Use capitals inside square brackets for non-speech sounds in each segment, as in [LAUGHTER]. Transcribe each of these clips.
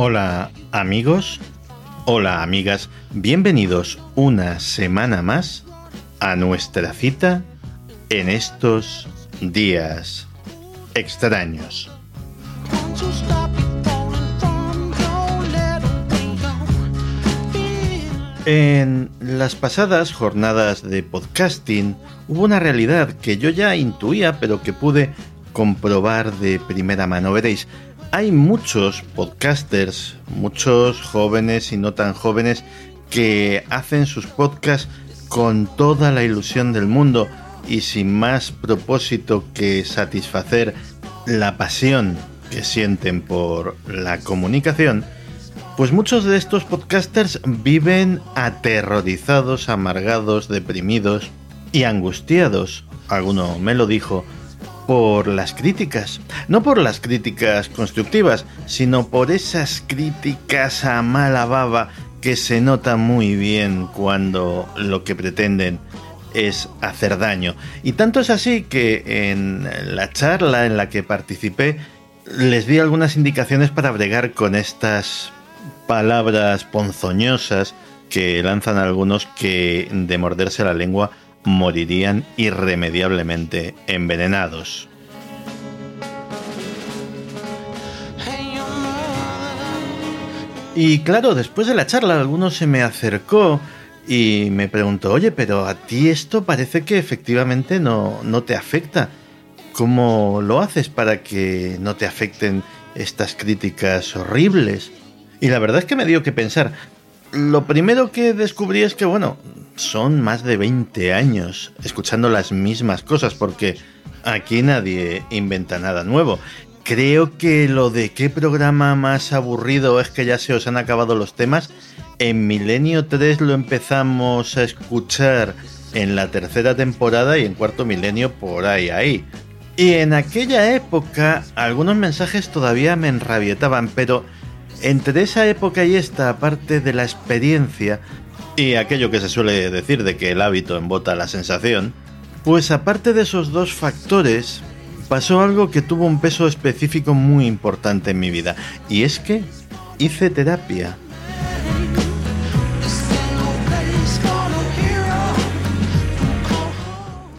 Hola amigos, hola amigas, bienvenidos una semana más a nuestra cita en estos días extraños. En las pasadas jornadas de podcasting hubo una realidad que yo ya intuía pero que pude comprobar de primera mano. Veréis, hay muchos podcasters, muchos jóvenes y no tan jóvenes, que hacen sus podcasts con toda la ilusión del mundo y sin más propósito que satisfacer la pasión que sienten por la comunicación, pues muchos de estos podcasters viven aterrorizados, amargados, deprimidos y angustiados, alguno me lo dijo, por las críticas. No por las críticas constructivas, sino por esas críticas a mala baba que se nota muy bien cuando lo que pretenden es hacer daño. Y tanto es así que en la charla en la que participé les di algunas indicaciones para bregar con estas palabras ponzoñosas que lanzan algunos que de morderse la lengua morirían irremediablemente envenenados. Y claro, después de la charla, alguno se me acercó y me preguntó, oye, pero a ti esto parece que efectivamente no, no te afecta. ¿Cómo lo haces para que no te afecten estas críticas horribles? Y la verdad es que me dio que pensar. Lo primero que descubrí es que, bueno, son más de 20 años escuchando las mismas cosas porque aquí nadie inventa nada nuevo. Creo que lo de qué programa más aburrido es que ya se os han acabado los temas. En Milenio 3 lo empezamos a escuchar en la tercera temporada y en cuarto milenio por ahí ahí. Y en aquella época algunos mensajes todavía me enrabietaban, pero entre esa época y esta, aparte de la experiencia, y aquello que se suele decir de que el hábito embota la sensación, pues aparte de esos dos factores, pasó algo que tuvo un peso específico muy importante en mi vida, y es que hice terapia.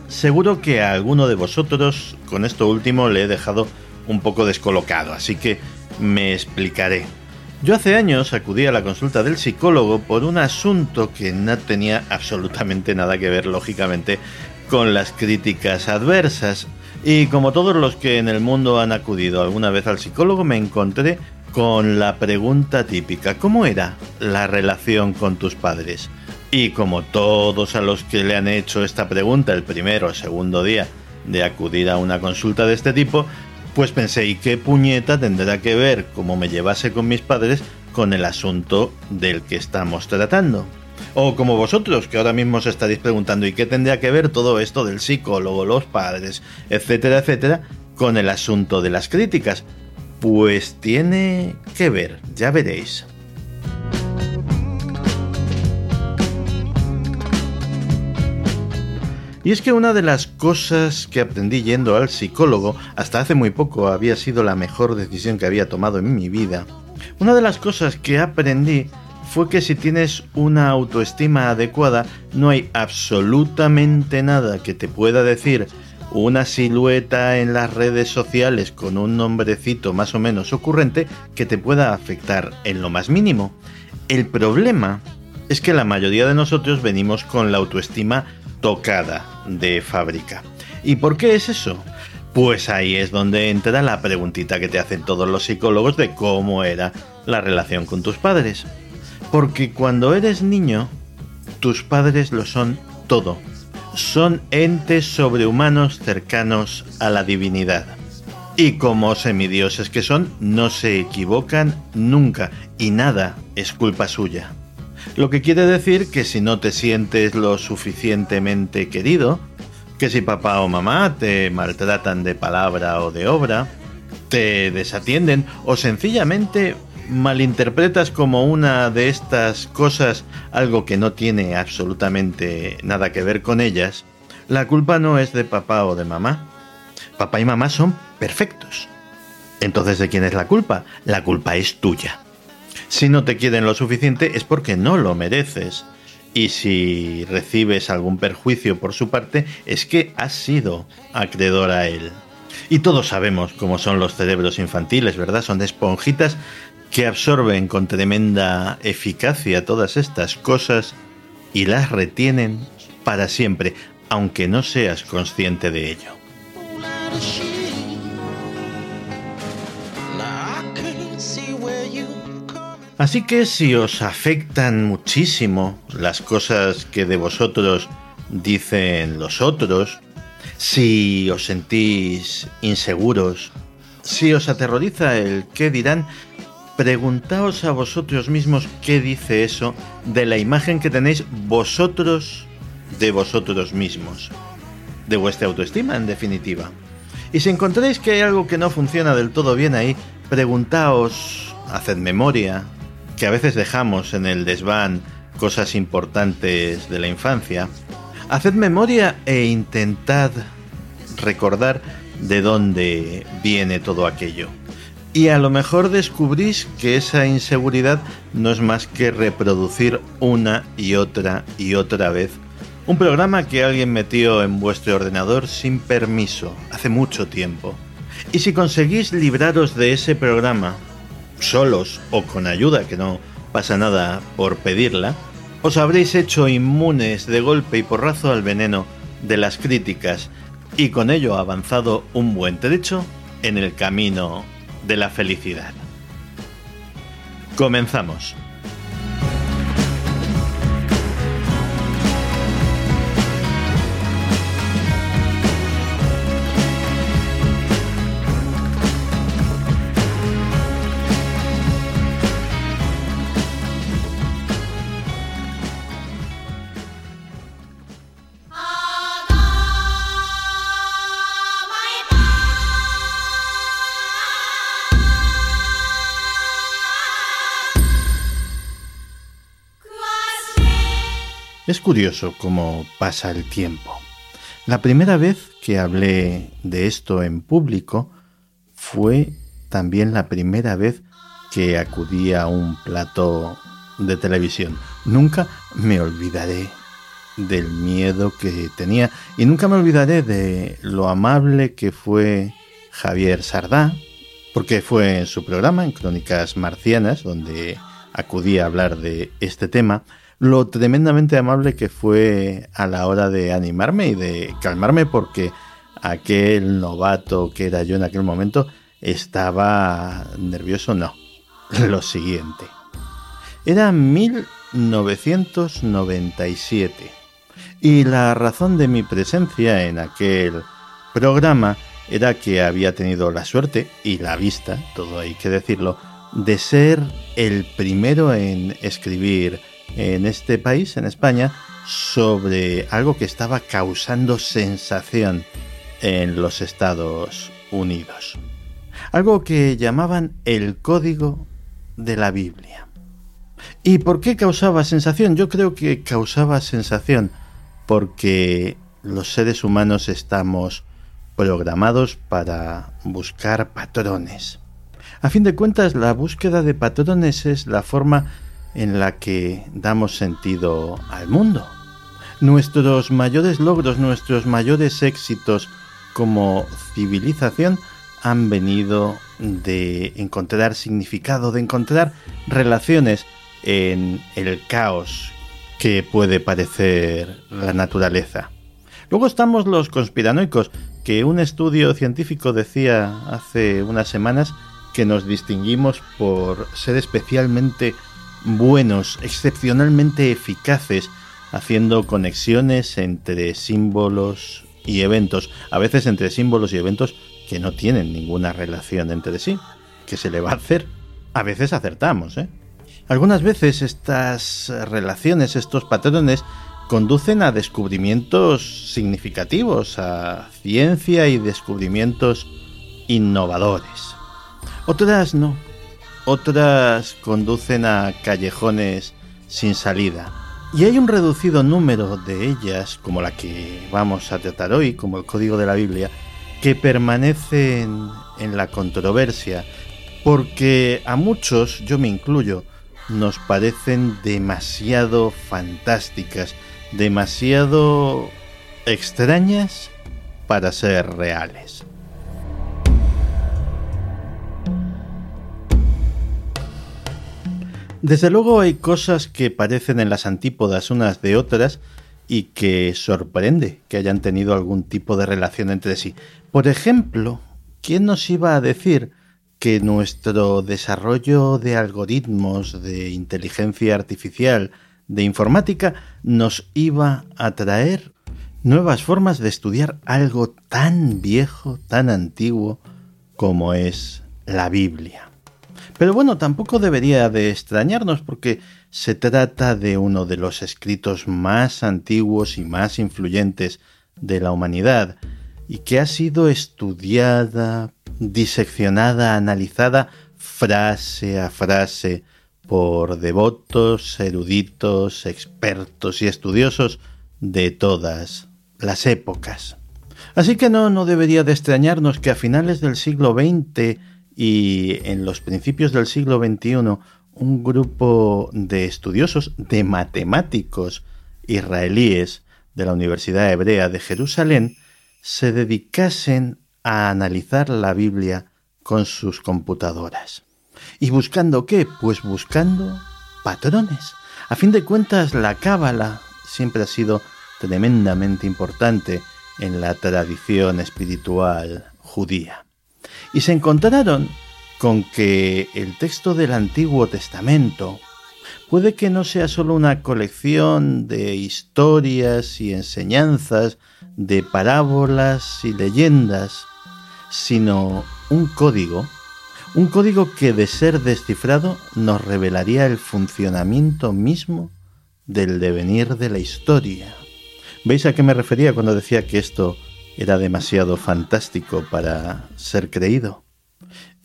Seguro que a alguno de vosotros con esto último le he dejado un poco descolocado, así que me explicaré. Yo hace años acudí a la consulta del psicólogo por un asunto que no tenía absolutamente nada que ver, lógicamente, con las críticas adversas. Y como todos los que en el mundo han acudido alguna vez al psicólogo, me encontré con la pregunta típica, ¿cómo era la relación con tus padres? Y como todos a los que le han hecho esta pregunta el primero o segundo día de acudir a una consulta de este tipo, pues pensé, ¿y qué puñeta tendrá que ver cómo me llevase con mis padres con el asunto del que estamos tratando? O como vosotros, que ahora mismo os estaréis preguntando, ¿y qué tendría que ver todo esto del psicólogo, los padres, etcétera, etcétera, con el asunto de las críticas? Pues tiene que ver, ya veréis. Y es que una de las cosas que aprendí yendo al psicólogo, hasta hace muy poco había sido la mejor decisión que había tomado en mi vida, una de las cosas que aprendí fue que si tienes una autoestima adecuada, no hay absolutamente nada que te pueda decir una silueta en las redes sociales con un nombrecito más o menos ocurrente que te pueda afectar en lo más mínimo. El problema es que la mayoría de nosotros venimos con la autoestima tocada de fábrica. ¿Y por qué es eso? Pues ahí es donde entra la preguntita que te hacen todos los psicólogos de cómo era la relación con tus padres. Porque cuando eres niño, tus padres lo son todo. Son entes sobrehumanos cercanos a la divinidad. Y como semidioses que son, no se equivocan nunca y nada es culpa suya. Lo que quiere decir que si no te sientes lo suficientemente querido, que si papá o mamá te maltratan de palabra o de obra, te desatienden o sencillamente malinterpretas como una de estas cosas algo que no tiene absolutamente nada que ver con ellas, la culpa no es de papá o de mamá. Papá y mamá son perfectos. Entonces, ¿de quién es la culpa? La culpa es tuya. Si no te quieren lo suficiente es porque no lo mereces. Y si recibes algún perjuicio por su parte, es que has sido acreedor a él. Y todos sabemos cómo son los cerebros infantiles, ¿verdad? Son esponjitas que absorben con tremenda eficacia todas estas cosas y las retienen para siempre, aunque no seas consciente de ello. Así que si os afectan muchísimo las cosas que de vosotros dicen los otros, si os sentís inseguros, si os aterroriza el qué dirán, preguntaos a vosotros mismos qué dice eso de la imagen que tenéis vosotros de vosotros mismos, de vuestra autoestima en definitiva. Y si encontráis que hay algo que no funciona del todo bien ahí, preguntaos, haced memoria, que a veces dejamos en el desván cosas importantes de la infancia, haced memoria e intentad recordar de dónde viene todo aquello. Y a lo mejor descubrís que esa inseguridad no es más que reproducir una y otra y otra vez un programa que alguien metió en vuestro ordenador sin permiso hace mucho tiempo. Y si conseguís libraros de ese programa solos o con ayuda, que no pasa nada por pedirla, os habréis hecho inmunes de golpe y porrazo al veneno de las críticas y con ello avanzado un buen trecho en el camino de la felicidad. Comenzamos. Es curioso cómo pasa el tiempo. La primera vez que hablé de esto en público fue también la primera vez que acudí a un plató de televisión. Nunca me olvidaré del miedo que tenía y nunca me olvidaré de lo amable que fue Javier Sardá, porque fue en su programa, en Crónicas Marcianas, donde acudí a hablar de este tema, lo tremendamente amable que fue a la hora de animarme y de calmarme porque aquel novato que era yo en aquel momento estaba nervioso, no. [LAUGHS] Lo siguiente. Era 1997 y la razón de mi presencia en aquel programa era que había tenido la suerte y la vista, todo hay que decirlo, de ser el primero en escribir en este país, en España, sobre algo que estaba causando sensación en los Estados Unidos. Algo que llamaban el código de la Biblia. ¿Y por qué causaba sensación? Yo creo que causaba sensación porque los seres humanos estamos programados para buscar patrones. A fin de cuentas, la búsqueda de patrones es la forma en la que damos sentido al mundo. Nuestros mayores logros, nuestros mayores éxitos como civilización han venido de encontrar significado, de encontrar relaciones en el caos que puede parecer la naturaleza. Luego estamos los conspiranoicos, que un estudio científico decía hace unas semanas que nos distinguimos por ser especialmente buenos, excepcionalmente eficaces, haciendo conexiones entre símbolos y eventos, a veces entre símbolos y eventos que no tienen ninguna relación entre sí. ¿Qué se le va a hacer? A veces acertamos, ¿eh? Algunas veces estas relaciones, estos patrones, conducen a descubrimientos significativos, a ciencia y descubrimientos innovadores. Otras no, otras conducen a callejones sin salida. Y hay un reducido número de ellas, como la que vamos a tratar hoy, como el Código de la Biblia, que permanecen en la controversia, porque a muchos, yo me incluyo, nos parecen demasiado fantásticas, demasiado extrañas para ser reales. Desde luego hay cosas que parecen en las antípodas unas de otras y que sorprende que hayan tenido algún tipo de relación entre sí. Por ejemplo, ¿quién nos iba a decir que nuestro desarrollo de algoritmos de inteligencia artificial, de informática, nos iba a traer nuevas formas de estudiar algo tan viejo, tan antiguo como es la Biblia? Pero bueno, tampoco debería de extrañarnos porque se trata de uno de los escritos más antiguos y más influyentes de la humanidad y que ha sido estudiada, diseccionada, analizada frase a frase por devotos, eruditos, expertos y estudiosos de todas las épocas. Así que no, no debería de extrañarnos que a finales del siglo XX y en los principios del siglo XXI un grupo de estudiosos, de matemáticos israelíes de la Universidad Hebrea de Jerusalén se dedicasen a analizar la Biblia con sus computadoras. ¿Y buscando qué? Pues buscando patrones. A fin de cuentas, la cábala siempre ha sido tremendamente importante en la tradición espiritual judía y se encontraron con que el texto del Antiguo Testamento puede que no sea solo una colección de historias y enseñanzas, de parábolas y leyendas, sino un código, un código que de ser descifrado nos revelaría el funcionamiento mismo del devenir de la historia. ¿Veis a qué me refería cuando decía que esto era demasiado fantástico para ser creído.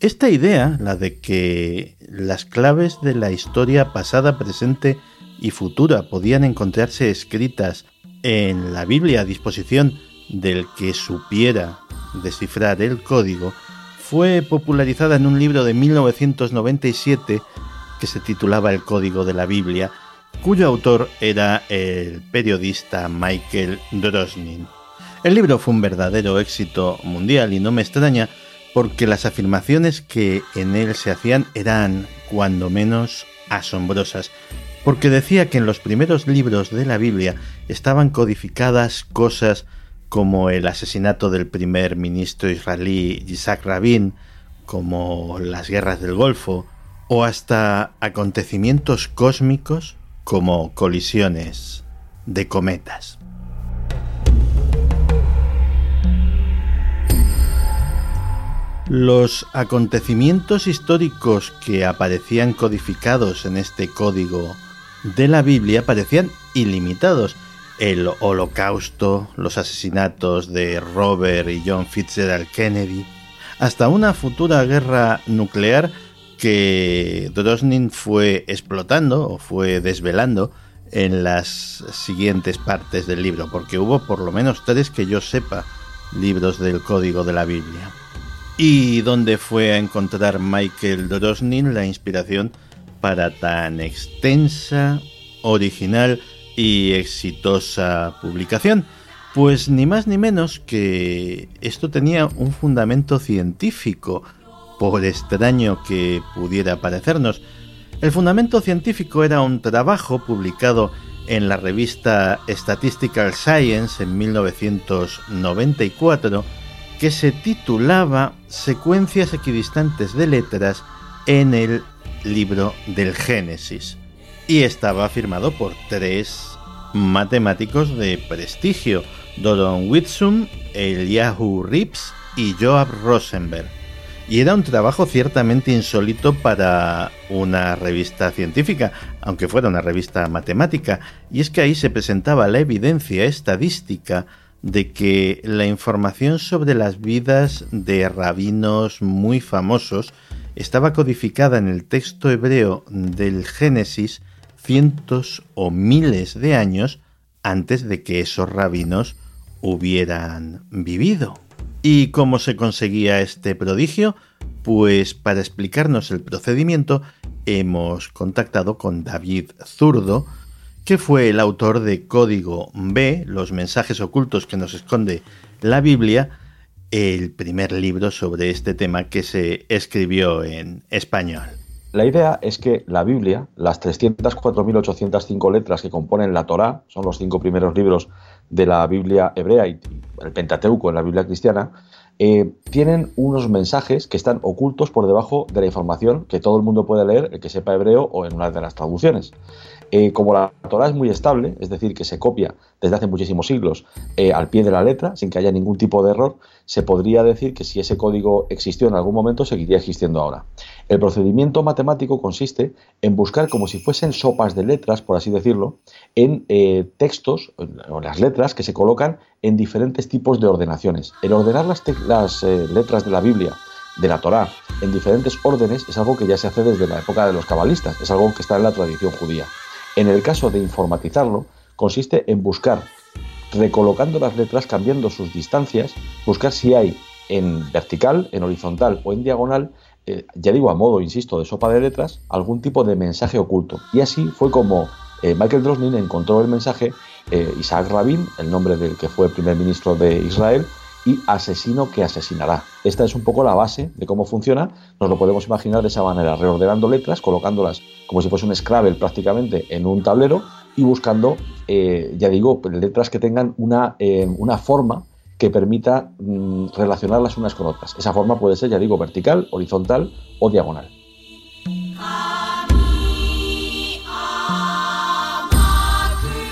Esta idea, la de que las claves de la historia pasada, presente y futura podían encontrarse escritas en la Biblia a disposición del que supiera descifrar el código, fue popularizada en un libro de 1997 que se titulaba El Código de la Biblia, cuyo autor era el periodista Michael Drosnin. El libro fue un verdadero éxito mundial y no me extraña porque las afirmaciones que en él se hacían eran, cuando menos, asombrosas, porque decía que en los primeros libros de la Biblia estaban codificadas cosas como el asesinato del primer ministro israelí Isaac Rabin, como las guerras del Golfo, o hasta acontecimientos cósmicos como colisiones de cometas. Los acontecimientos históricos que aparecían codificados en este código de la Biblia parecían ilimitados. El holocausto, los asesinatos de Robert y John Fitzgerald Kennedy, hasta una futura guerra nuclear que Drosnin fue explotando o fue desvelando en las siguientes partes del libro, porque hubo por lo menos tres que yo sepa libros del código de la Biblia y dónde fue a encontrar Michael Drosnin la inspiración para tan extensa, original y exitosa publicación. Pues ni más ni menos que esto tenía un fundamento científico, por extraño que pudiera parecernos. El fundamento científico era un trabajo publicado en la revista Statistical Science en 1994 que se titulaba Secuencias equidistantes de letras en el libro del Génesis y estaba firmado por tres matemáticos de prestigio, Doron Whitsun, Eliahu Rips y Joab Rosenberg. Y era un trabajo ciertamente insólito para una revista científica, aunque fuera una revista matemática, y es que ahí se presentaba la evidencia estadística de que la información sobre las vidas de rabinos muy famosos estaba codificada en el texto hebreo del Génesis cientos o miles de años antes de que esos rabinos hubieran vivido. ¿Y cómo se conseguía este prodigio? Pues para explicarnos el procedimiento hemos contactado con David Zurdo, que fue el autor de Código B, los mensajes ocultos que nos esconde la Biblia, el primer libro sobre este tema que se escribió en español. La idea es que la Biblia, las 304.805 letras que componen la Torá, son los cinco primeros libros de la Biblia hebrea y el Pentateuco en la Biblia cristiana, eh, tienen unos mensajes que están ocultos por debajo de la información que todo el mundo puede leer, el que sepa hebreo o en una de las traducciones. Eh, como la Torah es muy estable, es decir, que se copia desde hace muchísimos siglos eh, al pie de la letra, sin que haya ningún tipo de error, se podría decir que si ese código existió en algún momento, seguiría existiendo ahora. El procedimiento matemático consiste en buscar como si fuesen sopas de letras, por así decirlo, en eh, textos o las letras que se colocan en diferentes tipos de ordenaciones. El ordenar las, las letras de la Biblia de la Torá en diferentes órdenes es algo que ya se hace desde la época de los cabalistas, es algo que está en la tradición judía. En el caso de informatizarlo, consiste en buscar, recolocando las letras, cambiando sus distancias, buscar si hay en vertical, en horizontal o en diagonal, eh, ya digo a modo, insisto, de sopa de letras, algún tipo de mensaje oculto. Y así fue como eh, Michael Drosnin encontró el mensaje eh, Isaac Rabin, el nombre del que fue primer ministro de Israel, y asesino que asesinará. Esta es un poco la base de cómo funciona. Nos lo podemos imaginar de esa manera, reordenando letras, colocándolas como si fuese un Scrabble prácticamente en un tablero y buscando, eh, ya digo, letras que tengan una, eh, una forma que permita mm, relacionarlas unas con otras. Esa forma puede ser, ya digo, vertical, horizontal o diagonal.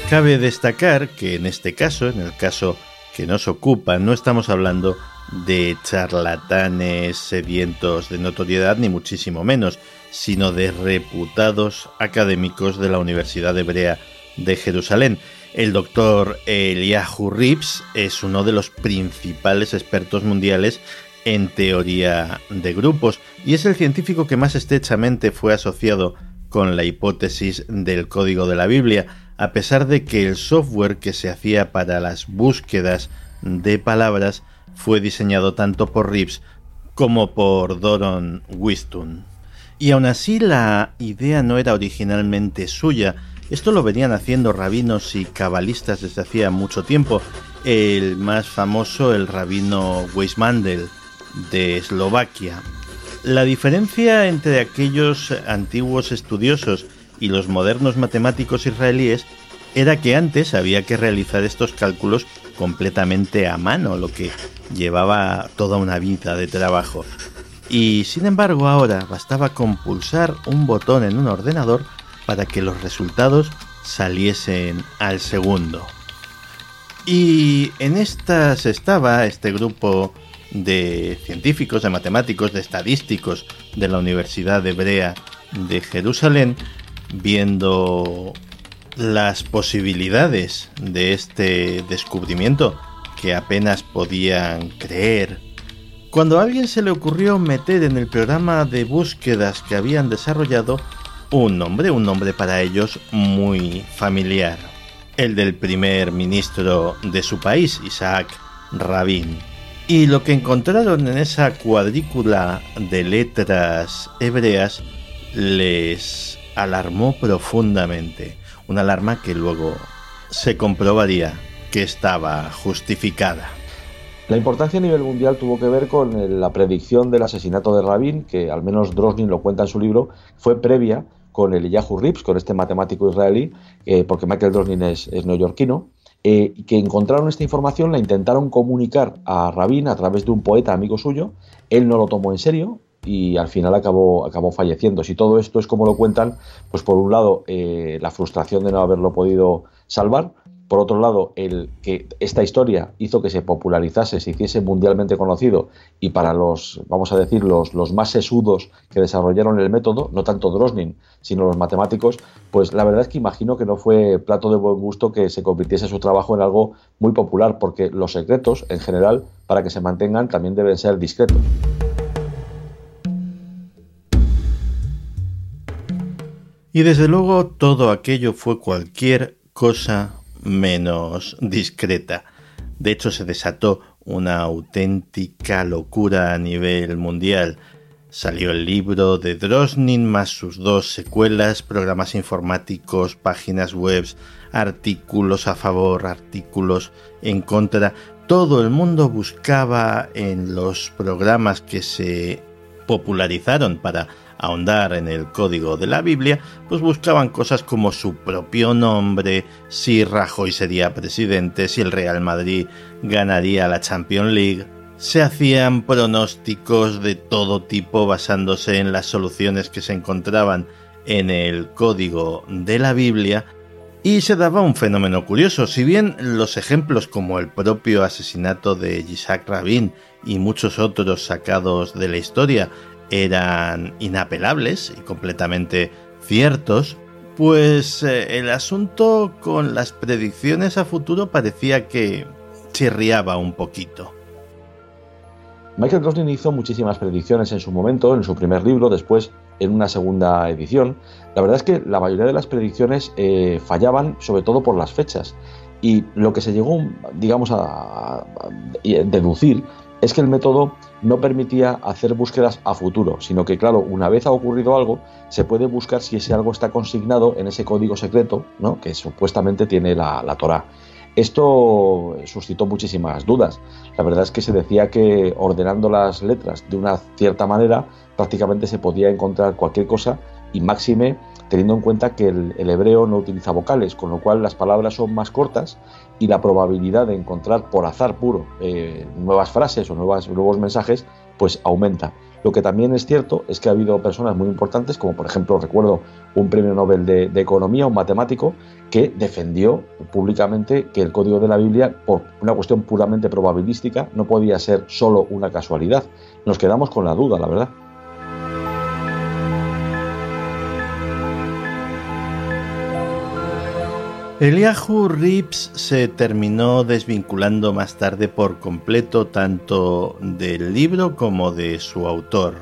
Cabe destacar que en este caso, en el caso que nos ocupa, no estamos hablando de charlatanes sedientos de notoriedad, ni muchísimo menos, sino de reputados académicos de la Universidad Hebrea de Jerusalén. El doctor Eliahu Rips es uno de los principales expertos mundiales en teoría de grupos y es el científico que más estrechamente fue asociado con la hipótesis del código de la Biblia, a pesar de que el software que se hacía para las búsquedas de palabras fue diseñado tanto por Reeves como por Doron Wistun. Y aún así la idea no era originalmente suya, esto lo venían haciendo rabinos y cabalistas desde hacía mucho tiempo. El más famoso, el rabino Weismandel de Eslovaquia. La diferencia entre aquellos antiguos estudiosos y los modernos matemáticos israelíes era que antes había que realizar estos cálculos completamente a mano, lo que llevaba toda una vida de trabajo. Y sin embargo ahora bastaba con pulsar un botón en un ordenador para que los resultados saliesen al segundo. Y en estas estaba este grupo de científicos, de matemáticos, de estadísticos de la Universidad Hebrea de Jerusalén, viendo las posibilidades de este descubrimiento que apenas podían creer. Cuando a alguien se le ocurrió meter en el programa de búsquedas que habían desarrollado un nombre, un nombre para ellos muy familiar, el del primer ministro de su país, Isaac Rabin. Y lo que encontraron en esa cuadrícula de letras hebreas les alarmó profundamente una alarma que luego se comprobaría que estaba justificada. La importancia a nivel mundial tuvo que ver con la predicción del asesinato de Rabin, que al menos Drosnin lo cuenta en su libro, fue previa con el Yahoo Rips, con este matemático israelí, eh, porque Michael Drosnin es, neoyorquino, eh, que encontraron esta información, la intentaron comunicar a Rabin a través de un poeta amigo suyo, él no lo tomó en serio, y al final acabó, acabó falleciendo. Si todo esto es como lo cuentan, pues por un lado eh, la frustración de no haberlo podido salvar, por otro lado el que esta historia hizo que se popularizase, se hiciese mundialmente conocido y para los, vamos a decir, los, los más sesudos que desarrollaron el método, no tanto Drosnin, sino los matemáticos, pues la verdad es que imagino que no fue plato de buen gusto que se convirtiese su trabajo en algo muy popular, porque los secretos, en general, para que se mantengan, también deben ser discretos. Y desde luego todo aquello fue cualquier cosa menos discreta. De hecho se desató una auténtica locura a nivel mundial. Salió el libro de Drosnin más sus dos secuelas, programas informáticos, páginas web, artículos a favor, artículos en contra. Todo el mundo buscaba en los programas que se popularizaron para ahondar en el código de la Biblia, pues buscaban cosas como su propio nombre, si Rajoy sería presidente, si el Real Madrid ganaría la Champions League, se hacían pronósticos de todo tipo basándose en las soluciones que se encontraban en el código de la Biblia y se daba un fenómeno curioso. Si bien los ejemplos como el propio asesinato de Isaac Rabin y muchos otros sacados de la historia eran inapelables y completamente ciertos, pues eh, el asunto con las predicciones a futuro parecía que chirriaba un poquito. Michael Drosnin hizo muchísimas predicciones en su momento, en su primer libro, después en una segunda edición. La verdad es que la mayoría de las predicciones eh, fallaban, sobre todo por las fechas. Y lo que se llegó, digamos, a, deducir es que el método no permitía hacer búsquedas a futuro, sino que, claro, una vez ha ocurrido algo, se puede buscar si ese algo está consignado en ese código secreto, ¿no? que supuestamente tiene la, la Torah. Esto suscitó muchísimas dudas. La verdad es que se decía que ordenando las letras de una cierta manera prácticamente se podía encontrar cualquier cosa y máxime teniendo en cuenta que el, hebreo no utiliza vocales, con lo cual las palabras son más cortas y la probabilidad de encontrar por azar puro eh, nuevas frases o nuevos mensajes pues aumenta. Lo que también es cierto es que ha habido personas muy importantes, como por ejemplo recuerdo un premio Nobel de, Economía, un matemático, que defendió públicamente que el código de la Biblia, por una cuestión puramente probabilística, no podía ser solo una casualidad. Nos quedamos con la duda, la verdad. Eliahu Rips se terminó desvinculando más tarde por completo tanto del libro como de su autor.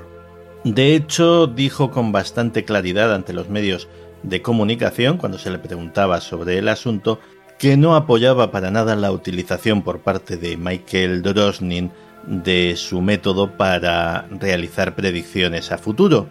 De hecho, dijo con bastante claridad ante los medios de comunicación, cuando se le preguntaba sobre el asunto, que no apoyaba para nada la utilización por parte de Michael Drosnin de su método para realizar predicciones a futuro.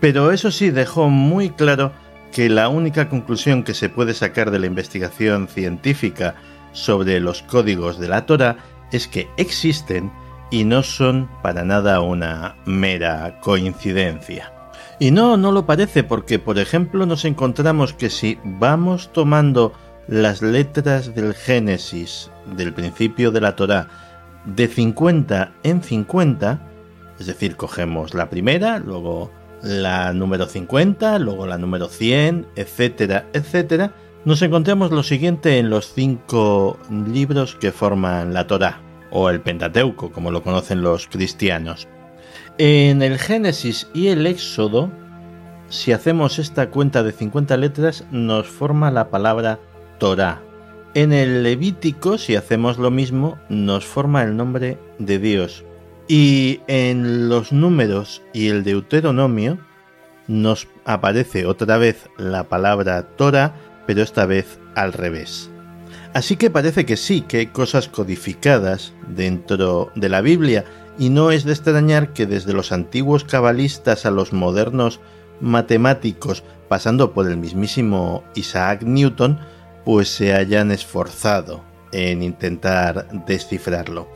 Pero eso sí dejó muy claro que la única conclusión que se puede sacar de la investigación científica sobre los códigos de la Torah es que existen y no son para nada una mera coincidencia. Y no, no lo parece porque, por ejemplo, nos encontramos que si vamos tomando las letras del Génesis, del principio de la Torah, de 50 en 50, es decir, cogemos la primera, luego la número 50, luego la número 100, etcétera, etcétera, nos encontramos lo siguiente en los cinco libros que forman la Torá, o el Pentateuco, como lo conocen los cristianos. En el Génesis y el Éxodo, si hacemos esta cuenta de 50 letras, nos forma la palabra Torá. En el Levítico, si hacemos lo mismo, nos forma el nombre de Dios. Y en los números y el Deuteronomio nos aparece otra vez la palabra Torah, pero esta vez al revés. Así que parece que sí, que hay cosas codificadas dentro de la Biblia, y no es de extrañar que desde los antiguos cabalistas a los modernos matemáticos, pasando por el mismísimo Isaac Newton, pues se hayan esforzado en intentar descifrarlo.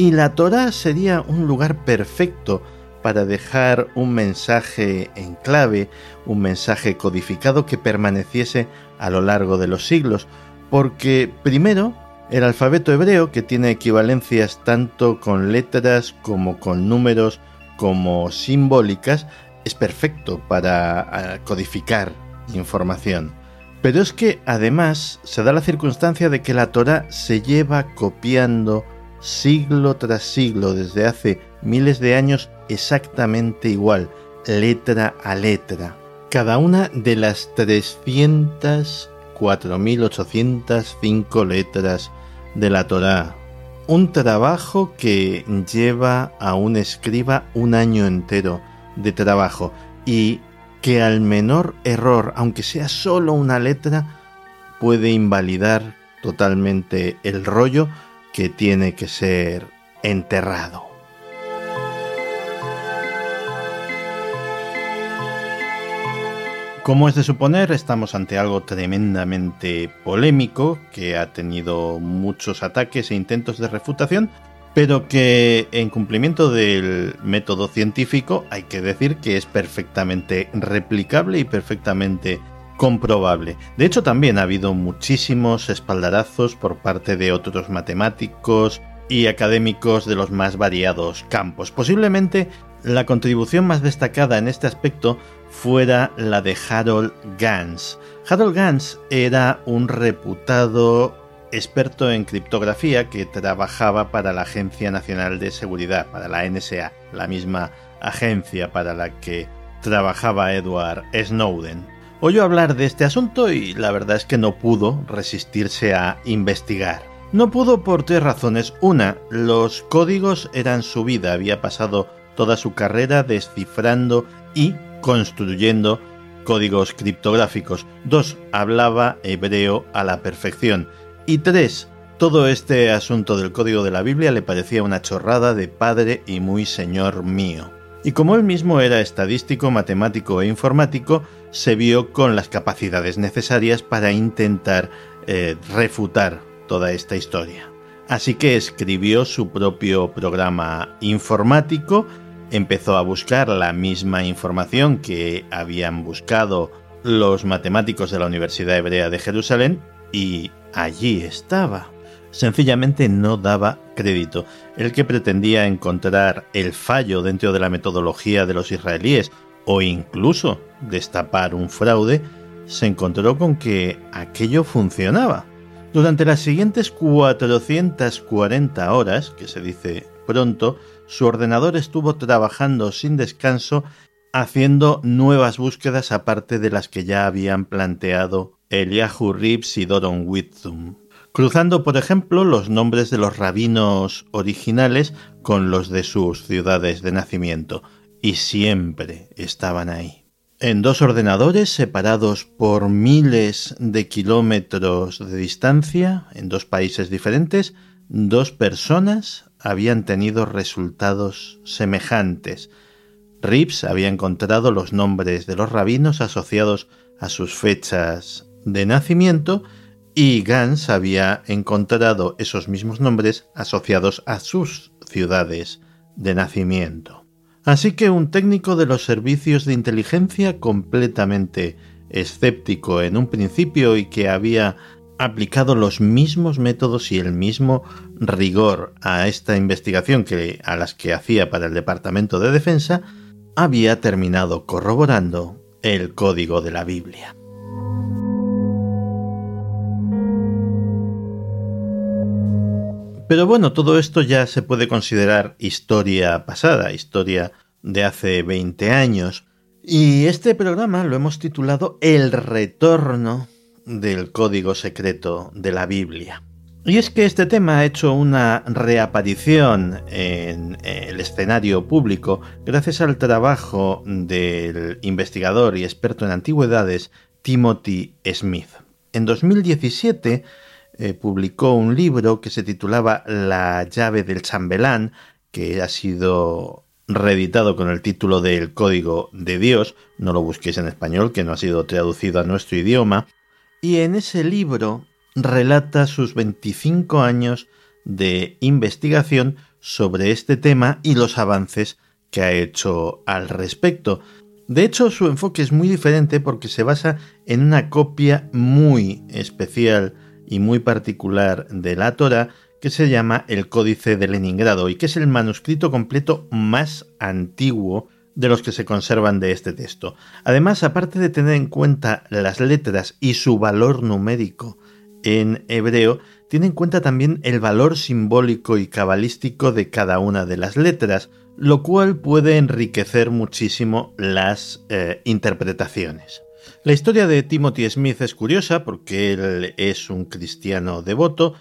Y la Torah sería un lugar perfecto para dejar un mensaje en clave, un mensaje codificado que permaneciese a lo largo de los siglos, porque primero el alfabeto hebreo, que tiene equivalencias tanto con letras como con números como simbólicas, es perfecto para ah, codificar información. Pero es que además se da la circunstancia de que la Torah se lleva copiando siglo tras siglo, desde hace miles de años, exactamente igual, letra a letra. Cada una de las 304.805 letras de la Torá. Un trabajo que lleva a un escriba un año entero de trabajo y que al menor error, aunque sea solo una letra, puede invalidar totalmente el rollo que tiene que ser enterrado. Como es de suponer, estamos ante algo tremendamente polémico que ha tenido muchos ataques e intentos de refutación, pero que en cumplimiento del método científico hay que decir que es perfectamente replicable y perfectamente comprobable. De hecho, también ha habido muchísimos espaldarazos por parte de otros matemáticos y académicos de los más variados campos. Posiblemente la contribución más destacada en este aspecto fuera la de Harold Gans. Harold Gans era un reputado experto en criptografía que trabajaba para la Agencia Nacional de Seguridad, para la NSA, la misma agencia para la que trabajaba Edward Snowden. Oyó hablar de este asunto y la verdad es que no pudo resistirse a investigar. No pudo por tres razones. Una, los códigos eran su vida, había pasado toda su carrera descifrando y construyendo códigos criptográficos. Dos, hablaba hebreo a la perfección. Y tres, todo este asunto del código de la Biblia le parecía una chorrada de padre y muy señor mío. Y como él mismo era estadístico, matemático e informático, se vio con las capacidades necesarias para intentar eh, refutar toda esta historia. Así que escribió su propio programa informático, empezó a buscar la misma información que habían buscado los matemáticos de la Universidad Hebrea de Jerusalén y allí estaba. Sencillamente no daba crédito. El que pretendía encontrar el fallo dentro de la metodología de los israelíes o incluso destapar un fraude, se encontró con que aquello funcionaba. Durante las siguientes 440 horas, que se dice pronto, su ordenador estuvo trabajando sin descanso haciendo nuevas búsquedas aparte de las que ya habían planteado Eliahu Reeves y Doron Whittum, cruzando por ejemplo los nombres de los rabinos originales con los de sus ciudades de nacimiento, y siempre estaban ahí. En dos ordenadores separados por miles de kilómetros de distancia, en dos países diferentes, dos personas habían tenido resultados semejantes. Rips había encontrado los nombres de los rabinos asociados a sus fechas de nacimiento y Gans había encontrado esos mismos nombres asociados a sus ciudades de nacimiento. Así que un técnico de los servicios de inteligencia completamente escéptico en un principio y que había aplicado los mismos métodos y el mismo rigor a esta investigación que a las que hacía para el Departamento de Defensa, había terminado corroborando el código de la Biblia. Pero bueno, todo esto ya se puede considerar historia pasada, historia de hace 20 años. Y este programa lo hemos titulado El retorno del código secreto de la Biblia. Y es que este tema ha hecho una reaparición en el escenario público gracias al trabajo del investigador y experto en antigüedades Timothy Smith. En 2017 eh, publicó un libro que se titulaba La llave del chambelán, que ha sido reeditado con el título de El Código de Dios, no lo busquéis en español, que no ha sido traducido a nuestro idioma, y en ese libro relata sus 25 años de investigación sobre este tema y los avances que ha hecho al respecto. De hecho, su enfoque es muy diferente porque se basa en una copia muy especial y muy particular de la Torah que se llama el Códice de Leningrado y que es el manuscrito completo más antiguo de los que se conservan de este texto. Además, aparte de tener en cuenta las letras y su valor numérico en hebreo, tiene en cuenta también el valor simbólico y cabalístico de cada una de las letras, lo cual puede enriquecer muchísimo las eh, interpretaciones. La historia de Timothy Smith es curiosa porque él es un cristiano devoto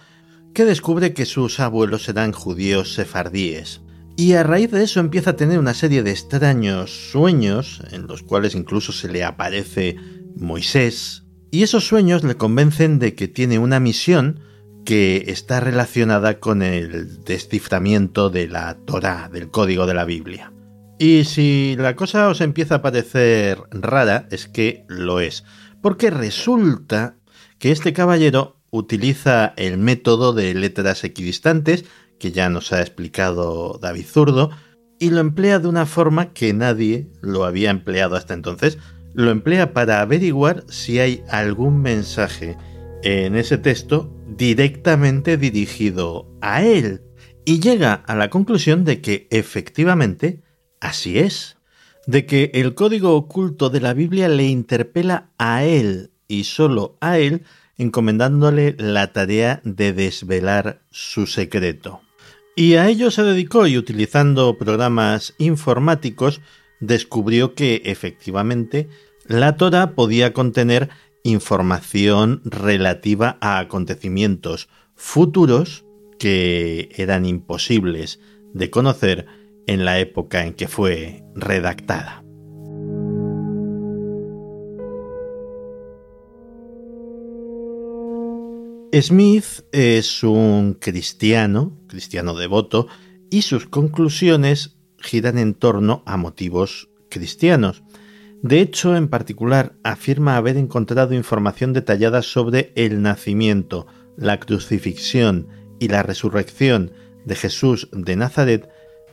que descubre que sus abuelos eran judíos sefardíes. Y a raíz de eso empieza a tener una serie de extraños sueños, en los cuales incluso se le aparece Moisés, y esos sueños le convencen de que tiene una misión que está relacionada con el desciframiento de la Torá, del código de la Biblia. Y si la cosa os empieza a parecer rara, es que lo es. Porque resulta que este caballero utiliza el método de letras equidistantes, que ya nos ha explicado David Zurdo, y lo emplea de una forma que nadie lo había empleado hasta entonces. Lo emplea para averiguar si hay algún mensaje en ese texto directamente dirigido a él. Y llega a la conclusión de que efectivamente así es. De que el código oculto de la Biblia le interpela a él y solo a él, encomendándole la tarea de desvelar su secreto. Y a ello se dedicó y utilizando programas informáticos descubrió que efectivamente la Torah podía contener información relativa a acontecimientos futuros que eran imposibles de conocer en la época en que fue redactada. Smith es un cristiano, cristiano devoto, y sus conclusiones giran en torno a motivos cristianos. De hecho, en particular, afirma haber encontrado información detallada sobre el nacimiento, la crucifixión y la resurrección de Jesús de Nazaret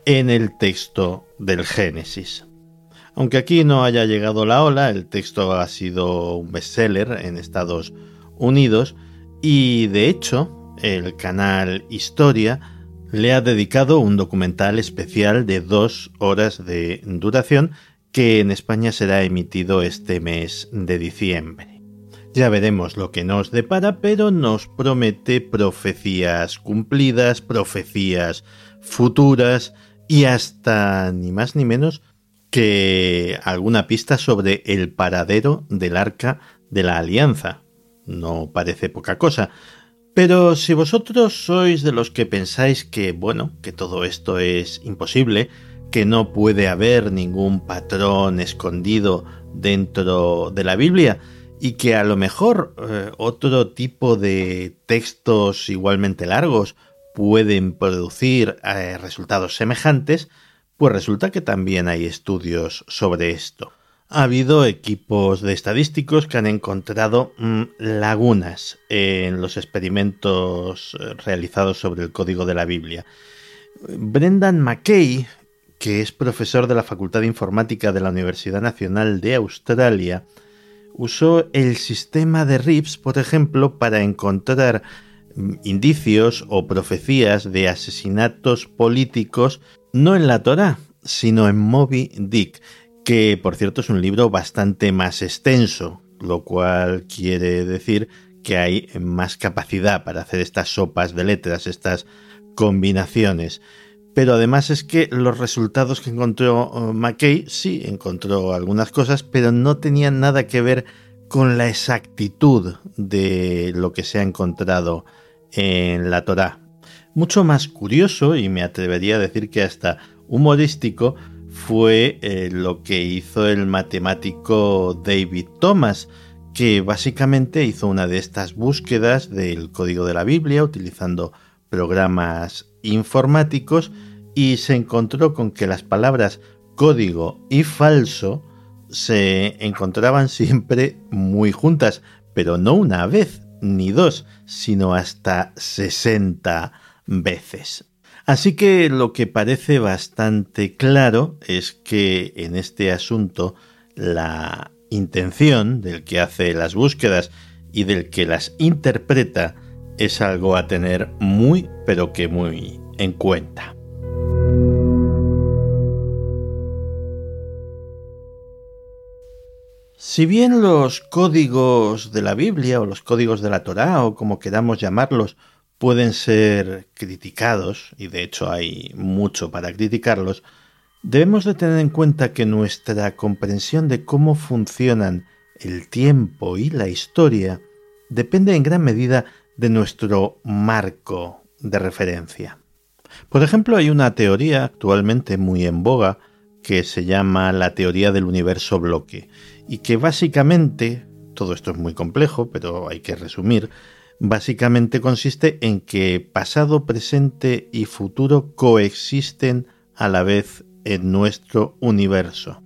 en el texto del Génesis. Aunque aquí no haya llegado la ola, el texto ha sido un bestseller en Estados Unidos, y de hecho, el canal Historia le ha dedicado un documental especial de dos horas de duración que en España será emitido este mes de diciembre. Ya veremos lo que nos depara, pero nos promete profecías cumplidas, profecías futuras y hasta ni más ni menos que alguna pista sobre el paradero del arca de la alianza, no parece poca cosa. Pero si vosotros sois de los que pensáis que, bueno, que todo esto es imposible, que no puede haber ningún patrón escondido dentro de la Biblia, y que a lo mejor eh, otro tipo de textos igualmente largos pueden producir eh, resultados semejantes, pues resulta que también hay estudios sobre esto ha habido equipos de estadísticos que han encontrado mm, lagunas en los experimentos eh, realizados sobre el código de la Biblia. Brendan McKay, que es profesor de la Facultad de Informática de la Universidad Nacional de Australia, usó el sistema de RIPS, por ejemplo, para encontrar indicios o profecías de asesinatos políticos no en la Torá, sino en Moby Dick, que por cierto es un libro bastante más extenso, lo cual quiere decir que hay más capacidad para hacer estas sopas de letras, estas combinaciones. Pero además es que los resultados que encontró uh, McKay, sí, encontró algunas cosas, pero no tenían nada que ver con la exactitud de lo que se ha encontrado en la Torá. Mucho más curioso, y me atrevería a decir que hasta humorístico, fue eh, lo que hizo el matemático David Thomas, que básicamente hizo una de estas búsquedas del código de la Biblia utilizando programas informáticos y se encontró con que las palabras código y falso se encontraban [LAUGHS] siempre muy juntas, pero no una vez ni dos, sino hasta 60 veces. Así que lo que parece bastante claro es que en este asunto la intención del que hace las búsquedas y del que las interpreta es algo a tener muy pero que muy en cuenta. Si bien los códigos de la Biblia o los códigos de la Torá o como queramos llamarlos pueden ser criticados, y de hecho hay mucho para criticarlos, debemos de tener en cuenta que nuestra comprensión de cómo funcionan el tiempo y la historia depende en gran medida de nuestro marco de referencia. Por ejemplo, hay una teoría actualmente muy en boga que se llama la teoría del universo bloque y que básicamente, todo esto es muy complejo, pero hay que resumir, básicamente consiste en que pasado, presente y futuro coexisten a la vez en nuestro universo.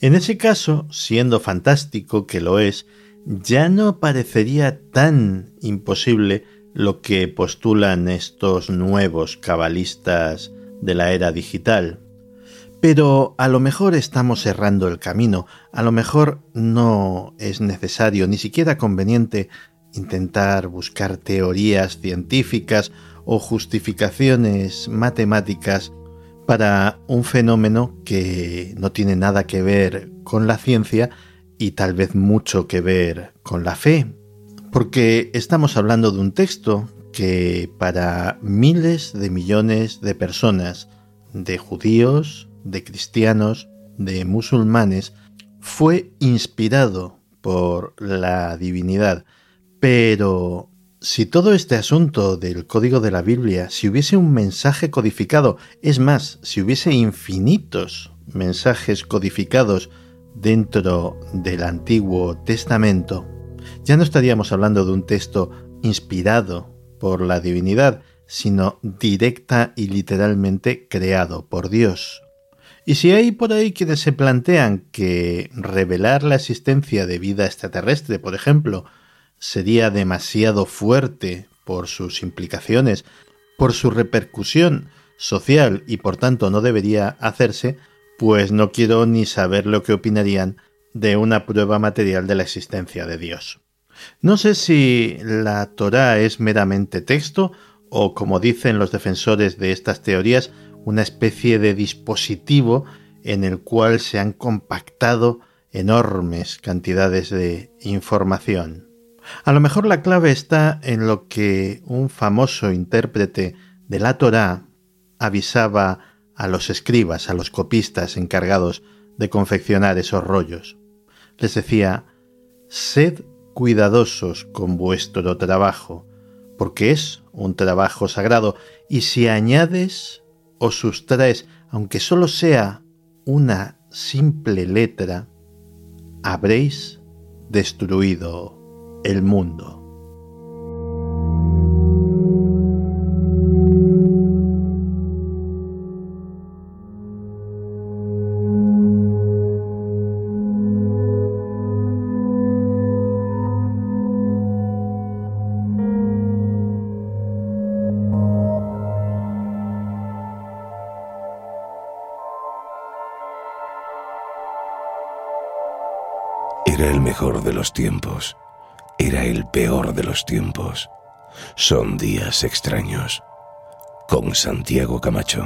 En ese caso, siendo fantástico que lo es, ya no parecería tan imposible lo que postulan estos nuevos cabalistas de la era digital. Pero a lo mejor estamos errando el camino, a lo mejor no es necesario, ni siquiera conveniente, intentar buscar teorías científicas o justificaciones matemáticas para un fenómeno que no tiene nada que ver con la ciencia y tal vez mucho que ver con la fe, porque estamos hablando de un texto que para miles de millones de personas, de judíos, de cristianos, de musulmanes, fue inspirado por la divinidad. Pero si todo este asunto del código de la Biblia, si hubiese un mensaje codificado, es más, si hubiese infinitos mensajes codificados dentro del Antiguo Testamento, ya no estaríamos hablando de un texto inspirado por la divinidad, sino directa y literalmente creado por Dios. Y si hay por ahí quienes se plantean que revelar la existencia de vida extraterrestre, por ejemplo, sería demasiado fuerte por sus implicaciones, por su repercusión social y por tanto no debería hacerse, pues no quiero ni saber lo que opinarían de una prueba material de la existencia de Dios. No sé si la Torá es meramente texto o, como dicen los defensores de estas teorías, una especie de dispositivo en el cual se han compactado enormes cantidades de información. A lo mejor la clave está en lo que un famoso intérprete de la Torá avisaba a los escribas, a los copistas encargados de confeccionar esos rollos. Les decía, sed cuidadosos con vuestro trabajo, porque es un trabajo sagrado, y si añades o sustraes, aunque solo sea una simple letra, habréis destruido el mundo. Mejor de los tiempos era el peor de los tiempos. Son días extraños. Con Santiago Camacho.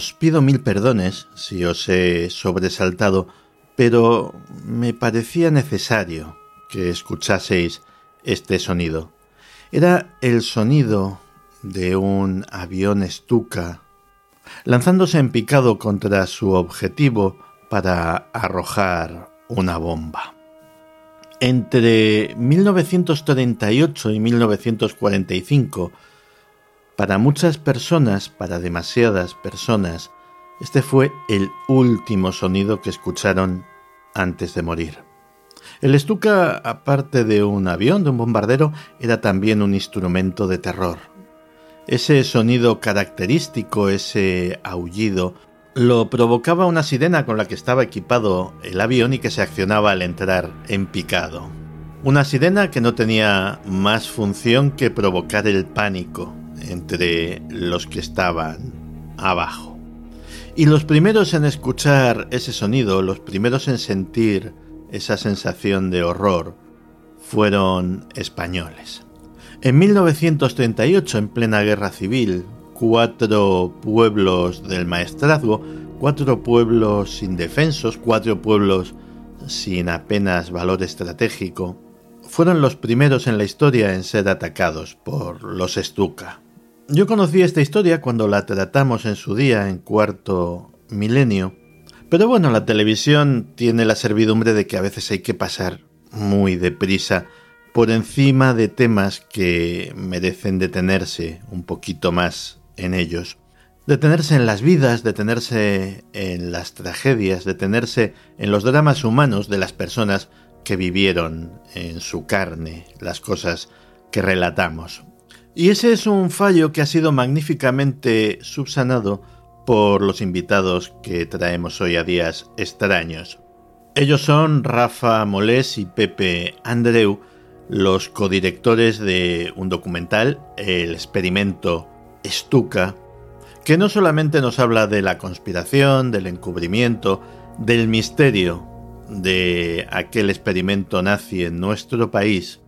Os pido mil perdones si os he sobresaltado, pero me parecía necesario que escuchaseis este sonido. Era el sonido de un avión estuca lanzándose en picado contra su objetivo para arrojar una bomba. Entre 1938 y 1945, para muchas personas, para demasiadas personas, este fue el último sonido que escucharon antes de morir. El estuca, aparte de un avión, de un bombardero, era también un instrumento de terror. Ese sonido característico, ese aullido, lo provocaba una sirena con la que estaba equipado el avión y que se accionaba al entrar en picado. Una sirena que no tenía más función que provocar el pánico, entre los que estaban abajo. Y los primeros en escuchar ese sonido, los primeros en sentir esa sensación de horror, fueron españoles. En 1938, en plena guerra civil, cuatro pueblos del maestrazgo, cuatro pueblos indefensos, cuatro pueblos sin apenas valor estratégico, fueron los primeros en la historia en ser atacados por los Stuka. Yo conocí esta historia cuando la tratamos en su día en cuarto milenio, pero bueno, la televisión tiene la servidumbre de que a veces hay que pasar muy deprisa por encima de temas que merecen detenerse un poquito más en ellos. Detenerse en las vidas, detenerse en las tragedias, detenerse en los dramas humanos de las personas que vivieron en su carne las cosas que relatamos. Y ese es un fallo que ha sido magníficamente subsanado por los invitados que traemos hoy a días extraños. Ellos son Rafa Molés y Pepe Andreu, los codirectores de un documental, El experimento Stuka, que no solamente nos habla de la conspiración, del encubrimiento, del misterio de aquel experimento nazi en nuestro país,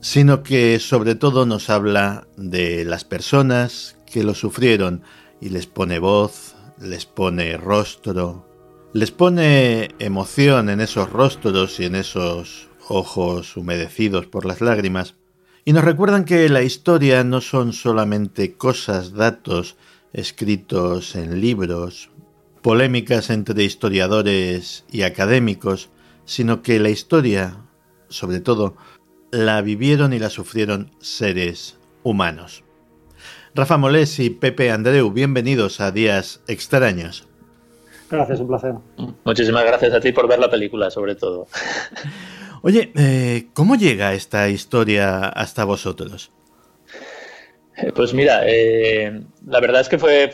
sino que sobre todo nos habla de las personas que lo sufrieron y les pone voz, les pone rostro, les pone emoción en esos rostros y en esos ojos humedecidos por las lágrimas, y nos recuerdan que la historia no son solamente cosas, datos escritos en libros, polémicas entre historiadores y académicos, sino que la historia, sobre todo, la vivieron y la sufrieron seres humanos. Rafa Molés y Pepe Andreu, bienvenidos a Días Extraños. Gracias, un placer. Muchísimas gracias a ti por ver la película, sobre todo. Oye, eh, ¿cómo llega esta historia hasta vosotros? Pues mira, eh, la verdad es que fue,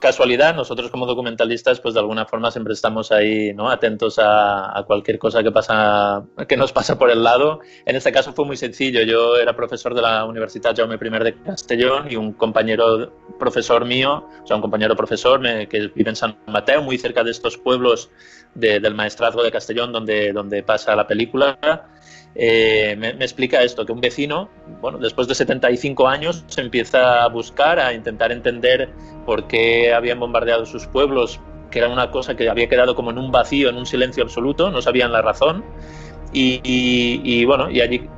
casualidad. Nosotros como documentalistas, pues de alguna forma siempre estamos ahí, ¿no? Atentos a, cualquier cosa que pasa, que nos pasa por el lado. En este caso fue muy sencillo. Yo era profesor de la Universidad Jaume I de Castellón y un compañero profesor mío, o sea, un compañero profesor que vive en San Mateo, muy cerca de estos pueblos del maestrazgo de Castellón donde, donde pasa la película eh, me, explica esto, que un vecino, bueno, después de 75 años, se empieza a buscar, a intentar entender por qué habían bombardeado sus pueblos, que era una cosa que había quedado como en un vacío, en un silencio absoluto, no sabían la razón. y bueno, y allí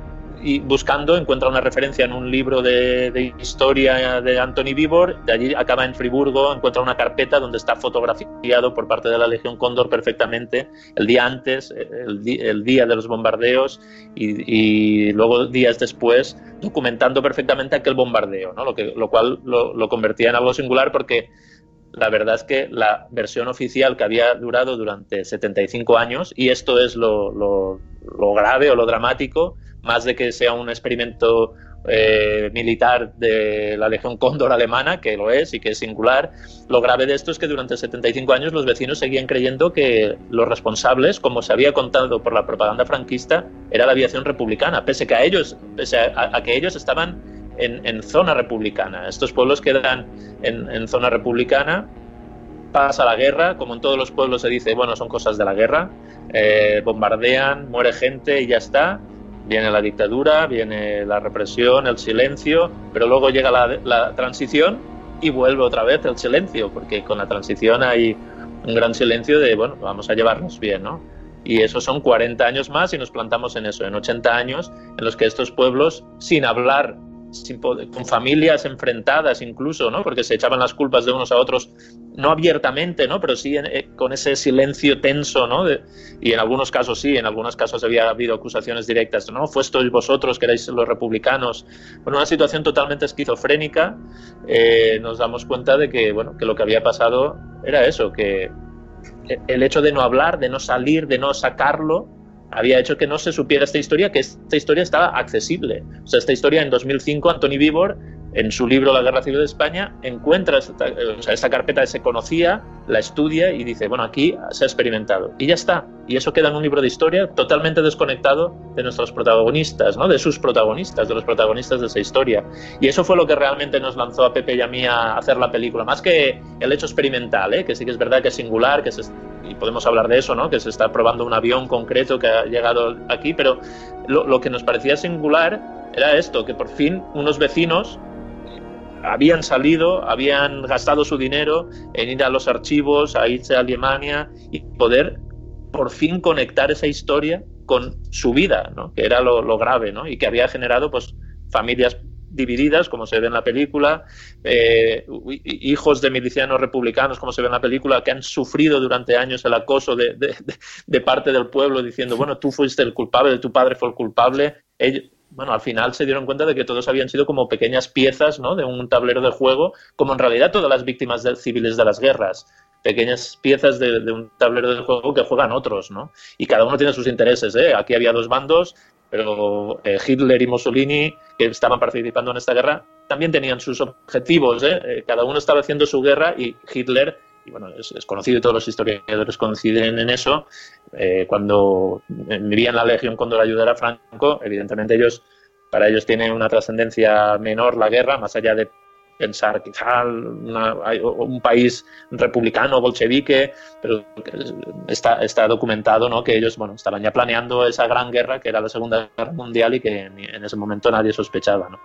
y buscando encuentra una referencia en un libro de, historia de Anthony Vivor, de allí acaba en Friburgo, encuentra una carpeta donde está fotografiado por parte de la Legión Cóndor perfectamente el día antes, el, día de los bombardeos y, luego días después documentando perfectamente aquel bombardeo, ¿no? lo, que, lo cual lo, convertía en algo singular porque la verdad es que la versión oficial que había durado durante 75 años, y esto es lo, lo grave o lo dramático, más de que sea un experimento eh, militar de la Legión Cóndor alemana, que lo es y que es singular, lo grave de esto es que durante 75 años los vecinos seguían creyendo que los responsables, como se había contado por la propaganda franquista, era la aviación republicana, pese, que a, ellos, pese a, que ellos estaban en, zona republicana. Estos pueblos quedan en, zona republicana pasa la guerra, como en todos los pueblos se dice, bueno, son cosas de la guerra, eh, bombardean, muere gente y ya está, Viene la dictadura, viene la represión, el silencio, pero luego llega la, transición y vuelve otra vez el silencio, porque con la transición hay un gran silencio de, bueno, vamos a llevarnos bien, ¿no? Y eso son 40 años más y nos plantamos en eso, en 80 años en los que estos pueblos, sin hablar con familias enfrentadas incluso, ¿no? Porque se echaban las culpas de unos a otros, no abiertamente, ¿no? Pero sí eh, con ese silencio tenso, ¿no? y en algunos casos sí, en algunos casos había habido acusaciones directas, ¿no? Fuestois vosotros que erais los republicanos. Bueno, una situación totalmente esquizofrénica, eh, nos damos cuenta de que, bueno, que lo que había pasado era eso, que el hecho de no hablar, de no salir, de no sacarlo, había hecho que no se supiera esta historia, que esta historia estaba accesible. O sea, esta historia en 2005, Anthony Vivor en su libro La Guerra Civil de España, encuentra esta, o sea, esta carpeta se conocía, la estudia y dice, bueno, aquí se ha experimentado. Y ya está. Y eso queda en un libro de historia totalmente desconectado de nuestros protagonistas, ¿no? de sus protagonistas, de los protagonistas de esa historia. Y eso fue lo que realmente nos lanzó a Pepe y a mí a hacer la película, más que el hecho experimental, ¿eh? que sí que es verdad que es singular, que y podemos hablar de eso, ¿no? que se está probando un avión concreto que ha llegado aquí, pero lo, lo que nos parecía singular era esto, que por fin unos vecinos habían salido, habían gastado su dinero en ir a los archivos, a irse a Alemania y poder por fin conectar esa historia con su vida, ¿no? que era lo, grave, ¿no? y que había generado pues, familias divididas, como se ve en la película, eh, hijos de milicianos republicanos, como se ve en la película, que han sufrido durante años el acoso de, de, parte del pueblo, diciendo, bueno, tú fuiste el culpable, tu padre fue el culpable. Bueno, al final se dieron cuenta de que todos habían sido como pequeñas piezas ¿no? de un tablero de juego, como en realidad todas las víctimas civiles de las guerras pequeñas piezas de, un tablero de juego que juegan otros, ¿no? Y cada uno tiene sus intereses, ¿eh? Aquí había dos bandos, pero eh, Hitler y Mussolini, que estaban participando en esta guerra, también tenían sus objetivos, ¿eh? eh cada uno estaba haciendo su guerra y Hitler, y bueno, es, conocido y todos los historiadores coinciden en eso, eh, cuando vivía en la Legión cuando ayudar a Franco, evidentemente ellos, para ellos tiene una trascendencia menor la guerra, más allá de pensar quizá un país republicano, bolchevique, pero está, está documentado ¿no? que ellos bueno, estaban ya planeando esa gran guerra que era la Segunda Guerra Mundial y que en, ese momento nadie sospechaba. ¿no?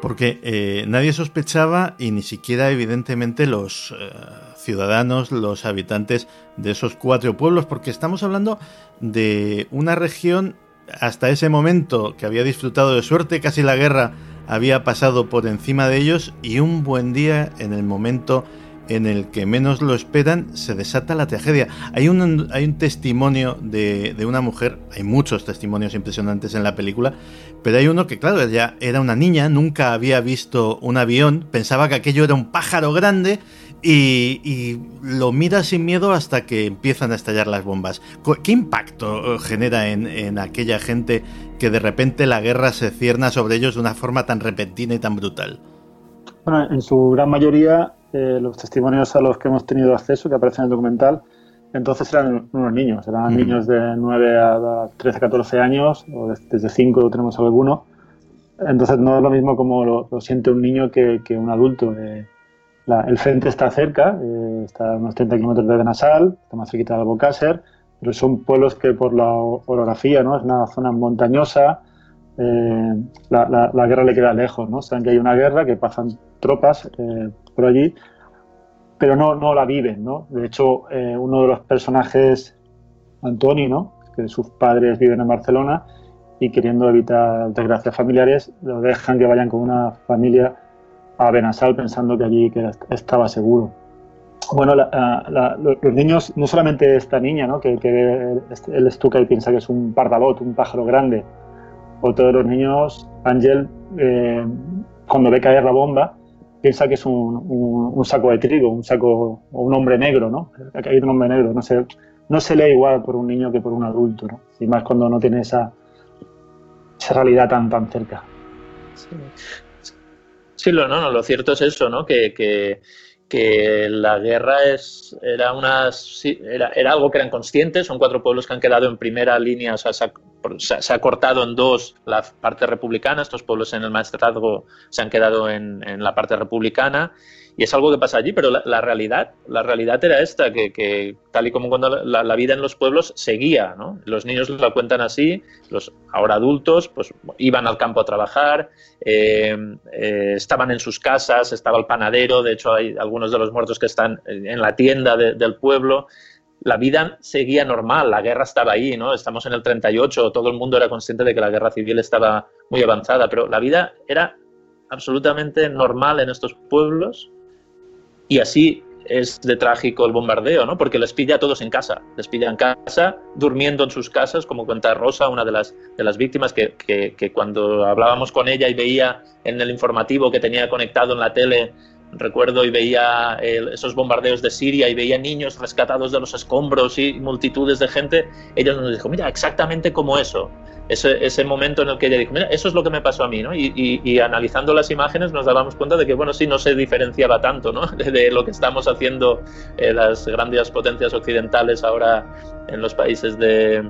Porque eh, nadie sospechaba y ni siquiera evidentemente los eh, ciudadanos, los habitantes de esos cuatro pueblos, porque estamos hablando de una región hasta ese momento que había disfrutado de suerte, casi la guerra había pasado por encima de ellos y un buen día, en el momento en el que menos lo esperan, se desata la tragedia. Hay un, hay un testimonio de, de, una mujer, hay muchos testimonios impresionantes en la película, pero hay uno que, claro, ella era una niña, nunca había visto un avión, pensaba que aquello era un pájaro grande y, lo mira sin miedo hasta que empiezan a estallar las bombas. ¿Qué impacto eh, genera en, aquella gente que de repente la guerra se cierna sobre ellos de una forma tan repentina y tan brutal? Bueno, en su gran mayoría, eh, los testimonios a los que hemos tenido acceso, que aparecen en el documental, entonces eran unos niños, eran niños de 9 a 13, 14 años, o desde 5 tenemos alguno. Entonces no es lo mismo como lo, siente un niño que, un adulto. Eh, el frente está cerca, eh, está a unos 30 kilómetros de Benasal, está más cerquita de Albocácer, pero son pueblos que por la orografía, ¿no? Es una zona montañosa, eh, la, guerra le queda lejos, ¿no? Saben que hay una guerra, que pasan tropas eh, por allí, pero no, no la viven, ¿no? De hecho, uno de los personajes, Antoni, ¿no? Que sus padres viven en Barcelona y queriendo evitar desgracias familiares, lo dejan que vayan con una familia a Benasal pensando que allí que estaba seguro. Bueno, los niños, no solamente esta niña, ¿no? que, que él estuca y piensa que es un pardalot, un pájaro grande, o todos los niños, Ángel, eh, cuando ve caer la bomba, piensa que es un, saco de trigo, un saco, o un hombre negro, ¿no? Ha caído un hombre negro, no se, no se lee igual por un niño que por un adulto, ¿no? Y más cuando no tiene esa, esa realidad tan, tan cerca. Sí. Sí, lo, no, no, lo cierto es eso, ¿no? Que, que, que la guerra es, era, una, era, era, algo que eran conscientes, son cuatro pueblos que han quedado en primera línea, o sea, se ha, se ha, cortado en dos la parte republicana, estos pueblos en el maestrazgo se han quedado en, en la parte republicana y es algo que pasa allí, pero la, realidad, la realidad era esta, que, tal y como cuando la, vida en los pueblos seguía, ¿no? Los niños la cuentan así, los ahora adultos, pues iban al campo a trabajar, eh, eh, estaban en sus casas, estaba el panadero, de hecho hay algunos de los muertos que están en la tienda del pueblo. La vida seguía normal, la guerra estaba ahí, ¿no? Estamos en el 38, todo el mundo era consciente de que la guerra civil estaba muy avanzada, pero la vida era absolutamente normal en estos pueblos y así es de trágico el bombardeo, ¿no? Porque les pilla a todos en casa, les pilla en casa, durmiendo en sus casas, como cuenta Rosa, una de las, de las víctimas, que, que, cuando hablábamos con ella y veía en el informativo que tenía conectado en la tele, recuerdo y veía esos bombardeos de Siria y veía niños rescatados de los escombros y multitudes de gente, ella nos dijo, mira, exactamente como eso ese, ese, momento en el que ella dijo, mira, eso es lo que me pasó a mí, ¿no? Y, y, analizando las imágenes nos dábamos cuenta de que, bueno, sí, no se diferenciaba tanto, ¿no? [LAUGHS] De, lo que estamos haciendo eh, las grandes potencias occidentales ahora en los países de,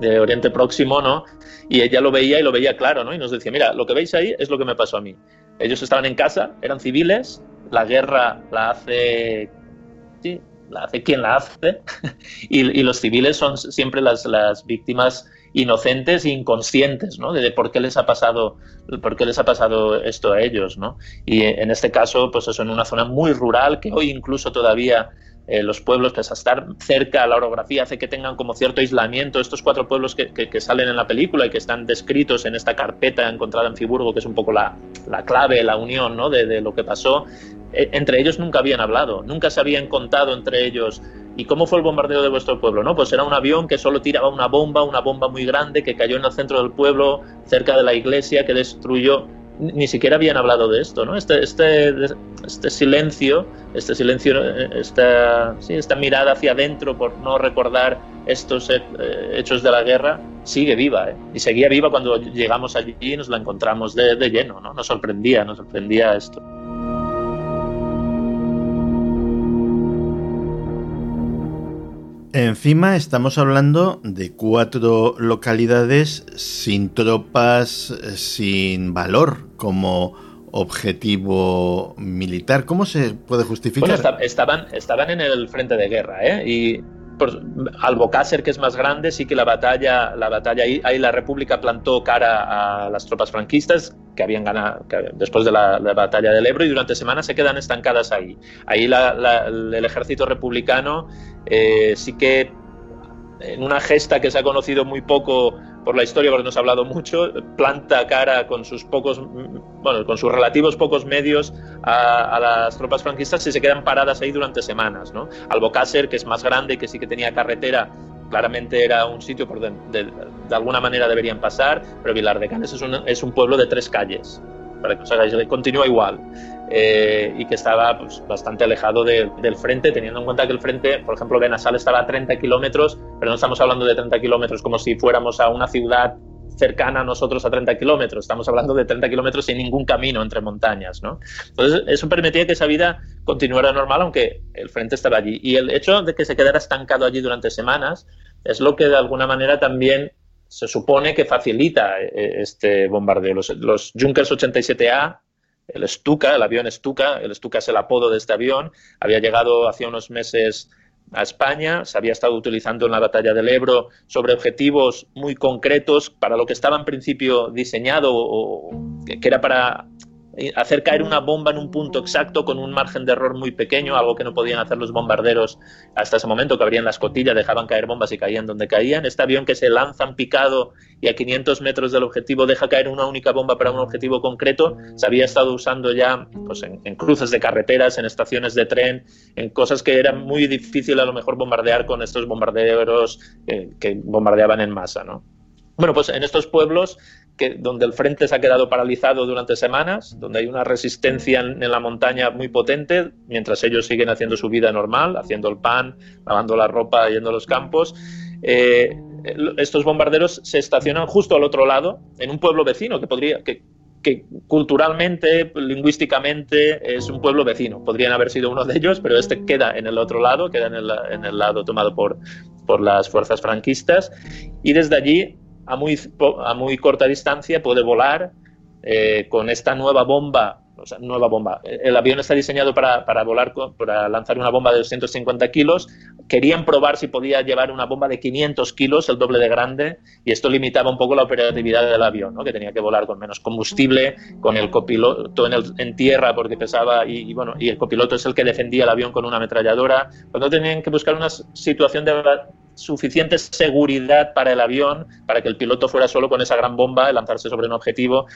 de, Oriente Próximo, ¿no? Y ella lo veía y lo veía claro, ¿no? Y nos decía, mira, lo que veis ahí es lo que me pasó a mí. Ellos estaban en casa, eran civiles, la guerra la hace... Sí, la hace quien la hace, [LAUGHS] y, y los civiles son siempre las, las víctimas inocentes e inconscientes, ¿no? De, por qué les ha pasado, por qué les ha pasado esto a ellos, ¿no? Y en este caso, pues eso, en una zona muy rural que hoy incluso todavía eh, los pueblos, pese a estar cerca, la orografía hace que tengan como cierto aislamiento. Estos cuatro pueblos que, que, salen en la película y que están descritos en esta carpeta encontrada en Friburgo, que es un poco la, la clave, la unión ¿no? de, de, lo que pasó, eh, entre ellos nunca habían hablado, nunca se habían contado entre ellos. ¿Y cómo fue el bombardeo de vuestro pueblo? No, pues era un avión que solo tiraba una bomba, una bomba muy grande que cayó en el centro del pueblo, cerca de la iglesia, que destruyó ni siquiera habían hablado de esto, ¿no? Este, este, este silencio, este silencio, esta, sí, esta mirada hacia adentro por no recordar estos eh, hechos de la guerra, sigue viva, ¿eh? Y seguía viva cuando llegamos allí y nos la encontramos de, de lleno, ¿no? Nos sorprendía, nos sorprendía esto. Encima estamos hablando de cuatro localidades sin tropas, sin valor como objetivo militar. ¿Cómo se puede justificar? Bueno, estaban, estaban en el frente de guerra, ¿eh? Y por, Albocácer, que es más grande, sí que la batalla, la batalla ahí, la República plantó cara a las tropas franquistas que habían ganado después de la, la, batalla del Ebro y durante semanas se quedan estancadas ahí. Ahí la, el ejército republicano eh, sí que en una gesta que se ha conocido muy poco por la historia, porque nos ha hablado mucho, planta cara con sus pocos, bueno, con sus relativos pocos medios a, a las tropas franquistas y se quedan paradas ahí durante semanas, ¿no? Albocácer, que es más grande, que sí que tenía carretera, claramente era un sitio por donde de, de, alguna manera deberían pasar, pero Vilar de Canes es un, es un pueblo de tres calles, para que os hagáis, continúa igual. Eh, y que estaba pues, bastante alejado de, del frente, teniendo en cuenta que el frente, por ejemplo, Benasal estaba a 30 kilómetros, pero no estamos hablando de 30 kilómetros como si fuéramos a una ciudad cercana a nosotros a 30 kilómetros, estamos hablando de 30 kilómetros sin ningún camino entre montañas. ¿no? Entonces, eso permitía que esa vida continuara normal, aunque el frente estaba allí. Y el hecho de que se quedara estancado allí durante semanas es lo que de alguna manera también se supone que facilita eh, este bombardeo. Los, los Junkers 87A el Stuka, el avión Stuka, el Stuka es el apodo de este avión, había llegado hace unos meses a España, se había estado utilizando en la batalla del Ebro sobre objetivos muy concretos para lo que estaba en principio diseñado o que era para hacer caer una bomba en un punto exacto con un margen de error muy pequeño, algo que no podían hacer los bombarderos hasta ese momento, que abrían la escotilla, dejaban caer bombas y caían donde caían. Este avión que se lanza en picado y a 500 metros del objetivo deja caer una única bomba para un objetivo concreto, se había estado usando ya pues, en, en cruces de carreteras, en estaciones de tren, en cosas que eran muy difícil a lo mejor bombardear con estos bombarderos eh, que bombardeaban en masa, ¿no? Bueno, pues en estos pueblos donde el frente se ha quedado paralizado durante semanas, donde hay una resistencia en, la montaña muy potente, mientras ellos siguen haciendo su vida normal, haciendo el pan, lavando la ropa, yendo a los campos. Eh, estos bombarderos se estacionan justo al otro lado, en un pueblo vecino que culturalmente, lingüísticamente es un pueblo vecino. Podrían haber sido uno de ellos, pero este queda en el otro lado, queda en el, lado tomado por las fuerzas franquistas. Y desde allí a muy, a muy corta distancia puede volar eh, con esta nueva bomba, nueva bomba. El avión está diseñado para, para, volar, para lanzar una bomba de 250 kilos. Querían probar si podía llevar una bomba de 500 kilos, el doble de grande, y esto limitaba un poco la operatividad del avión, ¿no? que tenía que volar con menos combustible, con el copiloto en, tierra porque pesaba, y, y, bueno, y el copiloto es el que defendía el avión con una ametralladora. Cuando tenían que buscar una situación de suficiente seguridad para el avión, para que el piloto fuera solo con esa gran bomba, lanzarse sobre un objetivo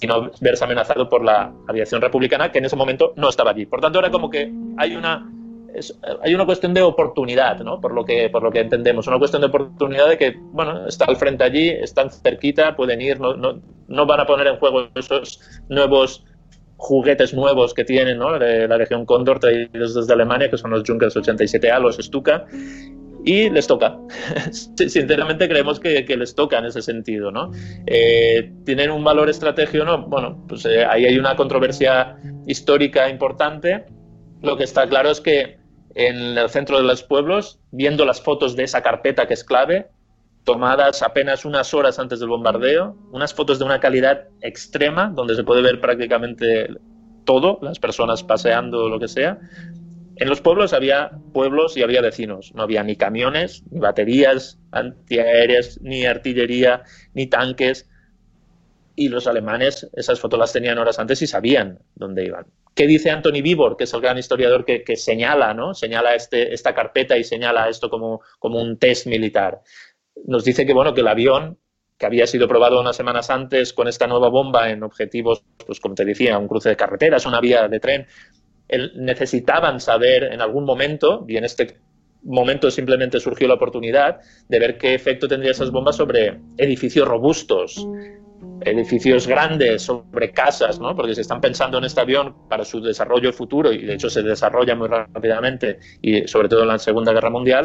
y no verse amenazado por la aviación republicana, que en ese momento no estaba allí. Por tanto, era como que hay una, es, hay una cuestión de oportunidad, ¿no? Por lo, que, por lo que entendemos, una cuestión de oportunidad de que, bueno, está al frente allí, están cerquita, pueden ir, no, no, no van a poner en juego esos nuevos juguetes nuevos que tienen ¿no? de la Legión Cóndor traídos desde Alemania, que son los Junkers 87A, los Stuka, y les toca. [LAUGHS] Sinceramente creemos que, les toca en ese sentido, ¿no? Eh, ¿Tienen un valor estratégico o no? Bueno, pues eh, ahí hay una controversia histórica importante. Lo que está claro es que en el centro de los pueblos, viendo las fotos de esa carpeta que es clave, tomadas apenas unas horas antes del bombardeo, unas fotos de una calidad extrema, donde se puede ver prácticamente todo, las personas paseando lo que sea, En los pueblos había pueblos y había vecinos. No había ni camiones, ni baterías antiaéreas, ni artillería, ni tanques. Y los alemanes esas fotos las tenían horas antes y sabían dónde iban. ¿Qué dice Anthony Vibor, que es el gran historiador que, señala, ¿no? señala este, esta carpeta y señala esto como, como un test militar? Nos dice que, bueno, que el avión que había sido probado unas semanas antes con esta nueva bomba en objetivos, pues como te decía, un cruce de carreteras, una vía de tren, necesitaban saber en algún momento, y en este momento simplemente surgió la oportunidad de ver qué efecto tendría esas bombas sobre edificios robustos, edificios grandes, sobre casas, ¿no? porque se están pensando en este avión para su desarrollo futuro, y de hecho se desarrolla muy rápidamente, y sobre todo en la Segunda Guerra Mundial,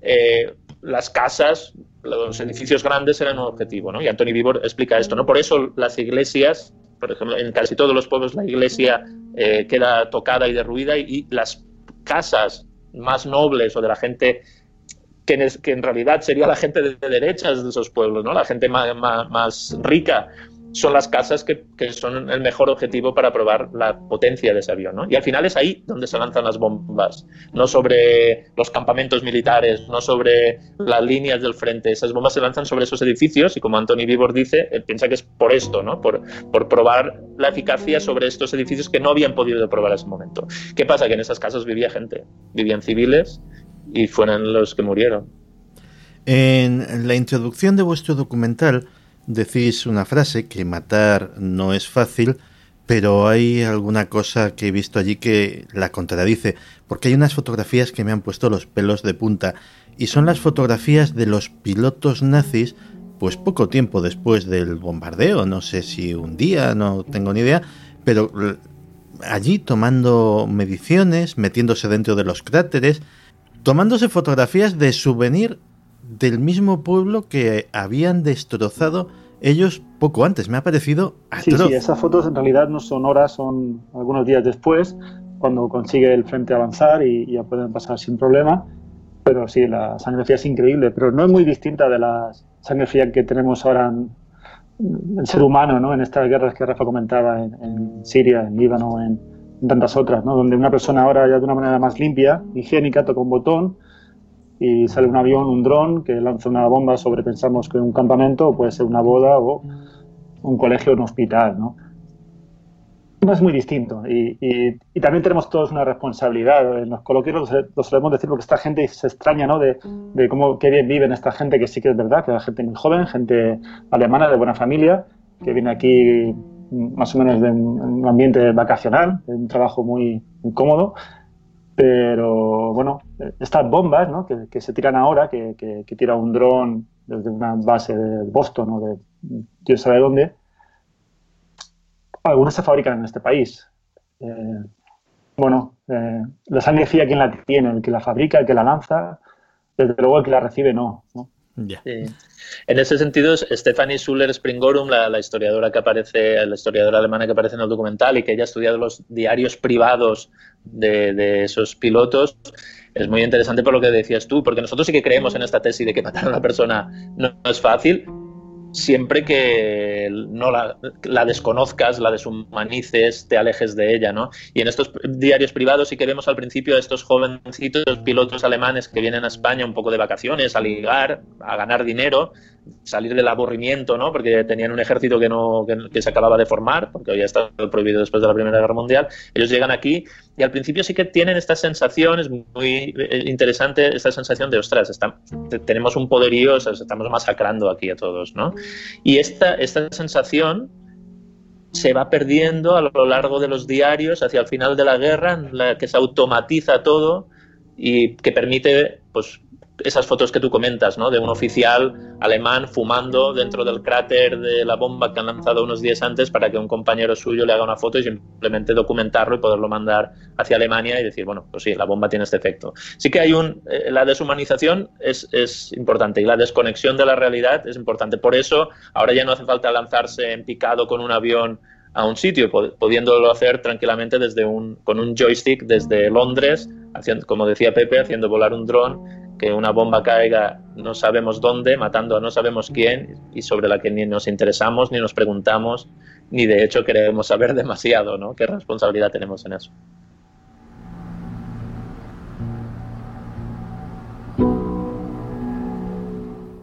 eh, las casas, los edificios grandes eran un objetivo, ¿no? Y Anthony Vivor explica esto, ¿no? Por eso las iglesias, por ejemplo, en casi todos los pueblos la iglesia eh, queda tocada y derruida y, las casas más nobles o de la gente que en, realidad sería la gente de, derechas de esos pueblos, ¿no? La gente más, más rica son las casas que, son el mejor objetivo para probar la potencia de ese avión. ¿no? Y al final es ahí donde se lanzan las bombas, no sobre los campamentos militares, no sobre las líneas del frente. Esas bombas se lanzan sobre esos edificios y como Anthony Vivor dice, él piensa que es por esto, ¿no? por, por probar la eficacia sobre estos edificios que no habían podido probar en ese momento. ¿Qué pasa? Que en esas casas vivía gente, vivían civiles y fueron los que murieron. En la introducción de vuestro documental, decís una frase que matar no es fácil, pero hay alguna cosa que he visto allí que la contradice, porque hay unas fotografías que me han puesto los pelos de punta, y son las fotografías de los pilotos nazis, pues poco tiempo después del bombardeo, no sé si un día, no tengo ni idea, pero allí tomando mediciones, metiéndose dentro de los cráteres, tomándose fotografías de souvenir del mismo pueblo que habían destrozado ellos poco antes. Me ha parecido atroz. Sí, sí, esas fotos en realidad no son horas, son algunos días después, cuando consigue el frente avanzar y, ya pueden pasar sin problema. Pero sí, la sangre fría es increíble, pero no es muy distinta de la sangre fría que tenemos ahora en, el ser humano, ¿no? En estas guerras que Rafa comentaba en, Siria, en Líbano, en, en tantas otras, ¿no? Donde una persona ahora ya de una manera más limpia, higiénica, toca un botón y sale un avión, un dron que lanza una bomba sobre, pensamos que un campamento, puede ser una boda o un colegio un hospital, ¿no? es muy distinto y, y, también tenemos todos una responsabilidad. En los coloquios lo, solemos decir porque esta gente se extraña ¿no? de, de, cómo qué bien viven esta gente, que sí que es verdad, que es gente muy joven, gente alemana de buena familia, que viene aquí más o menos de un, ambiente vacacional, de un trabajo muy, muy cómodo pero bueno, estas bombas ¿no? que, se tiran ahora, que, que, tira un dron desde una base de Boston o de Dios sabe dónde, algunas se fabrican en este país. Eh, bueno, eh, la sangre fría, ¿quién la tiene? El que la fabrica, el que la lanza, desde luego el que la recibe no. ¿no? En ese sentido, Stephanie Schuller Springorum, la, historiadora que aparece, la historiadora alemana que aparece en el documental y que ella ha estudiado los diarios privados de, esos pilotos, es muy interesante por lo que decías tú, porque nosotros sí que creemos en esta tesis de que matar a una persona no es fácil, siempre que no la, desconozcas, la deshumanices, te alejes de ella, ¿no? Y en estos diarios privados sí que vemos al principio a estos jovencitos pilotos alemanes que vienen a España un poco de vacaciones, a ligar, a ganar dinero, salir del aburrimiento, ¿no? Porque tenían un ejército que no que, se acababa de formar, porque había estado prohibido después de la Primera Guerra Mundial. Ellos llegan aquí y al principio sí que tienen esta sensación, es muy eh, interesante esta sensación de, ostras, tenemos un poderío, estamos masacrando aquí a todos, ¿no? Y esta, esta sensación se va perdiendo a lo largo de los diarios hacia el final de la guerra, que se automatiza todo y que permite pues esas fotos que tú comentas, ¿no? De un oficial alemán fumando dentro del cráter de la bomba que han lanzado unos días antes para que un compañero suyo le haga una foto y simplemente documentarlo y poderlo mandar hacia Alemania y decir, bueno, pues sí, la bomba tiene este efecto. Sí que hay un... Eh, la deshumanización es, es importante y la desconexión de la realidad es importante. Por eso ahora ya no hace falta lanzarse en picado con un avión a un sitio, pudiéndolo hacer tranquilamente desde un, con un joystick desde Londres, haciendo, como decía Pepe, haciendo volar un dron que una bomba caiga no sabemos dónde, matando a no sabemos quién y sobre la que ni nos interesamos, ni nos preguntamos, ni de hecho queremos saber [LAUGHS] demasiado, ¿no? ¿Qué responsabilidad tenemos en eso?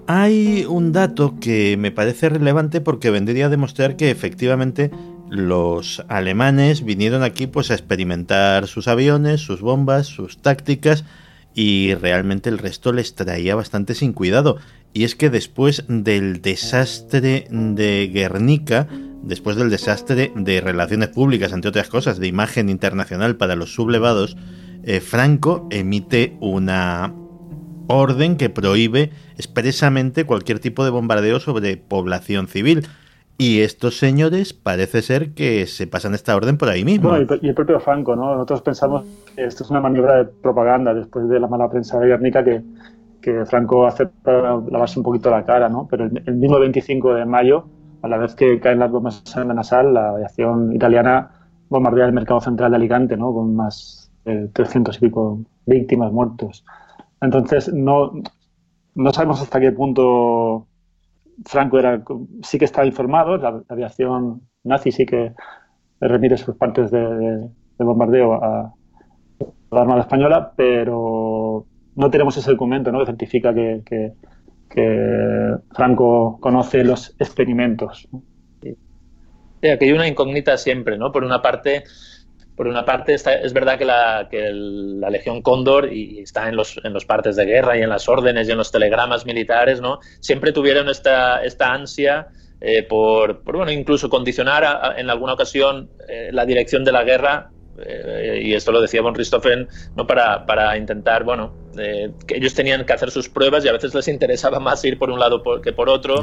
Hay un dato que me parece relevante porque vendría a demostrar que efectivamente los alemanes vinieron aquí pues a experimentar sus aviones, sus bombas, sus tácticas y realmente el resto les traía bastante sin cuidado. Y es que después del desastre de Guernica, después del desastre de relaciones públicas, entre otras cosas, de imagen internacional para los sublevados, eh, Franco emite una orden que prohíbe expresamente cualquier tipo de bombardeo sobre población civil. Y estos señores parece ser que se pasan esta orden por ahí mismo. y el propio Franco, ¿no? Nosotros pensamos que esto es una maniobra de propaganda después de la mala prensa de Guernica que, Franco hace para lavarse un poquito la cara, ¿no? Pero el, mismo 25 de mayo, a la vez que caen las bombas en Benasal, la aviación italiana bombardea el mercado central de Alicante, ¿no? Con más de 300 y pico víctimas, muertos. Entonces, no, no sabemos hasta qué punto Franco era, sí que estaba informado, la, aviación nazi sí que remite sus partes de, bombardeo a, la Armada Española, pero no tenemos ese documento ¿no? que certifica que, Franco conoce los experimentos. Aquí hay una incógnita siempre, ¿no? Por una parte, por una parte, es verdad que la, que la Legión Cóndor, y está en los, en los partes de guerra y en las órdenes y en los telegramas militares, ¿no? siempre tuvieron esta, esta ansia eh, por, por, bueno, incluso condicionar en alguna ocasión eh, la dirección de la guerra eh, y esto lo decía von Richthofen, ¿no? para, para intentar, bueno, eh, que ellos tenían que hacer sus pruebas y a veces les interesaba [LAUGHS] más ir por un lado que por otro.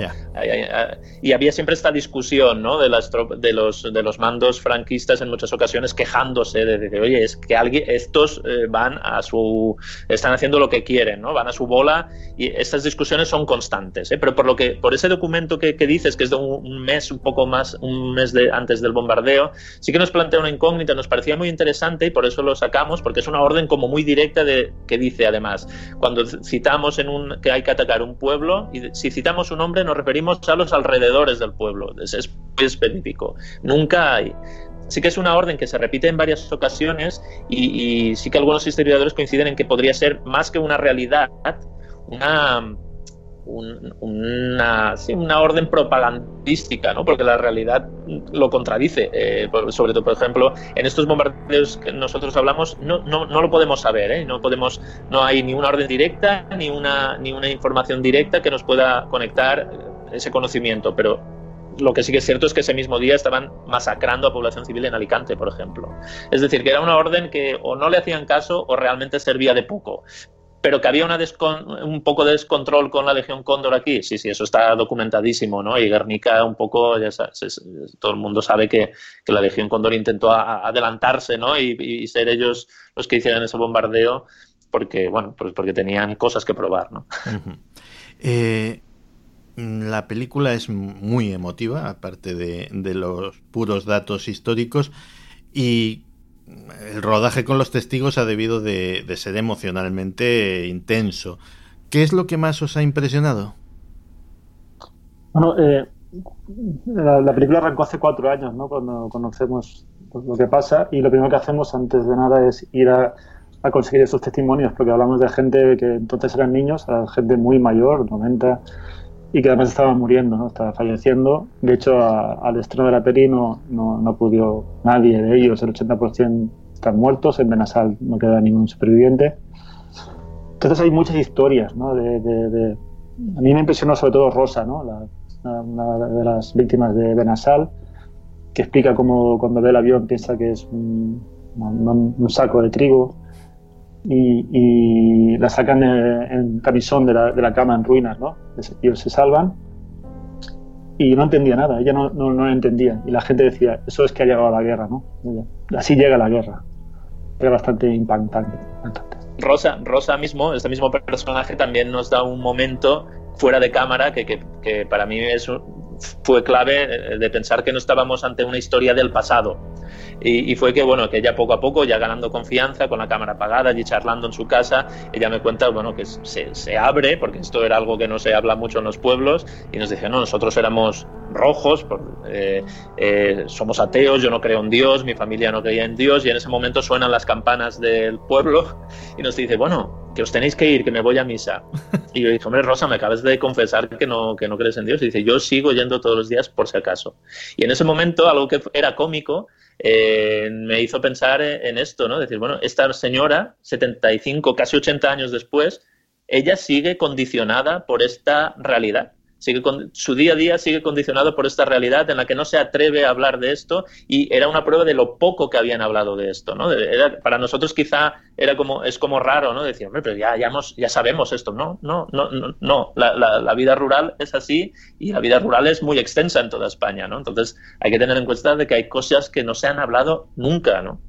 Y había siempre esta discusión ¿no? de, las de, los, de los mandos franquistas en muchas ocasiones quejándose de, de oye, es que alguien, estos eh, van a su, están haciendo lo que quieren, ¿no? van a su bola y estas discusiones son constantes. Pero por, lo que, por ese documento que, que dices, que es de un, mes, un poco más, un mes de, antes del bombardeo, sí que nos plantea una incógnita, nos parecía muy interesante y por eso lo sacamos, porque es una orden como muy directa de, que dice además, cuando citamos en un, que hay que atacar un pueblo, y si citamos un nombre nos referimos a los alrededores del pueblo, es muy específico. Nunca hay. Sí que es una orden que se repite en varias ocasiones y, y, sí que algunos historiadores coinciden en que podría ser más que una realidad, una, una, una orden propagandística, ¿no? porque la realidad lo contradice. Eh, sobre todo, por ejemplo, en estos bombardeos que nosotros hablamos, no, no, no lo podemos saber, ¿eh? no, podemos, no hay ni una orden directa ni una, ni una información directa que nos pueda conectar ese conocimiento, pero lo que sí que es cierto es que ese mismo día estaban masacrando a población civil en Alicante, por ejemplo. Es decir, que era una orden que o no le hacían caso o realmente servía de poco pero que había un poco de descontrol con la Legión Cóndor aquí, sí, sí, eso está documentadísimo, ¿no? Y Guernica un poco, todo el mundo sabe que, la Legión Cóndor intentó adelantarse, ¿no? Y, ser ellos los que hicieran ese bombardeo porque, bueno, pues porque tenían cosas que probar, ¿no? Eh, la película es muy emotiva, aparte de, de los puros datos históricos, y el rodaje con los testigos ha debido de, ser emocionalmente intenso. ¿Qué es lo que más os ha impresionado? Bueno, eh, la, película arrancó hace cuatro años, ¿no? Cuando conocemos lo que pasa y lo primero que hacemos antes de nada es ir a, conseguir esos testimonios, porque hablamos de gente que entonces eran niños, gente muy mayor, 90 y que además estaba muriendo, ¿no? estaba falleciendo. De hecho, al estreno de la peli no, no, pudo nadie de ellos, el 80% están muertos, en Benasal no queda ningún superviviente. Entonces hay muchas historias, ¿no? A mí me impresionó sobre todo Rosa, ¿no? Una de las víctimas de Benasal, que explica cómo cuando ve el avión piensa que es un saco de trigo y, la sacan en, camisón de la, de la, cama en ruinas, ¿no? Ellos se salvan y no entendía nada, ella no, no, no, entendía. Y la gente decía, eso es que ha llegado la guerra, ¿no? Así llega la guerra. Era bastante impactante. Rosa, Rosa mismo, este mismo personaje también nos da un momento fuera de cámara que, que, que para mí es, fue clave eh, de pensar que no estábamos ante una historia del pasado. Y, fue que, bueno, que ella poco a poco, ya ganando confianza, con la cámara apagada, y charlando en su casa, ella me cuenta, bueno, que se, se, abre, porque esto era algo que no se habla mucho en los pueblos, y nos dice, no, nosotros éramos rojos, eh, eh, somos ateos, yo no creo en Dios, mi familia no creía en Dios, y en ese momento suenan las campanas del pueblo, [LAUGHS] y nos dice, bueno, que os tenéis que ir, que me voy a misa. [LAUGHS] Y yo dije, hombre, Rosa, me acabas de confesar que no, que no crees en Dios. Y dice, yo sigo yendo todos los días por si acaso. Y en ese momento, algo que era cómico, eh, me hizo pensar en esto, ¿no? Decir, bueno, esta señora, 75, casi 80 años después, ella sigue condicionada por esta realidad sigue con, su día a día sigue condicionado por esta realidad en la que no se atreve a hablar de esto y era una prueba de lo poco que habían hablado de esto, ¿no? para nosotros quizá era como, es como raro, ¿no? Decir, pero ya, ya, ya sabemos esto, no, no, no, no, no. La, la, vida rural es así y la vida rural es muy extensa en toda España, ¿no? Entonces hay que tener en cuenta de que hay cosas que no se han hablado nunca, ¿no?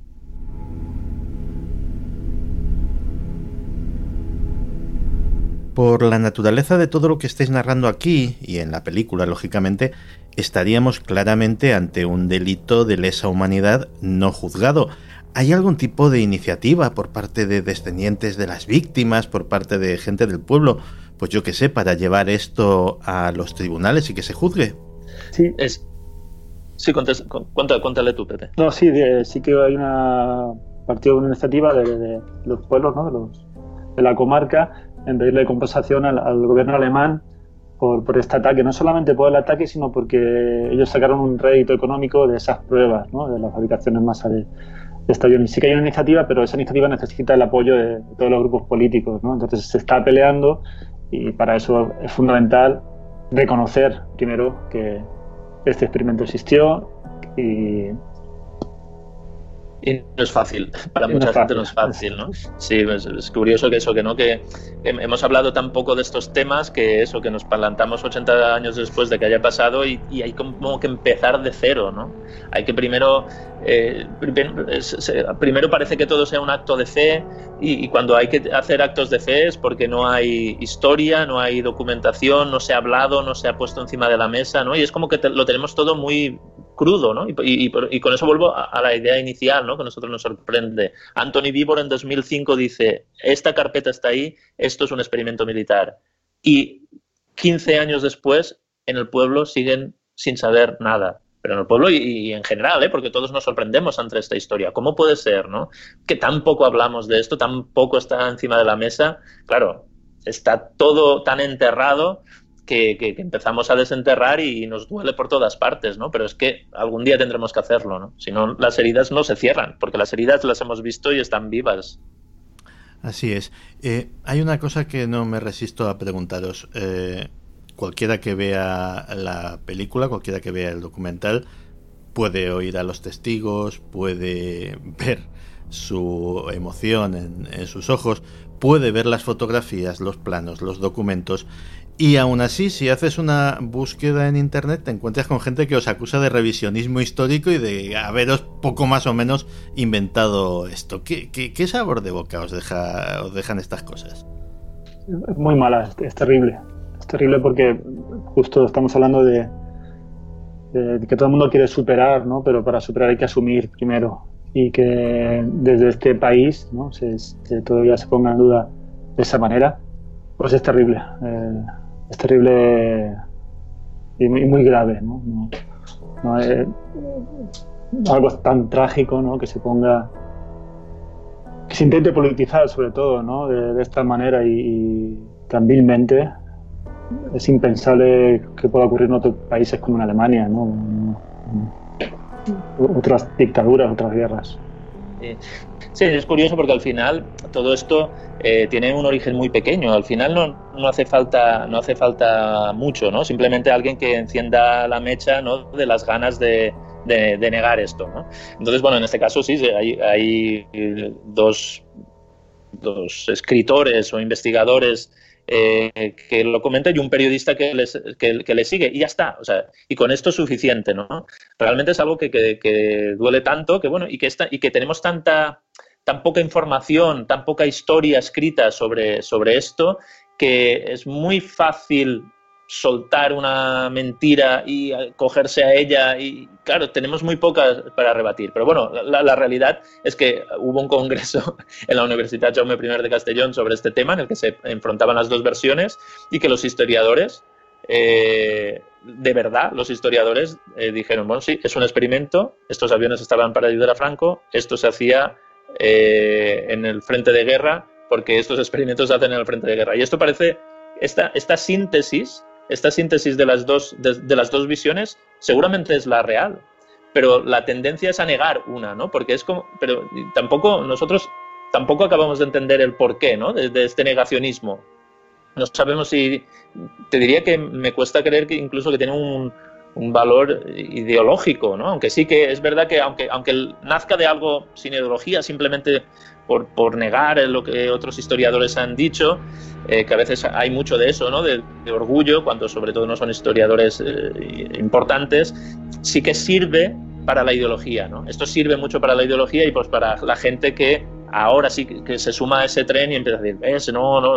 Por la naturaleza de todo lo que estáis narrando aquí, y en la película, lógicamente, estaríamos claramente ante un delito de lesa humanidad no juzgado. ¿Hay algún tipo de iniciativa por parte de descendientes de las víctimas, por parte de gente del pueblo, pues yo qué sé, para llevar esto a los tribunales y que se juzgue? Sí, es... Sí, cuéntale, tú, Pepe. No, sí, sí que hay una partido una iniciativa de, los pueblos, ¿no? de, los, de la comarca en pedirle compensación al, gobierno alemán por, por, este ataque, no solamente por el ataque, sino porque ellos sacaron un rédito económico de esas pruebas, ¿no? de la fabricación en masa de, este avión. Sí que hay una iniciativa, pero esa iniciativa necesita el apoyo de, todos los grupos políticos. ¿no? Entonces se está peleando y para eso es fundamental reconocer primero que este experimento existió y y no es fácil, para mucha gente no es fácil, ¿no? Sí, es, curioso que eso, que no, que hemos hablado tan poco de estos temas que eso, que nos plantamos 80 años después de que haya pasado y, hay como que empezar de cero, ¿no? Hay que primero, eh, primero parece que todo sea un acto de fe y, cuando hay que hacer actos de fe es porque no hay historia, no hay documentación, no se ha hablado, no se ha puesto encima de la mesa, ¿no? Y es como que lo tenemos todo muy crudo, ¿no? Y, con eso vuelvo a, la idea inicial, ¿no? Que a nosotros nos sorprende. Anthony Vivor en 2005 dice, esta carpeta está ahí, esto es un experimento militar. Y 15 años después, en el pueblo siguen sin saber nada. Pero en el pueblo y, en general, ¿eh? porque todos nos sorprendemos ante esta historia. ¿Cómo puede ser, no? Que tan poco hablamos de esto, tan poco está encima de la mesa. Claro, está todo tan enterrado que, empezamos a desenterrar y nos duele por todas partes, ¿no? Pero es que algún día tendremos que hacerlo, ¿no? Si no, las heridas no se cierran, porque las heridas las hemos visto y están vivas. Así es. Eh, hay una cosa que no me resisto a preguntaros. Eh, cualquiera que vea la película, cualquiera que vea el documental, puede oír a los testigos, puede [LAUGHS] ver su emoción en, en sus ojos, puede ver las fotografías, los planos, los documentos y aún así, si haces una búsqueda en internet, te encuentras con gente que os acusa de revisionismo histórico y de haberos poco más o menos inventado esto. ¿Qué, sabor de boca os, deja, os dejan estas cosas? Muy mala, es, terrible. Terrible porque justo estamos hablando de, que todo el mundo quiere superar, ¿no? pero para superar hay que asumir primero. Y que desde este país ¿no? se, todavía se ponga en duda de esa manera, pues es terrible. Eh, es terrible y muy, grave, ¿no? no, es algo tan trágico, ¿no? Que se ponga, que se intente politizar sobre todo, ¿no? De, esta manera y, tan vilmente. Es impensable que pueda ocurrir en otros países como en Alemania, ¿no? Otras dictaduras, otras guerras. Sí, es curioso porque al final todo esto eh, tiene un origen muy pequeño. Al final no, no, hace falta no hace falta mucho, ¿no? Simplemente alguien que encienda la mecha, ¿no? De las ganas de, de, negar esto, ¿no? Entonces, bueno, en este caso sí, hay, hay dos, dos escritores o investigadores eh, que lo comenta y un periodista que, les, que, le sigue y ya está. O sea, y con esto es suficiente, ¿no? Realmente es algo que, que, duele tanto que, bueno, y que, está, y que tenemos tanta, tan poca información, tan poca historia escrita sobre, sobre esto que es muy fácil soltar una mentira y cogerse a ella y claro, tenemos muy pocas para rebatir, pero bueno, la, realidad es que hubo un congreso [LAUGHS] en la Universidad Jaume I de Castellón sobre este tema en el que se enfrentaban las dos versiones y que los historiadores, eh, de verdad, los historiadores eh, dijeron, bueno, sí, es un experimento, estos aviones estaban para ayudar a Franco, esto se hacía eh, en el frente de guerra porque estos experimentos se hacen en el frente de guerra. Y esto parece, esta, esta síntesis, esta síntesis de las, dos, de, las dos visiones seguramente es la real, pero la tendencia es a negar una, ¿no? Porque es como, pero tampoco nosotros tampoco acabamos de entender el porqué, ¿no? De, este negacionismo. No sabemos si, te diría que me cuesta creer que incluso que tiene un, un valor ideológico, ¿no? Aunque sí que es verdad que aunque, aunque nazca de algo sin ideología, simplemente por, por negar lo que otros historiadores han dicho, eh, que a veces hay mucho de eso, ¿no? De, orgullo, cuando sobre todo no son historiadores eh, importantes, sí que sirve para la ideología, ¿no? Esto sirve mucho para la ideología y pues para la gente que ahora sí que se suma a ese tren y empieza a decir, ves, no, no,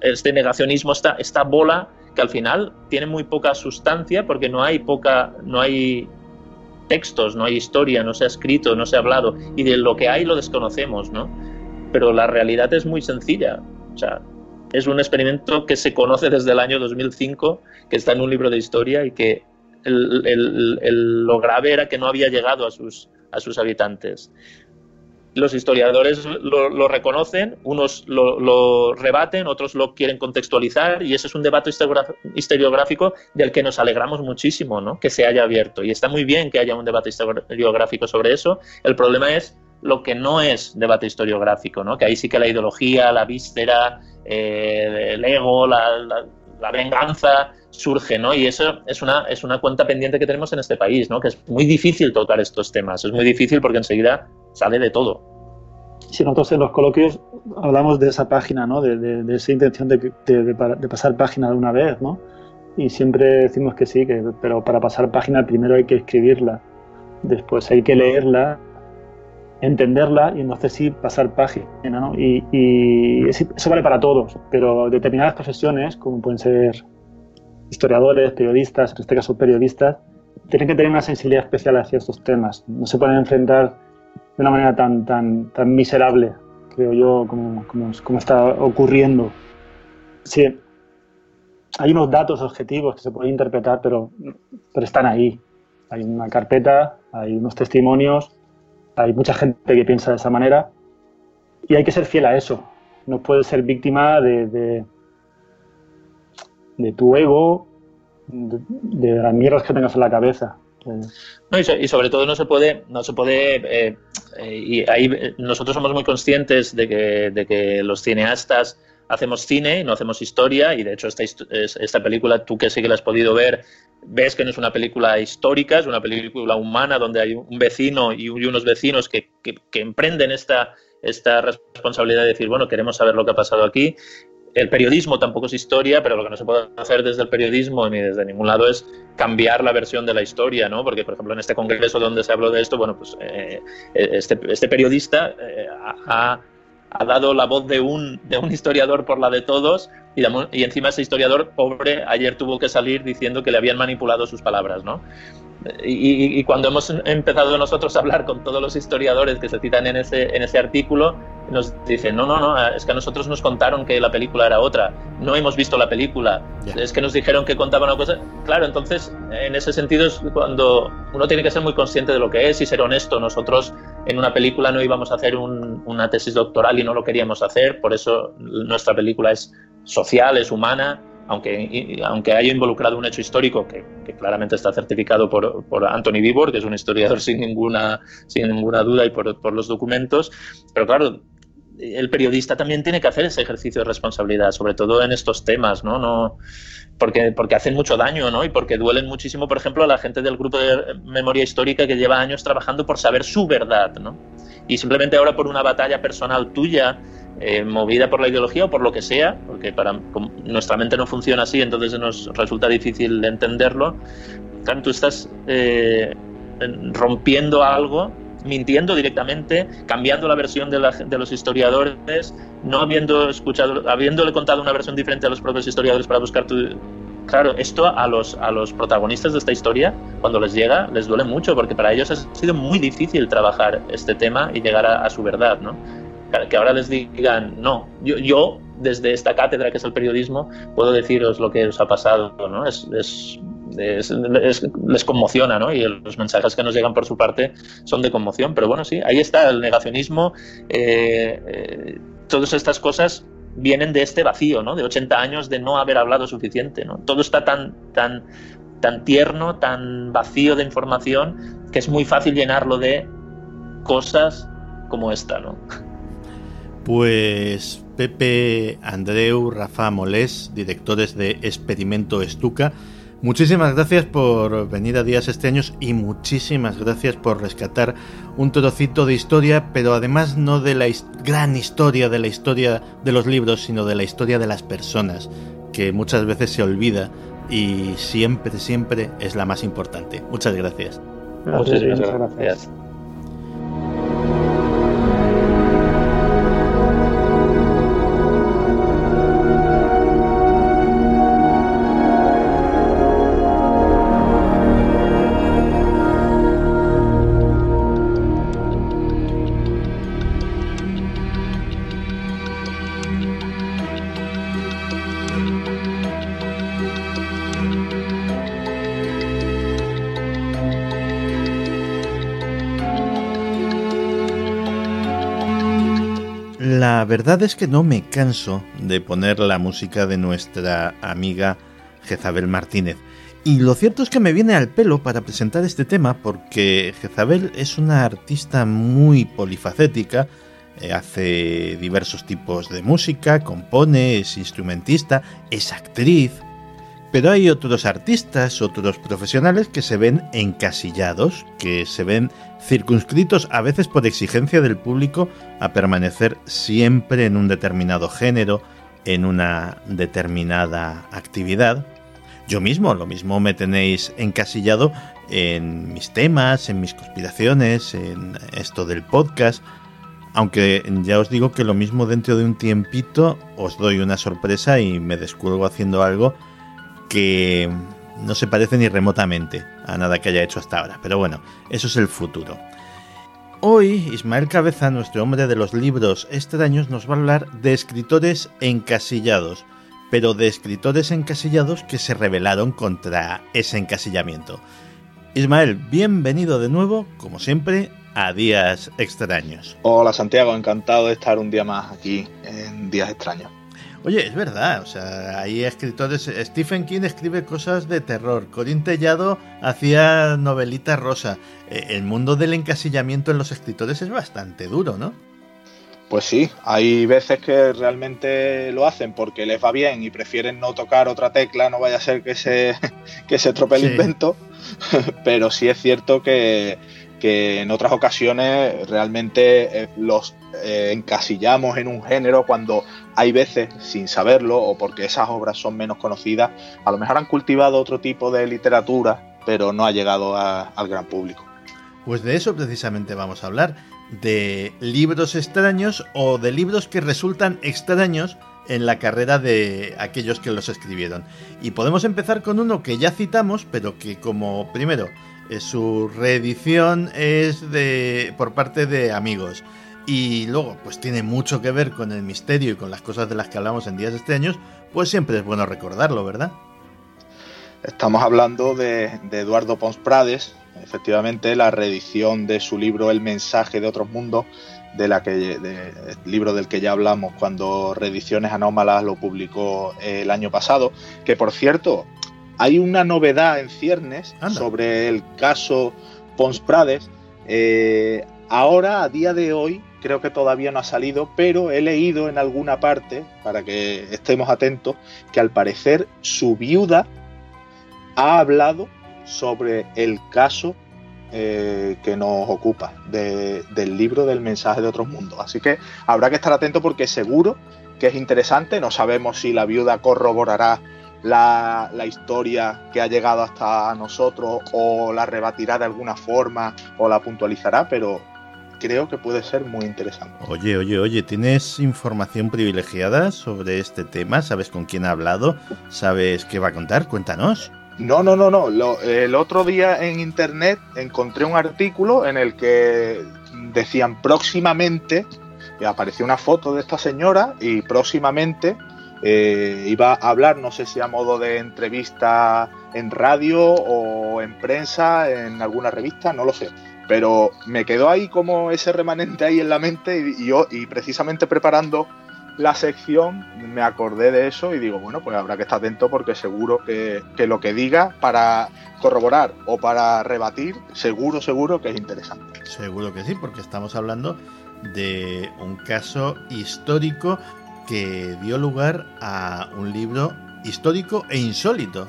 este negacionismo, esta, esta bola que al final tiene muy poca sustancia porque no hay poca, no hay textos, no hay historia, no se ha escrito, no se ha hablado y de lo que hay lo desconocemos, ¿no? Pero la realidad es muy sencilla, o sea, es un experimento que se conoce desde el año 2005, que está en un libro de historia y que lo grave era que no había llegado a sus, a sus habitantes los historiadores lo, reconocen, unos lo, rebaten, otros lo quieren contextualizar y ese es un debate historiográfico del que nos alegramos muchísimo, ¿no? que se haya abierto. Y está muy bien que haya un debate historiográfico sobre eso. El problema es lo que no es debate historiográfico, ¿no? que ahí sí que la ideología, la víscera, eh, el ego, la, venganza surge, ¿no? Y eso es una, es una cuenta pendiente que tenemos en este país, ¿no? Que es muy difícil tocar estos temas, es muy difícil porque enseguida sale de todo. Si nosotros en los coloquios hablamos de esa página, ¿no? de, esa intención de, pasar página de una vez, ¿no? y siempre decimos que sí, que, pero para pasar página primero hay que escribirla, después hay que leerla, entenderla y entonces sí pasar página. ¿no? Y, y eso vale para todos, pero determinadas profesiones, como pueden ser historiadores, periodistas, en este caso periodistas, tienen que tener una sensibilidad especial hacia estos temas. No se pueden enfrentar de una manera tan, tan, tan miserable, creo yo, como, como, está ocurriendo. Sí, hay unos datos objetivos que se pueden interpretar, pero, pero están ahí. Hay una carpeta, hay unos testimonios, hay mucha gente que piensa de esa manera y hay que ser fiel a eso. No puedes ser víctima de, de, de tu ego, de, las mierdas que tengas en la cabeza. No, y, sobre todo no se puede, no se puede eh, eh, y ahí eh, nosotros somos muy conscientes de que, de que los cineastas hacemos cine y no hacemos historia y de hecho esta, esta película, tú que sí que la has podido ver, ves que no es una película histórica, es una película humana donde hay un vecino y unos vecinos que, emprenden esta, esta responsabilidad de decir, bueno, queremos saber lo que ha pasado aquí el periodismo tampoco es historia, pero lo que no se puede hacer desde el periodismo ni desde ningún lado es cambiar la versión de la historia, ¿no? Porque, por ejemplo, en este congreso donde se habló de esto, bueno, pues eh, este, este, periodista eh, ha, ha, dado la voz de un, de un historiador por la de todos y, encima ese historiador pobre ayer tuvo que salir diciendo que le habían manipulado sus palabras, ¿no? Y, cuando hemos empezado nosotros a hablar con todos los historiadores que se citan en ese, en ese artículo, nos dicen, no, no, no, es que a nosotros nos contaron que la película era otra, no hemos visto la película, es que nos dijeron que contaban una cosa. Claro, entonces, en ese sentido es cuando uno tiene que ser muy consciente de lo que es y ser honesto. Nosotros en una película no íbamos a hacer una tesis doctoral y no lo queríamos hacer, por eso nuestra película es social, es humana aunque, aunque haya involucrado un hecho histórico que, claramente está certificado por, por, Anthony Vibor, que es un historiador [LAUGHS] sin ninguna, sin ninguna duda y por, por los documentos, pero claro, el periodista también tiene que hacer ese ejercicio de responsabilidad, sobre todo en estos temas, ¿no? no porque, porque hacen mucho daño, ¿no? Y porque duelen muchísimo, por ejemplo, a la gente del grupo de memoria histórica que lleva años trabajando por saber su verdad, ¿no? Y simplemente ahora por una batalla personal tuya eh, movida por la ideología o por lo que sea, porque para nuestra mente no funciona así, entonces nos resulta difícil entenderlo. Claro, tú estás eh, rompiendo algo, mintiendo directamente, cambiando la versión de, los historiadores, no habiendo escuchado, habiéndole contado una versión diferente a los propios historiadores para buscar tu, Claro, esto a los, a los protagonistas de esta historia, cuando les llega, les duele mucho, porque para ellos ha sido muy difícil trabajar este tema y llegar a, a su verdad, ¿no? Que ahora les digan, no, yo, yo, desde esta cátedra que es el periodismo puedo deciros lo que os ha pasado, ¿no? Es, es, les conmociona, ¿no? Y los mensajes que nos llegan por su parte son de conmoción, pero bueno, sí, ahí está el negacionismo. Eh, eh, todas estas cosas vienen de este vacío, ¿no? De 80 años de no haber hablado suficiente, ¿no? Todo está tan, tan, tan tierno, tan vacío de información, que es muy fácil llenarlo de cosas como esta, ¿no? Pues Pepe, Andreu, Rafa Molés, directores de Experimento Estuca, muchísimas gracias por venir a Días Extraños y muchísimas gracias por rescatar un trocito de historia, pero además no de la gran historia de la historia de los libros, sino de la historia de las personas, que muchas veces se olvida y siempre, siempre es la más importante. Muchas gracias. Muchas gracias. Verdad es que no me canso de poner la música de nuestra amiga Jezabel Martínez. Y lo cierto es que me viene al pelo para presentar este tema porque Jezabel es una artista muy polifacética, eh, hace diversos tipos de música, compone, es instrumentista, es actriz, pero hay otros artistas, otros profesionales que se ven encasillados, que se ven circunscritos a veces por exigencia del público a permanecer siempre en un determinado género, en una determinada actividad. Yo mismo, lo mismo me tenéis encasillado en mis temas, en mis conspiraciones, en esto del podcast. Aunque ya os digo que lo mismo dentro de un tiempito os doy una sorpresa y me descuelgo haciendo algo que no se parece ni remotamente a nada que haya hecho hasta ahora. Pero bueno, eso es el futuro. Hoy Ismael Cabeza, nuestro hombre de los libros extraños, nos va a hablar de escritores encasillados, pero de escritores encasillados que se rebelaron contra ese encasillamiento. Ismael, bienvenido de nuevo, como siempre, a Días Extraños. Hola Santiago, encantado de estar un día más aquí en Días Extraños. Oye, es verdad, o sea, hay escritores. Stephen King escribe cosas de terror. Corín Tellado hacía novelita rosa. Eh, el mundo del encasillamiento en los escritores es bastante duro, ¿no? Pues sí, hay veces que realmente lo hacen porque les va bien y prefieren no tocar otra tecla, no vaya a ser que se, [LAUGHS] que se estropee el invento. [LAUGHS] Pero sí es cierto que, que en otras ocasiones realmente eh, los eh, encasillamos en un género cuando hay veces, sin saberlo, o porque esas obras son menos conocidas, a lo mejor han cultivado otro tipo de literatura, pero no ha llegado al gran público. Pues de eso precisamente vamos a hablar, de libros extraños o de libros que resultan extraños en la carrera de aquellos que los escribieron. Y podemos empezar con uno que ya citamos, pero que como primero eh, su reedición es de por parte de amigos y luego pues tiene mucho que ver con el misterio y con las cosas de las que hablamos en días extraños, pues siempre es bueno recordarlo, ¿verdad? Estamos hablando de, Eduardo Pons Prades, efectivamente la reedición de su libro El mensaje de otros mundos, de la que libro del que ya hablamos cuando Reediciones Anómalas lo publicó el año pasado, que por cierto hay una novedad en ciernes sobre el caso Pons Prades. Eh, ahora, a día de hoy, creo que todavía no ha salido, pero he leído en alguna parte, para que estemos atentos, que al parecer su viuda ha hablado sobre el caso eh, que nos ocupa del libro del mensaje de otros mundos. Así que habrá que estar atento porque seguro que es interesante. No sabemos si la viuda corroborará la, historia que ha llegado hasta nosotros o la rebatirá de alguna forma o la puntualizará, pero creo que puede ser muy interesante. Oye, oye, oye, ¿tienes información privilegiada sobre este tema? ¿Sabes con quién ha hablado? ¿Sabes qué va a contar? Cuéntanos. No, no, no, no. el otro día en internet encontré un artículo en el que decían próximamente, y apareció una foto de esta señora y próximamente eh, iba a hablar, no sé si a modo de entrevista en radio o en prensa, en alguna revista, no lo sé. Pero me quedó ahí como ese remanente ahí en la mente y, yo, y precisamente preparando la sección me acordé de eso y digo, bueno, pues habrá que estar atento porque seguro que, que, lo que diga para corroborar o para rebatir, seguro, seguro que es interesante. Seguro que sí, porque estamos hablando de un caso histórico que dio lugar a un libro histórico e insólito.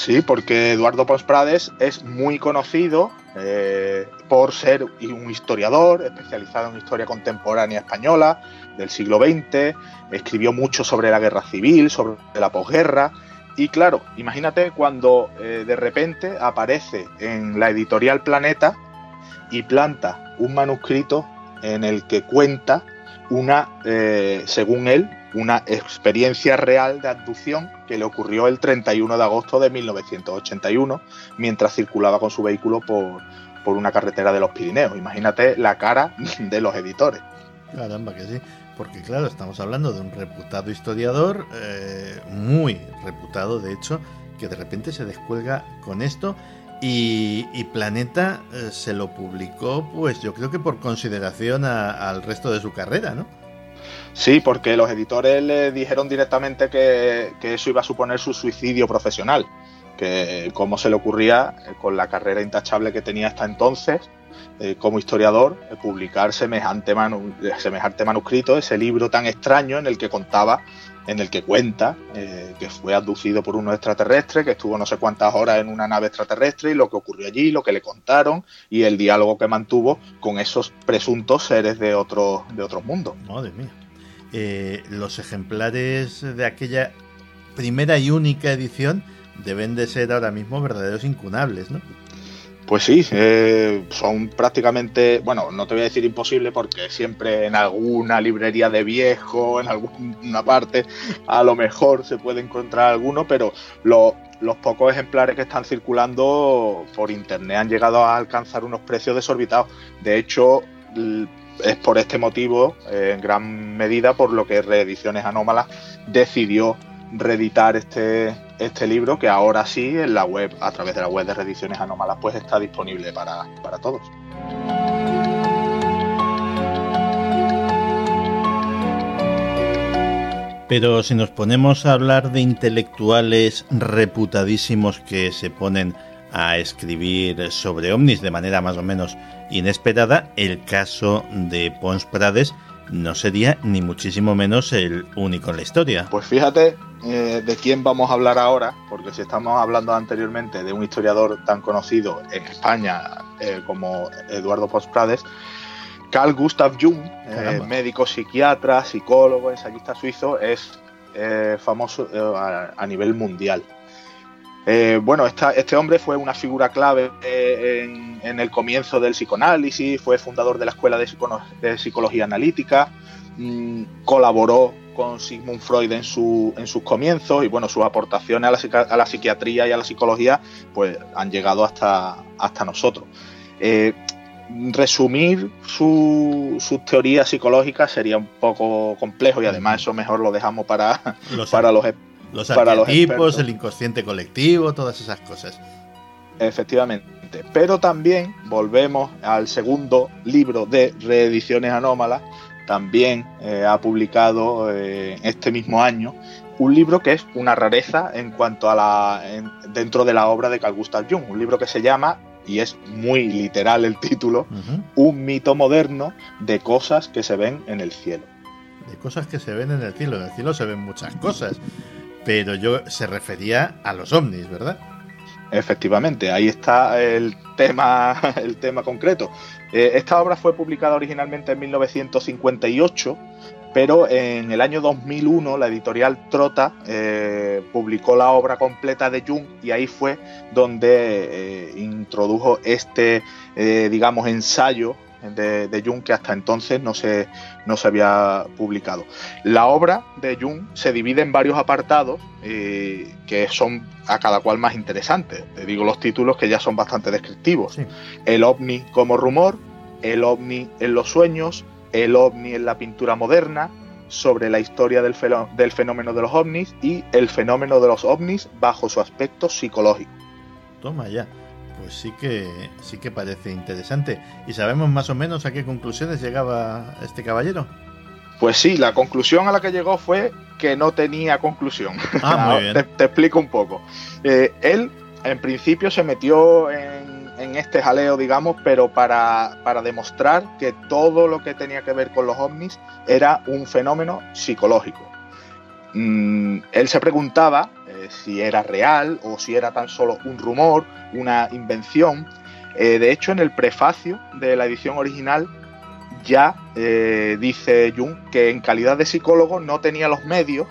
Sí, porque Eduardo Pons Prades es muy conocido eh, por ser un historiador especializado en historia contemporánea española del siglo XX, escribió mucho sobre la guerra civil, sobre la posguerra, y claro, imagínate cuando eh, de repente aparece en la editorial Planeta y planta un manuscrito en el que cuenta una, eh, según él, una experiencia real de abducción que le ocurrió el 31 de agosto de 1981 mientras circulaba con su vehículo por, por una carretera de los Pirineos. Imagínate la cara de los editores. Caramba, que sí. Porque claro, estamos hablando de un reputado historiador, eh, muy reputado de hecho, que de repente se descuelga con esto y, Planeta eh, se lo publicó, pues yo creo que por consideración al resto de su carrera, ¿no? Sí, porque los editores le dijeron directamente que, eso iba a suponer su suicidio profesional, que cómo se le ocurría eh, con la carrera intachable que tenía hasta entonces eh, como historiador publicar semejante, semejante manuscrito, ese libro tan extraño en el que contaba en el que cuenta eh, que fue abducido por unos extraterrestres, que estuvo no sé cuántas horas en una nave extraterrestre y lo que ocurrió allí, lo que le contaron y el diálogo que mantuvo con esos presuntos seres de, otro, de otros mundos. Madre mía. Eh, los ejemplares de aquella primera y única edición deben de ser ahora mismo verdaderos incunables, ¿no? Pues sí, eh, son prácticamente, bueno, no te voy a decir imposible porque siempre en alguna librería de viejo, en alguna parte, a lo mejor se puede encontrar alguno, pero los pocos ejemplares que están circulando por internet han llegado a alcanzar unos precios desorbitados. De hecho, es por este motivo, eh, en gran medida, por lo que Reediciones Anómalas decidió reeditar este, este libro que ahora sí en la web, a través de la web de Reediciones Anómalas, pues está disponible para, para todos. Pero si nos ponemos a hablar de intelectuales reputadísimos que se ponen a escribir sobre ovnis de manera más o menos inesperada, el caso de Pons Prades no sería ni muchísimo menos el único en la historia. Pues fíjate eh, de quién vamos a hablar ahora, porque si estamos hablando anteriormente de un historiador tan conocido en España eh, como Eduardo Pons Prades, Carl Gustav Jung, eh, médico psiquiatra, psicólogo, ensayista suizo, es famoso a, nivel mundial. Bueno, este hombre fue una figura clave en, en, el comienzo del psicoanálisis, fue fundador de la Escuela de, Psicología Analítica, mm, colaboró con Sigmund Freud en, su, en sus comienzos y bueno, sus aportaciones a la, psiquiatría y a la psicología pues han llegado hasta, hasta nosotros. Eh, resumir sus teorías psicológicas sería un poco complejo y además eso mejor lo dejamos para los, para los, los para arquetipos, el inconsciente colectivo, todas esas cosas. Efectivamente. Pero también volvemos al segundo libro de reediciones anómalas, también eh, ha publicado eh, este mismo año un libro que es una rareza en cuanto a la dentro de la obra de Carl Gustav Jung, un libro que se llama y es muy literal el título, Un mito moderno de cosas que se ven en el cielo. De cosas que se ven en el cielo, en el cielo se ven muchas cosas, pero yo se refería a los ovnis, ¿verdad? Efectivamente, ahí está el tema, [LAUGHS] el tema concreto. Eh, esta obra fue publicada originalmente en 1958, pero en el año 2001 la editorial Trota eh, publicó la obra completa de Jung y ahí fue donde eh, introdujo este, digamos, ensayo de, Jung que hasta entonces no se, no se había publicado. La obra de Jung se divide en varios apartados eh, que son a cada cual más interesantes. Te digo los títulos que ya son bastante descriptivos. El ovni como rumor, el ovni en los sueños, el ovni en la pintura moderna, sobre la historia del, del fenómeno de los ovnis y el fenómeno de los ovnis bajo su aspecto psicológico. Toma ya pues sí que sí que parece interesante. ¿Y sabemos más o menos a qué conclusiones llegaba este caballero? Pues sí, la conclusión a la que llegó fue que no tenía conclusión. Ah, muy [LAUGHS] bien. te, explico un poco. Eh, él, en principio, se metió en, este jaleo, digamos, pero para, demostrar que todo lo que tenía que ver con los ovnis era un fenómeno psicológico. Mm, él se preguntaba eh, si era real o si era tan solo un rumor, una invención. Eh, de hecho, en el prefacio de la edición original ya eh, dice Jung que en calidad de psicólogo no tenía los medios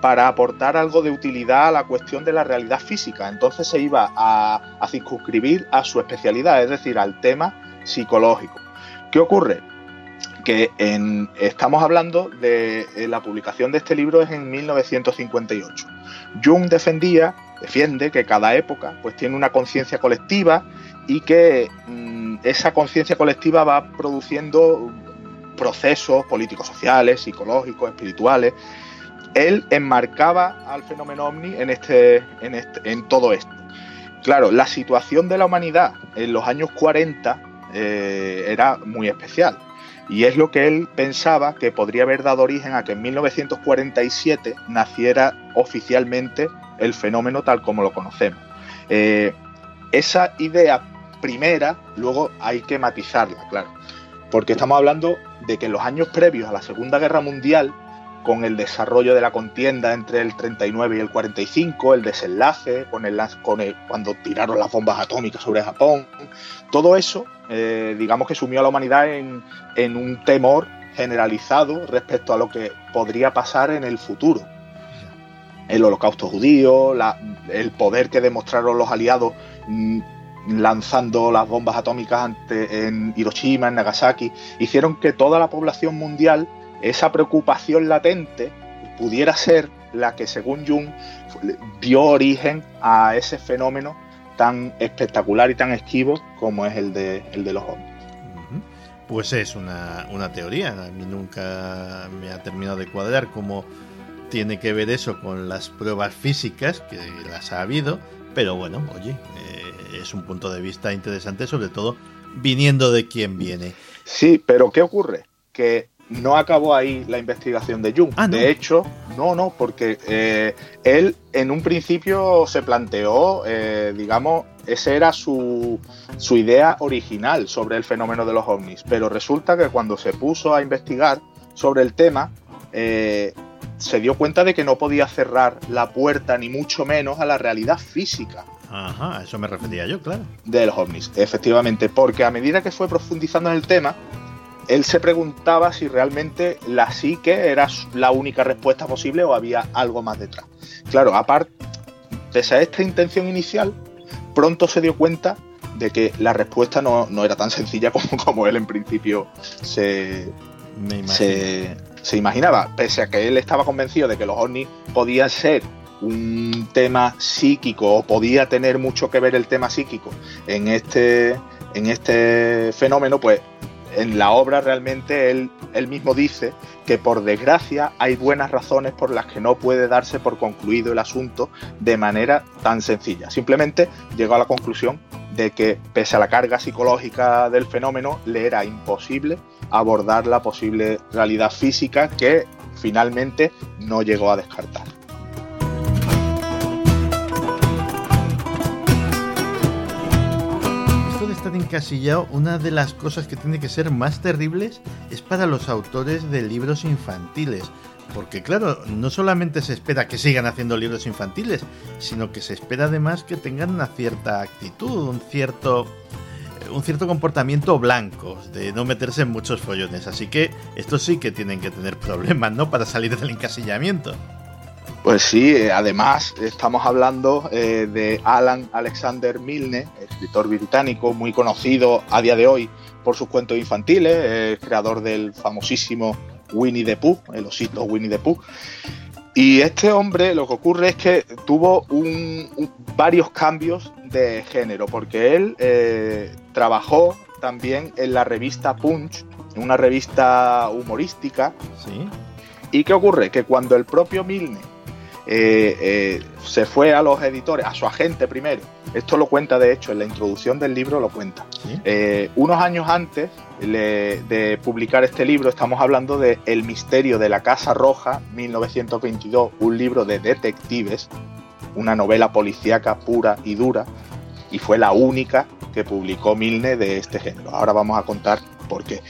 para aportar algo de utilidad a la cuestión de la realidad física. Entonces se iba a, circunscribir a su especialidad, es decir, al tema psicológico. ¿Qué ocurre? Que estamos hablando de eh, la publicación de este libro es en 1958. Jung defendía, defiende que cada época pues tiene una conciencia colectiva y que mm, esa conciencia colectiva va produciendo procesos políticos sociales, psicológicos, espirituales. Él enmarcaba al fenómeno ovni en, este, en, este, en todo esto. Claro, la situación de la humanidad en los años 40 eh, era muy especial. Y es lo que él pensaba que podría haber dado origen a que en 1947 naciera oficialmente el fenómeno tal como lo conocemos. Eh, esa idea primera, luego hay que matizarla, claro. Porque estamos hablando de que en los años previos a la Segunda Guerra Mundial, con el desarrollo de la contienda entre el 39 y el 45, el desenlace, con el, con el, cuando tiraron las bombas atómicas sobre Japón, todo eso, eh, digamos que sumió a la humanidad en, en un temor generalizado respecto a lo que podría pasar en el futuro. El holocausto judío, el poder que demostraron los aliados mm, lanzando las bombas atómicas en Hiroshima, en Nagasaki, hicieron que toda la población mundial, esa preocupación latente, pudiera ser la que, según Jung, dio origen a ese fenómeno tan espectacular y tan esquivo como es el de, el de los ovnis. Pues es una, una teoría, a mí nunca me ha terminado de cuadrar cómo tiene que ver eso con las pruebas físicas, que las ha habido, pero bueno, oye, es un punto de vista interesante, sobre todo viniendo de quien viene. Sí, pero ¿qué ocurre? Que no acabó ahí la investigación de Jung. Ah, de hecho, no, no, porque eh, él en un principio se planteó, eh, digamos, esa era su, su, idea original sobre el fenómeno de los ovnis. Pero resulta que cuando se puso a investigar sobre el tema, eh, se dio cuenta de que no podía cerrar la puerta, ni mucho menos, a la realidad física Ajá, a eso me refería yo, claro. De los ovnis, efectivamente, porque a medida que fue profundizando en el tema, él se preguntaba si realmente la psique era la única respuesta posible o había algo más detrás. Claro, aparte, pese a esta intención inicial, pronto se dio cuenta de que la respuesta no, era tan sencilla [LAUGHS] como, como él en principio se, se, se, imaginaba. Pese a que él estaba convencido de que los ovnis podían ser un tema psíquico o podía tener mucho que ver el tema psíquico en este, en este fenómeno, pues en la obra realmente él, él, mismo dice que por desgracia hay buenas razones por las que no puede darse por concluido el asunto de manera tan sencilla. Simplemente llegó a la conclusión de que pese a la carga psicológica del fenómeno le era imposible abordar la posible realidad física que finalmente no llegó a descartar. Estar encasillado, una de las cosas que tiene que ser más terribles es para los autores de libros infantiles. Porque claro, no solamente se espera que sigan haciendo libros infantiles, sino que se espera además que tengan una cierta actitud, un cierto un cierto comportamiento blanco, de no meterse en muchos follones. Así que estos sí que tienen que tener [LAUGHS] problemas, ¿no? Para salir del encasillamiento. Pues sí, eh, además estamos hablando eh, de Alan Alexander Milne, escritor británico muy conocido a día de hoy por sus cuentos infantiles, creador del famosísimo Winnie the Pooh, el osito Winnie the Pooh. Y este hombre lo que ocurre es que tuvo varios cambios de género, porque él eh, trabajó también en la revista Punch, una revista humorística. Sí. ¿Y qué ocurre? Que cuando el propio Milne eh, eh, se fue a los editores, a su agente primero. Esto lo cuenta, de hecho, en la introducción del libro lo cuenta. Eh, unos años antes de publicar este libro, estamos hablando de El misterio de la Casa Roja, 1922, un libro de detectives, una novela policíaca pura y dura, y fue la única que publicó Milne de este género. Ahora vamos a contar por qué.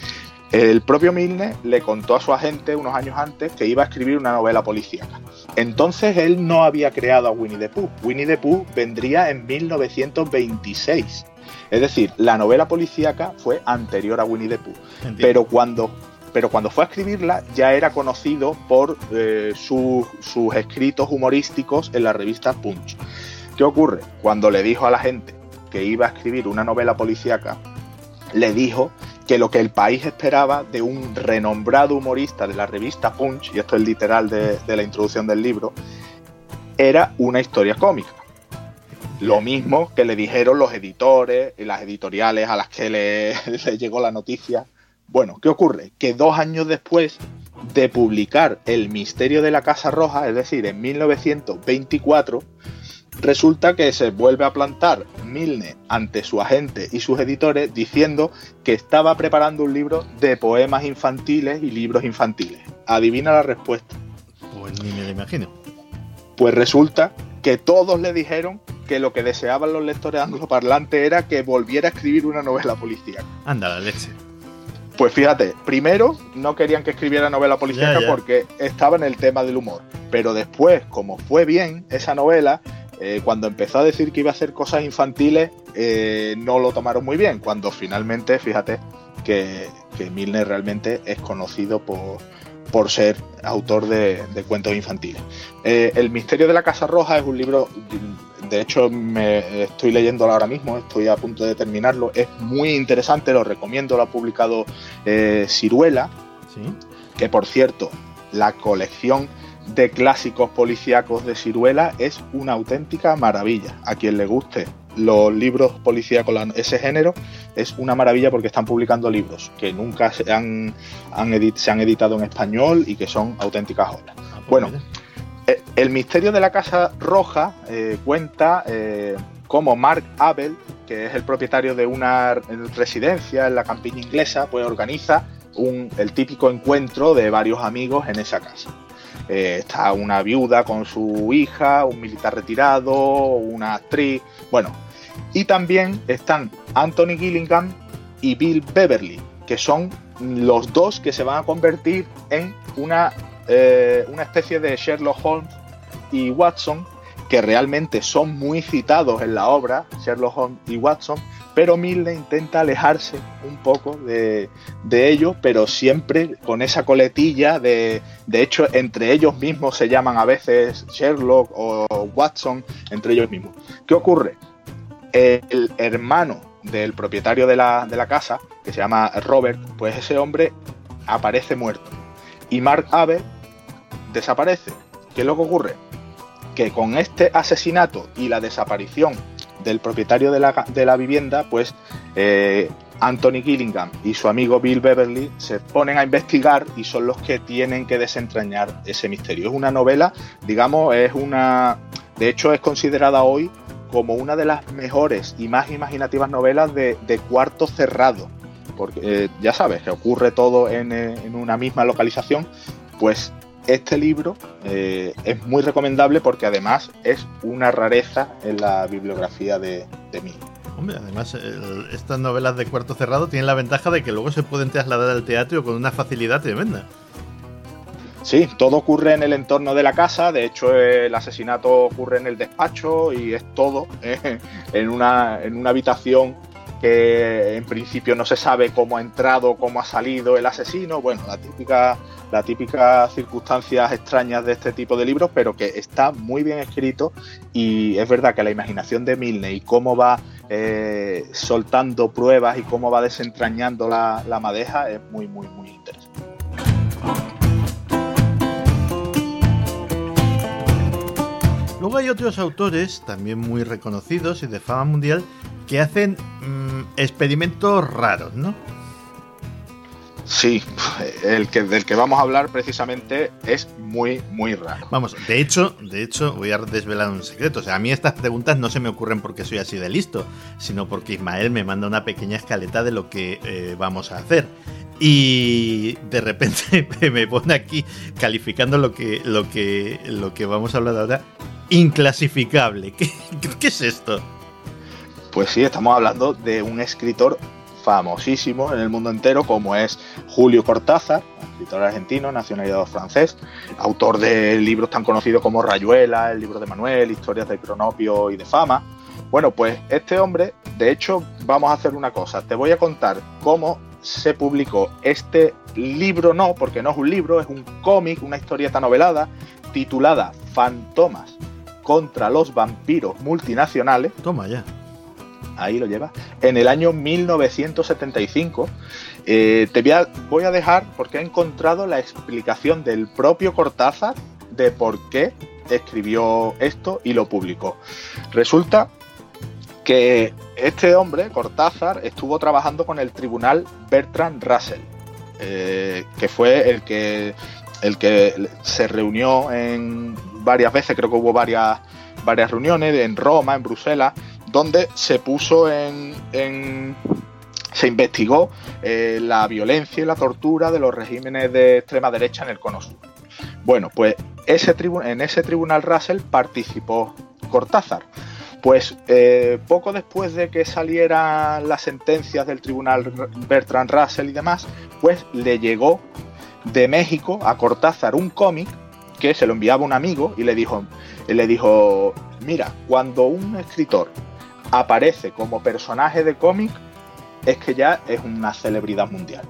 El propio Milne le contó a su agente unos años antes que iba a escribir una novela policíaca. Entonces él no había creado a Winnie the Pooh. Winnie the Pooh vendría en 1926. Es decir, la novela policíaca fue anterior a Winnie the Pooh. Pero cuando, pero cuando fue a escribirla ya era conocido por eh, sus escritos humorísticos en la revista Punch. ¿Qué ocurre? Cuando le dijo a la gente que iba a escribir una novela policíaca, le dijo que lo que el país esperaba de un renombrado humorista de la revista Punch, y esto es literal de, la introducción del libro, era una historia cómica. Lo mismo que le dijeron los editores y las editoriales a las que le, [LAUGHS] le llegó la noticia. Bueno, ¿qué ocurre? Que dos años después de publicar El misterio de la Casa Roja, es decir, en 1924, Resulta que se vuelve a plantar Milne ante su agente y sus editores diciendo que estaba preparando un libro de poemas infantiles y libros infantiles. Adivina la respuesta. Pues ni me lo imagino. Pues resulta que todos le dijeron que lo que deseaban los lectores angloparlantes era que volviera a escribir una novela policial. Anda la leche. Pues fíjate, primero no querían que escribiera novela policíaca porque estaba en el tema del humor. Pero después, como fue bien esa novela, eh, cuando empezó a decir que iba a hacer cosas infantiles, eh, no lo tomaron muy bien. Cuando finalmente, fíjate, que, Milner realmente es conocido por, por ser autor de, cuentos infantiles. Eh, el misterio de la Casa Roja es un libro, de hecho me estoy leyéndolo ahora mismo, estoy a punto de terminarlo, es muy interesante, lo recomiendo, lo ha publicado Ciruela, que por cierto, la colección de clásicos policíacos de Ciruela es una auténtica maravilla. A quien le guste los libros policíacos, ese género, es una maravilla porque están publicando libros que nunca se han, se han editado en español y que son auténticas obras. Ah, pues bueno, eh, el misterio de la Casa Roja eh, cuenta eh, cómo Mark Abel, que es el propietario de una residencia en la campiña inglesa, pues organiza un, el típico encuentro de varios amigos en esa casa. Eh, está una viuda con su hija, un militar retirado, una actriz, bueno. Y también están Anthony Gillingham y Bill Beverly, que son los dos que se van a convertir en una, eh, una especie de Sherlock Holmes y Watson, que realmente son muy citados en la obra, Sherlock Holmes y Watson, pero Milne intenta alejarse un poco de, de ello, pero siempre con esa coletilla de, de hecho, entre ellos mismos se llaman a veces Sherlock o Watson, entre ellos mismos. ¿Qué ocurre? El hermano del propietario de la, de la casa, que se llama Robert, pues ese hombre aparece muerto. Y Mark Abe desaparece. ¿Qué es lo que ocurre? Que con este asesinato y la desaparición del propietario de la, de la vivienda, pues eh, Anthony Gillingham y su amigo Bill Beverly se ponen a investigar y son los que tienen que desentrañar ese misterio. Es una novela, digamos, es una... De hecho, es considerada hoy como una de las mejores y más imaginativas novelas de, cuarto cerrado. Porque eh, ya sabes que ocurre todo en, eh, en una misma localización, pues este libro eh, es muy recomendable porque además es una rareza en la bibliografía de, de mí. Hombre, además estas novelas de cuarto cerrado tienen la ventaja de que luego se pueden trasladar al teatro con una facilidad tremenda. Sí, todo ocurre en el entorno de la casa, de hecho el asesinato ocurre en el despacho y es todo eh, en, una, en una habitación que en principio no se sabe cómo ha entrado, cómo ha salido el asesino, bueno, la típica, la típica circunstancias extrañas de este tipo de libros, pero que está muy bien escrito y es verdad que la imaginación de Milne y cómo va eh, soltando pruebas y cómo va desentrañando la, la madeja es muy, muy, muy interesante. Luego hay otros autores, también muy reconocidos y de fama mundial, que hacen mm, experimentos raros, ¿no? Sí, el que, del que vamos a hablar precisamente es muy, muy raro. Vamos, de hecho, de hecho, voy a desvelar un secreto. O sea, a mí estas preguntas no se me ocurren porque soy así de listo, sino porque Ismael me manda una pequeña escaleta de lo que eh, vamos a hacer. Y de repente [LAUGHS] me pone aquí calificando lo que, lo que, lo que vamos a hablar ahora. Inclasificable. [LAUGHS] ¿Qué, qué es esto? Pues sí, estamos hablando de un escritor famosísimo en el mundo entero, como es Julio Cortázar, escritor argentino, nacionalidad francés, autor de libros tan conocidos como Rayuela, el libro de Manuel, historias de Cronopio y de Fama. Bueno, pues este hombre, de hecho, vamos a hacer una cosa. Te voy a contar cómo se publicó este libro, no, porque no es un libro, es un cómic, una historieta novelada, titulada Fantomas contra los vampiros multinacionales. Toma ya ahí lo lleva, en el año 1975. Eh, te voy a, dejar porque he encontrado la explicación del propio Cortázar de por qué escribió esto y lo publicó. Resulta que este hombre, Cortázar, estuvo trabajando con el tribunal Bertrand Russell, eh, que fue el que, el que se reunió en varias veces, creo que hubo varias, varias reuniones en Roma, en Bruselas, donde se puso en, se investigó eh, la violencia y la tortura de los regímenes de extrema derecha en el Cono Sur. Bueno, pues ese en ese tribunal Russell participó Cortázar. Pues eh, poco después de que salieran las sentencias del tribunal Bertrand Russell y demás, pues le llegó de México a Cortázar un cómic que se lo enviaba un amigo y le dijo, le dijo, mira, cuando un escritor aparece como personaje de cómic, es que ya es una celebridad mundial.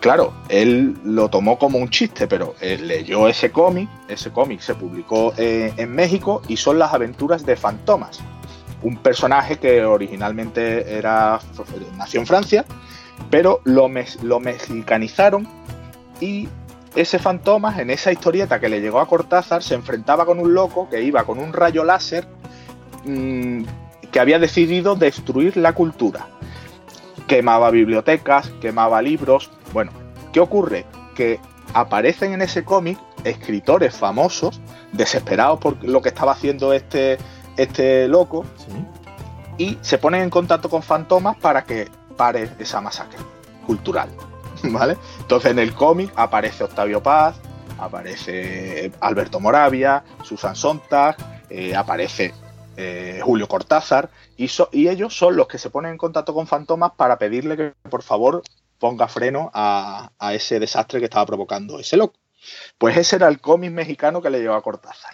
Claro, él lo tomó como un chiste, pero leyó ese cómic, ese cómic se publicó eh, en México y son las aventuras de Fantomas, un personaje que originalmente era nació en Francia, pero lo, lo mexicanizaron y ese Fantomas en esa historieta que le llegó a Cortázar se enfrentaba con un loco que iba con un rayo láser Mm, que había decidido destruir la cultura. Quemaba bibliotecas, quemaba libros. Bueno, ¿qué ocurre? Que aparecen en ese cómic escritores famosos, desesperados por lo que estaba haciendo este, este loco, y se ponen en contacto con fantomas para que pare esa masacre cultural. [LAUGHS] ¿Vale? Entonces en el cómic aparece Octavio Paz, aparece Alberto Moravia, Susan Sontag, eh, aparece eh, Julio Cortázar, y, y, ellos son los que se ponen en contacto con Fantomas para pedirle que por favor ponga freno a, ese desastre que estaba provocando ese loco. Pues ese era el cómic mexicano que le llevó a Cortázar.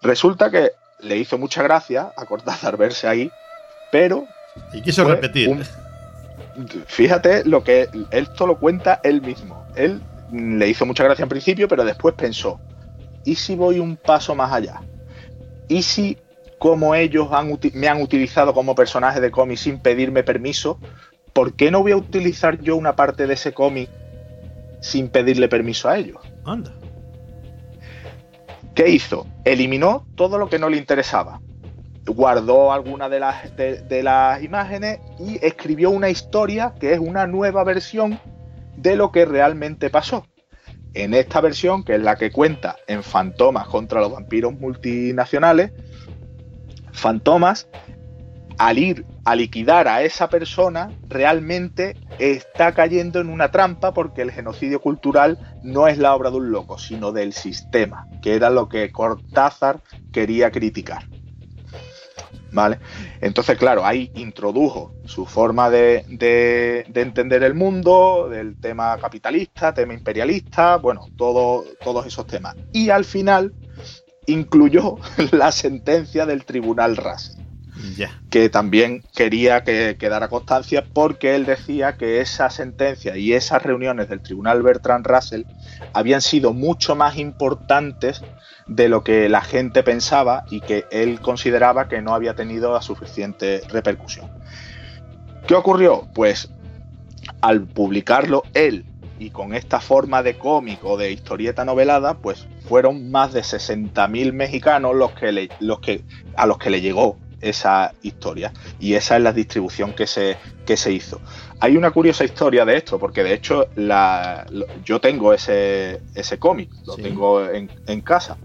Resulta que le hizo mucha gracia a Cortázar verse ahí, pero... Y quiso repetir. fíjate lo que esto lo cuenta él mismo. Él le hizo mucha gracia en principio, pero después pensó, ¿y si voy un paso más allá? ¿Y si como ellos me han utilizado como personaje de cómic sin pedirme permiso, ¿por qué no voy a utilizar yo una parte de ese cómic sin pedirle permiso a ellos? Anda. ¿Qué hizo? Eliminó todo lo que no le interesaba. Guardó algunas de las, de las imágenes y escribió una historia que es una nueva versión de lo que realmente pasó. En esta versión, que es la que cuenta en Fantomas contra los vampiros multinacionales, Fantomas, al ir a liquidar a esa persona, realmente está cayendo en una trampa porque el genocidio cultural no es la obra de un loco, sino del sistema, que era lo que Cortázar quería criticar. ¿Vale? Entonces, claro, ahí introdujo su forma de, entender el mundo, del tema capitalista, tema imperialista, bueno, todo, todos esos temas. Y al final incluyó [LAUGHS] la sentencia del Tribunal RAS. Que también quería que quedara constancia porque él decía que esa sentencia y esas reuniones del Tribunal Bertrand Russell habían sido mucho más importantes de lo que la gente pensaba y que él consideraba que no había tenido la suficiente repercusión. ¿Qué ocurrió? Pues al publicarlo él y con esta forma de cómic o de historieta novelada, pues fueron más de 60.000 mexicanos los que, los que, a los que le llegó esa historia. Y esa es la distribución que se, que se hizo. Hay una curiosa historia de esto, porque de hecho la, yo tengo ese, ese cómic, lo tengo en, en casa.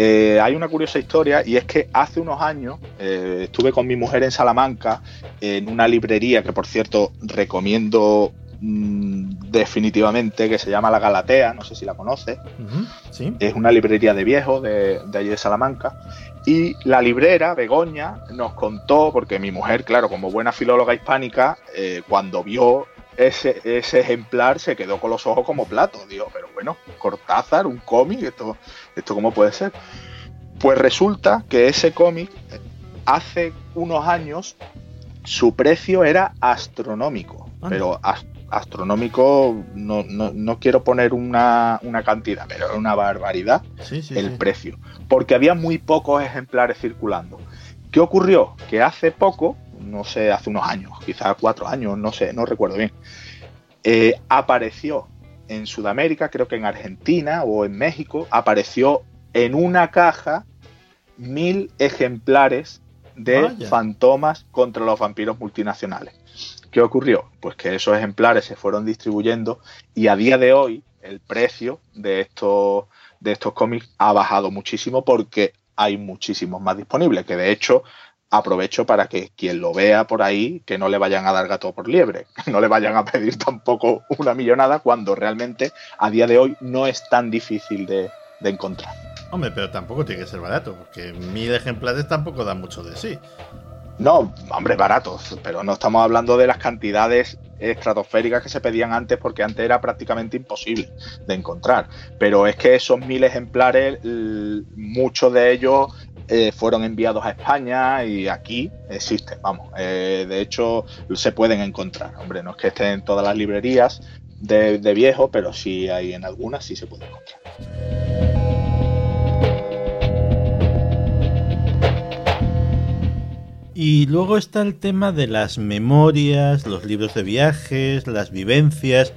Eh, hay una curiosa historia y es que hace unos años eh, estuve con mi mujer en Salamanca en una librería que por cierto recomiendo definitivamente que se llama La Galatea, no sé si la conoces. Es una librería de viejos de, allí de Salamanca. Y la librera, Begoña, nos contó, porque mi mujer, claro, como buena filóloga hispánica, eh, cuando vio ese, ese, ejemplar se quedó con los ojos como platos. Digo, pero bueno, Cortázar, un cómic, esto, esto cómo puede ser. Pues resulta que ese cómic, hace unos años, su precio era astronómico. Pero astronómico, no, no, quiero poner una, cantidad, pero era una barbaridad el precio. Porque había muy pocos ejemplares circulando. ¿Qué ocurrió? Que hace poco, no sé, hace unos años, quizás cuatro años, no sé, no recuerdo bien, eh, apareció en Sudamérica, creo que en Argentina o en México, apareció en una caja mil ejemplares de fantomas contra los vampiros multinacionales. ¿Qué ocurrió? Pues que esos ejemplares se fueron distribuyendo y a día de hoy el precio de estos, de estos cómics ha bajado muchísimo porque hay muchísimos más disponibles, que de hecho aprovecho para que quien lo vea por ahí, que no le vayan a dar gato por liebre, [LAUGHS] no le vayan a pedir tampoco una millonada cuando realmente a día de hoy no es tan difícil de, encontrar. Hombre, pero tampoco tiene que ser barato, porque mil ejemplares tampoco dan mucho de sí. No, hombre, baratos, pero no estamos hablando de las cantidades estratosféricas que se pedían antes, porque antes era prácticamente imposible de encontrar. Pero es que esos mil ejemplares, muchos de ellos eh, fueron enviados a España y aquí existen, vamos. Eh, de hecho, se pueden encontrar. Hombre, no es que estén en todas las librerías de, de viejo, pero sí hay en algunas, sí se puede encontrar. Y luego está el tema de las memorias, los libros de viajes, las vivencias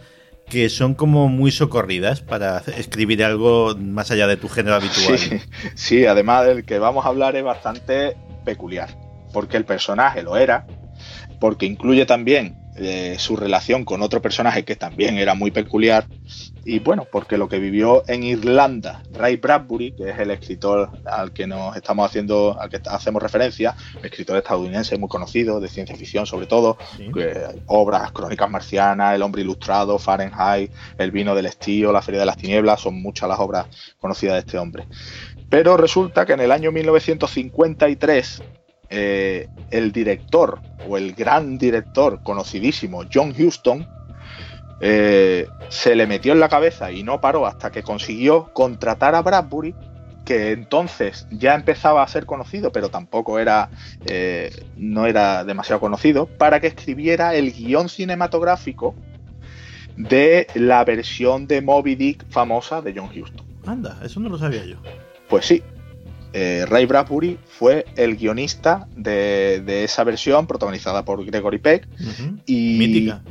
que son como muy socorridas para escribir algo más allá de tu género habitual. [LAUGHS] Sí, además del que vamos a hablar es bastante peculiar, porque el personaje lo era, porque incluye también eh, su relación con otro personaje que también era muy peculiar. Y bueno, porque lo que vivió en Irlanda Ray Bradbury, que es el escritor al que nos estamos haciendo, al que hacemos referencia, escritor estadounidense muy conocido, de ciencia ficción sobre todo, obras, Crónicas Marcianas, El Hombre Ilustrado, Fahrenheit, El Vino del Estío, La Feria de las Tinieblas, son muchas las obras conocidas de este hombre. Pero resulta que en el año 1953 eh, el director o el gran director conocidísimo John Huston eh, se le metió en la cabeza y no paró hasta que consiguió contratar a Bradbury que entonces ya empezaba a ser conocido, pero tampoco era, eh, no era demasiado conocido, para que escribiera el guion cinematográfico de la versión de Moby Dick famosa de John Huston. Anda, eso no lo sabía yo. Pues sí, eh, Ray Bradbury fue el guionista de, esa versión protagonizada por Gregory Peck. y Mítica.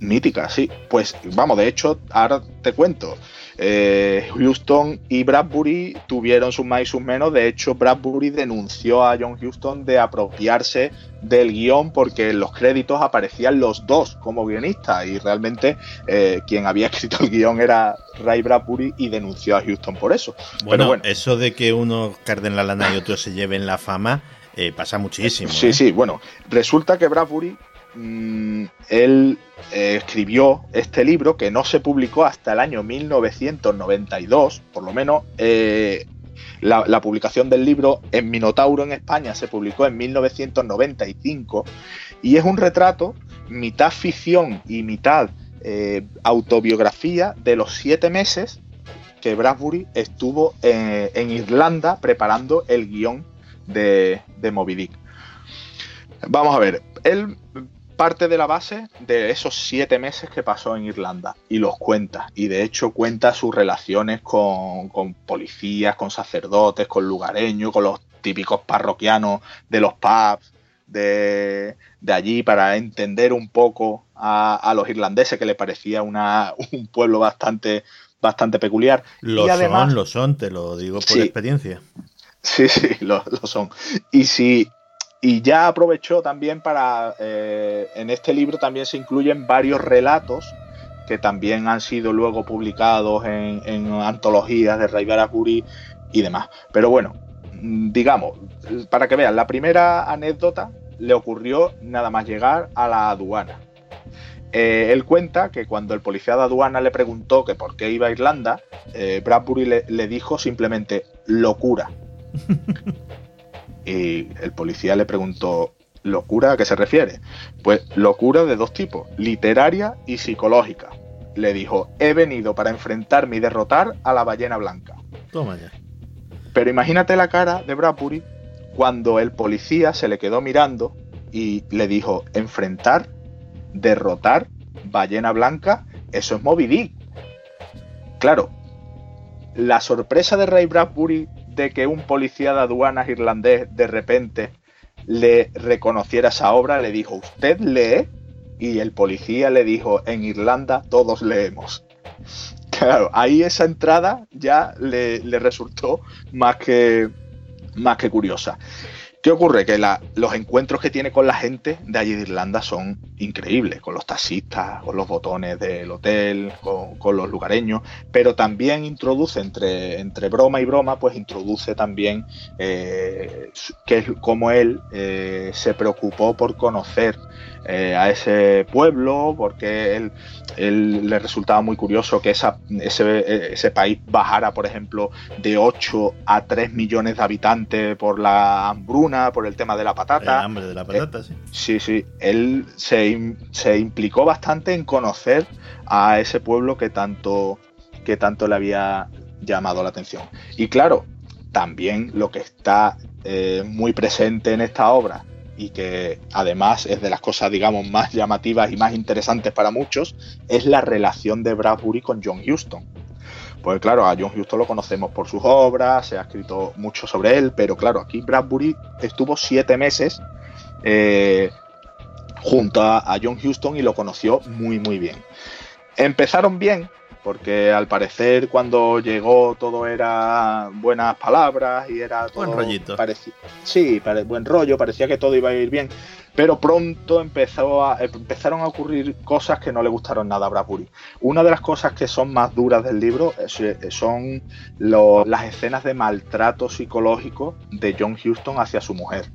Mítica, sí. Pues vamos, de hecho, ahora te cuento. Eh, Houston y Bradbury tuvieron sus más y sus menos. De hecho, Bradbury denunció a John Houston de apropiarse del guion porque en los créditos aparecían los dos como guionistas y realmente eh, quien había [LAUGHS] escrito el guion era Ray Bradbury y denunció a Houston por eso. Bueno, bueno. eso de que uno carden la lana y otro se lleven la fama eh, pasa muchísimo. Sí, sí, bueno, resulta que Bradbury Mm, él eh, escribió este libro que no se publicó hasta el año 1992, por lo menos eh, la, publicación del libro en Minotauro en España se publicó en 1995 y es un retrato mitad ficción y mitad eh, autobiografía de los siete meses que Bradbury estuvo en, Irlanda preparando el guion de, de Moby Dick. Vamos a ver, él parte de la base de esos siete meses que pasó en Irlanda y los cuenta. Y de hecho cuenta sus relaciones con, policías, con sacerdotes, con lugareños, con los típicos parroquianos de los pubs de, allí para entender un poco a, los irlandeses que le parecía una, un pueblo bastante, bastante peculiar. Lo son, lo son, te lo digo por experiencia. Sí, sí, lo, lo son. Y si y ya aprovechó también para, eh, en este libro también se incluyen varios relatos que también han sido luego publicados en, antologías de Ray Bradbury y demás. Pero bueno, digamos, para que vean, la primera anécdota le ocurrió nada más llegar a la aduana. Eh, él cuenta que cuando el policía de aduana le preguntó que por qué iba a Irlanda, eh, Bradbury le, le dijo simplemente locura. [LAUGHS] Y el policía le preguntó, ¿locura a qué se refiere? Pues locura de dos tipos, literaria y psicológica. Le dijo, he venido para enfrentarme y derrotar a la ballena blanca. Toma ya. Pero imagínate la cara de Bradbury cuando el policía se le quedó mirando y le dijo, enfrentar, derrotar, ballena blanca, eso es Moby Dick. Claro, la sorpresa de Ray Bradbury de que un policía de aduanas irlandés de repente le reconociera esa obra, le dijo, ¿usted lee? Y el policía le dijo, en Irlanda todos leemos. [LAUGHS] Claro, ahí esa entrada ya le, le resultó más que, más que curiosa. ¿Qué ocurre? Que los encuentros que tiene con la gente de allí de Irlanda son increíbles, con los taxistas, con los botones del hotel, con, los lugareños, pero también introduce entre, broma y broma, pues introduce también eh, que él eh, se preocupó por conocer eh, a ese pueblo, porque él, le resultaba muy curioso que esa, ese, ese, país bajara, por ejemplo, de 8 a 3 millones de habitantes por la hambruna, por el tema de la patata. El hambre de la patata, eh, sí. Sí, sí. Él se, se, implicó bastante en conocer a ese pueblo que tanto, que tanto le había llamado la atención. Y claro, también lo que está eh, muy presente en esta obra y que además es de las cosas, digamos, más llamativas y más interesantes para muchos, es la relación de Bradbury con John Huston. Pues claro, a John Huston lo conocemos por sus obras, se ha escrito mucho sobre él, pero claro, aquí Bradbury estuvo siete meses eh, junto a John Huston y lo conoció muy, muy bien. Empezaron bien, porque al parecer cuando llegó todo era buenas palabras y era todo buen rollito. sí, buen rollo, parecía que todo iba a ir bien, pero pronto empezó a, empezaron a ocurrir cosas que no le gustaron nada a Bradbury. Una de las cosas que son más duras del libro son las escenas de maltrato psicológico de John Huston hacia su mujer.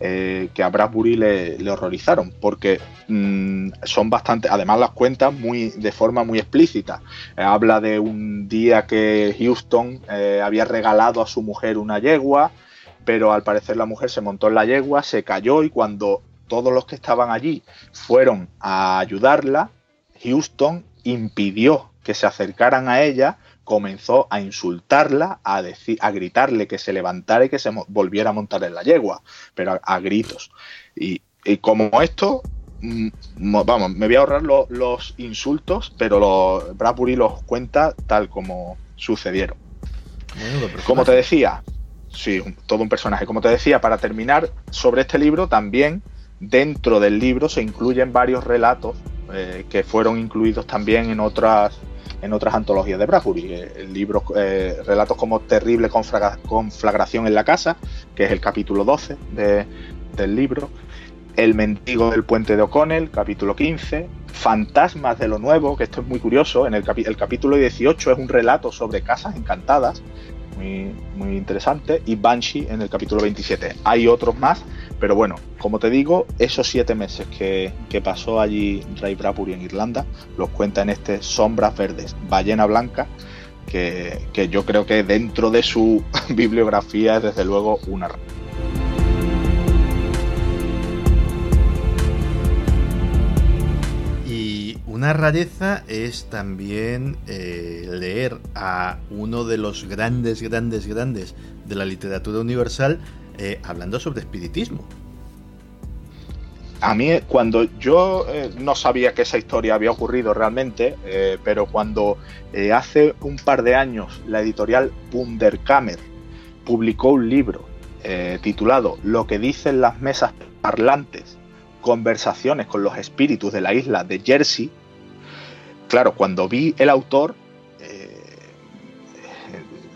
Eh, que a Bradbury le, horrorizaron, porque mm, son bastante, además las cuentas muy, de forma muy explícita. Eh, habla de un día que Houston eh, había regalado a su mujer una yegua, pero al parecer la mujer se montó en la yegua, se cayó y cuando todos los que estaban allí fueron a ayudarla, Houston impidió que se acercaran a ella comenzó a insultarla, a, decir, a gritarle que se levantara y que se volviera a montar en la yegua, pero a, gritos. Y, como esto, mm, vamos, me voy a ahorrar los insultos, pero los, Bradbury los cuenta tal como sucedieron. como te decía, sí, todo un personaje. Como te decía, para terminar sobre este libro, también dentro del libro se incluyen varios relatos eh, que fueron incluidos también en otras en otras antologías de Bradbury. El libro, eh, relatos como Terrible conflagración en la casa, que es el capítulo 12 del libro. El mendigo del puente de O'Connell, capítulo 15. Fantasmas de lo nuevo, que esto es muy curioso. En el, el capítulo 18 es un relato sobre casas encantadas, muy, muy interesante. Y Banshee en el capítulo 27. Hay otros más pero bueno, como te digo, esos siete meses que, pasó allí Ray Bradbury en Irlanda, los cuenta en este Sombras Verdes, Ballena Blanca, que, que yo creo que dentro de su [LAUGHS] bibliografía es desde luego una una rareza es también eh, leer a uno de los grandes, grandes, grandes de la literatura universal eh, hablando sobre espiritismo. A mí, cuando yo eh, no sabía que esa historia había ocurrido realmente, pero cuando hace un par de años la editorial Wunderkammer publicó un libro titulado Lo que dicen las mesas parlantes, conversaciones con los espíritus de la isla de Jersey, claro, cuando vi el autor,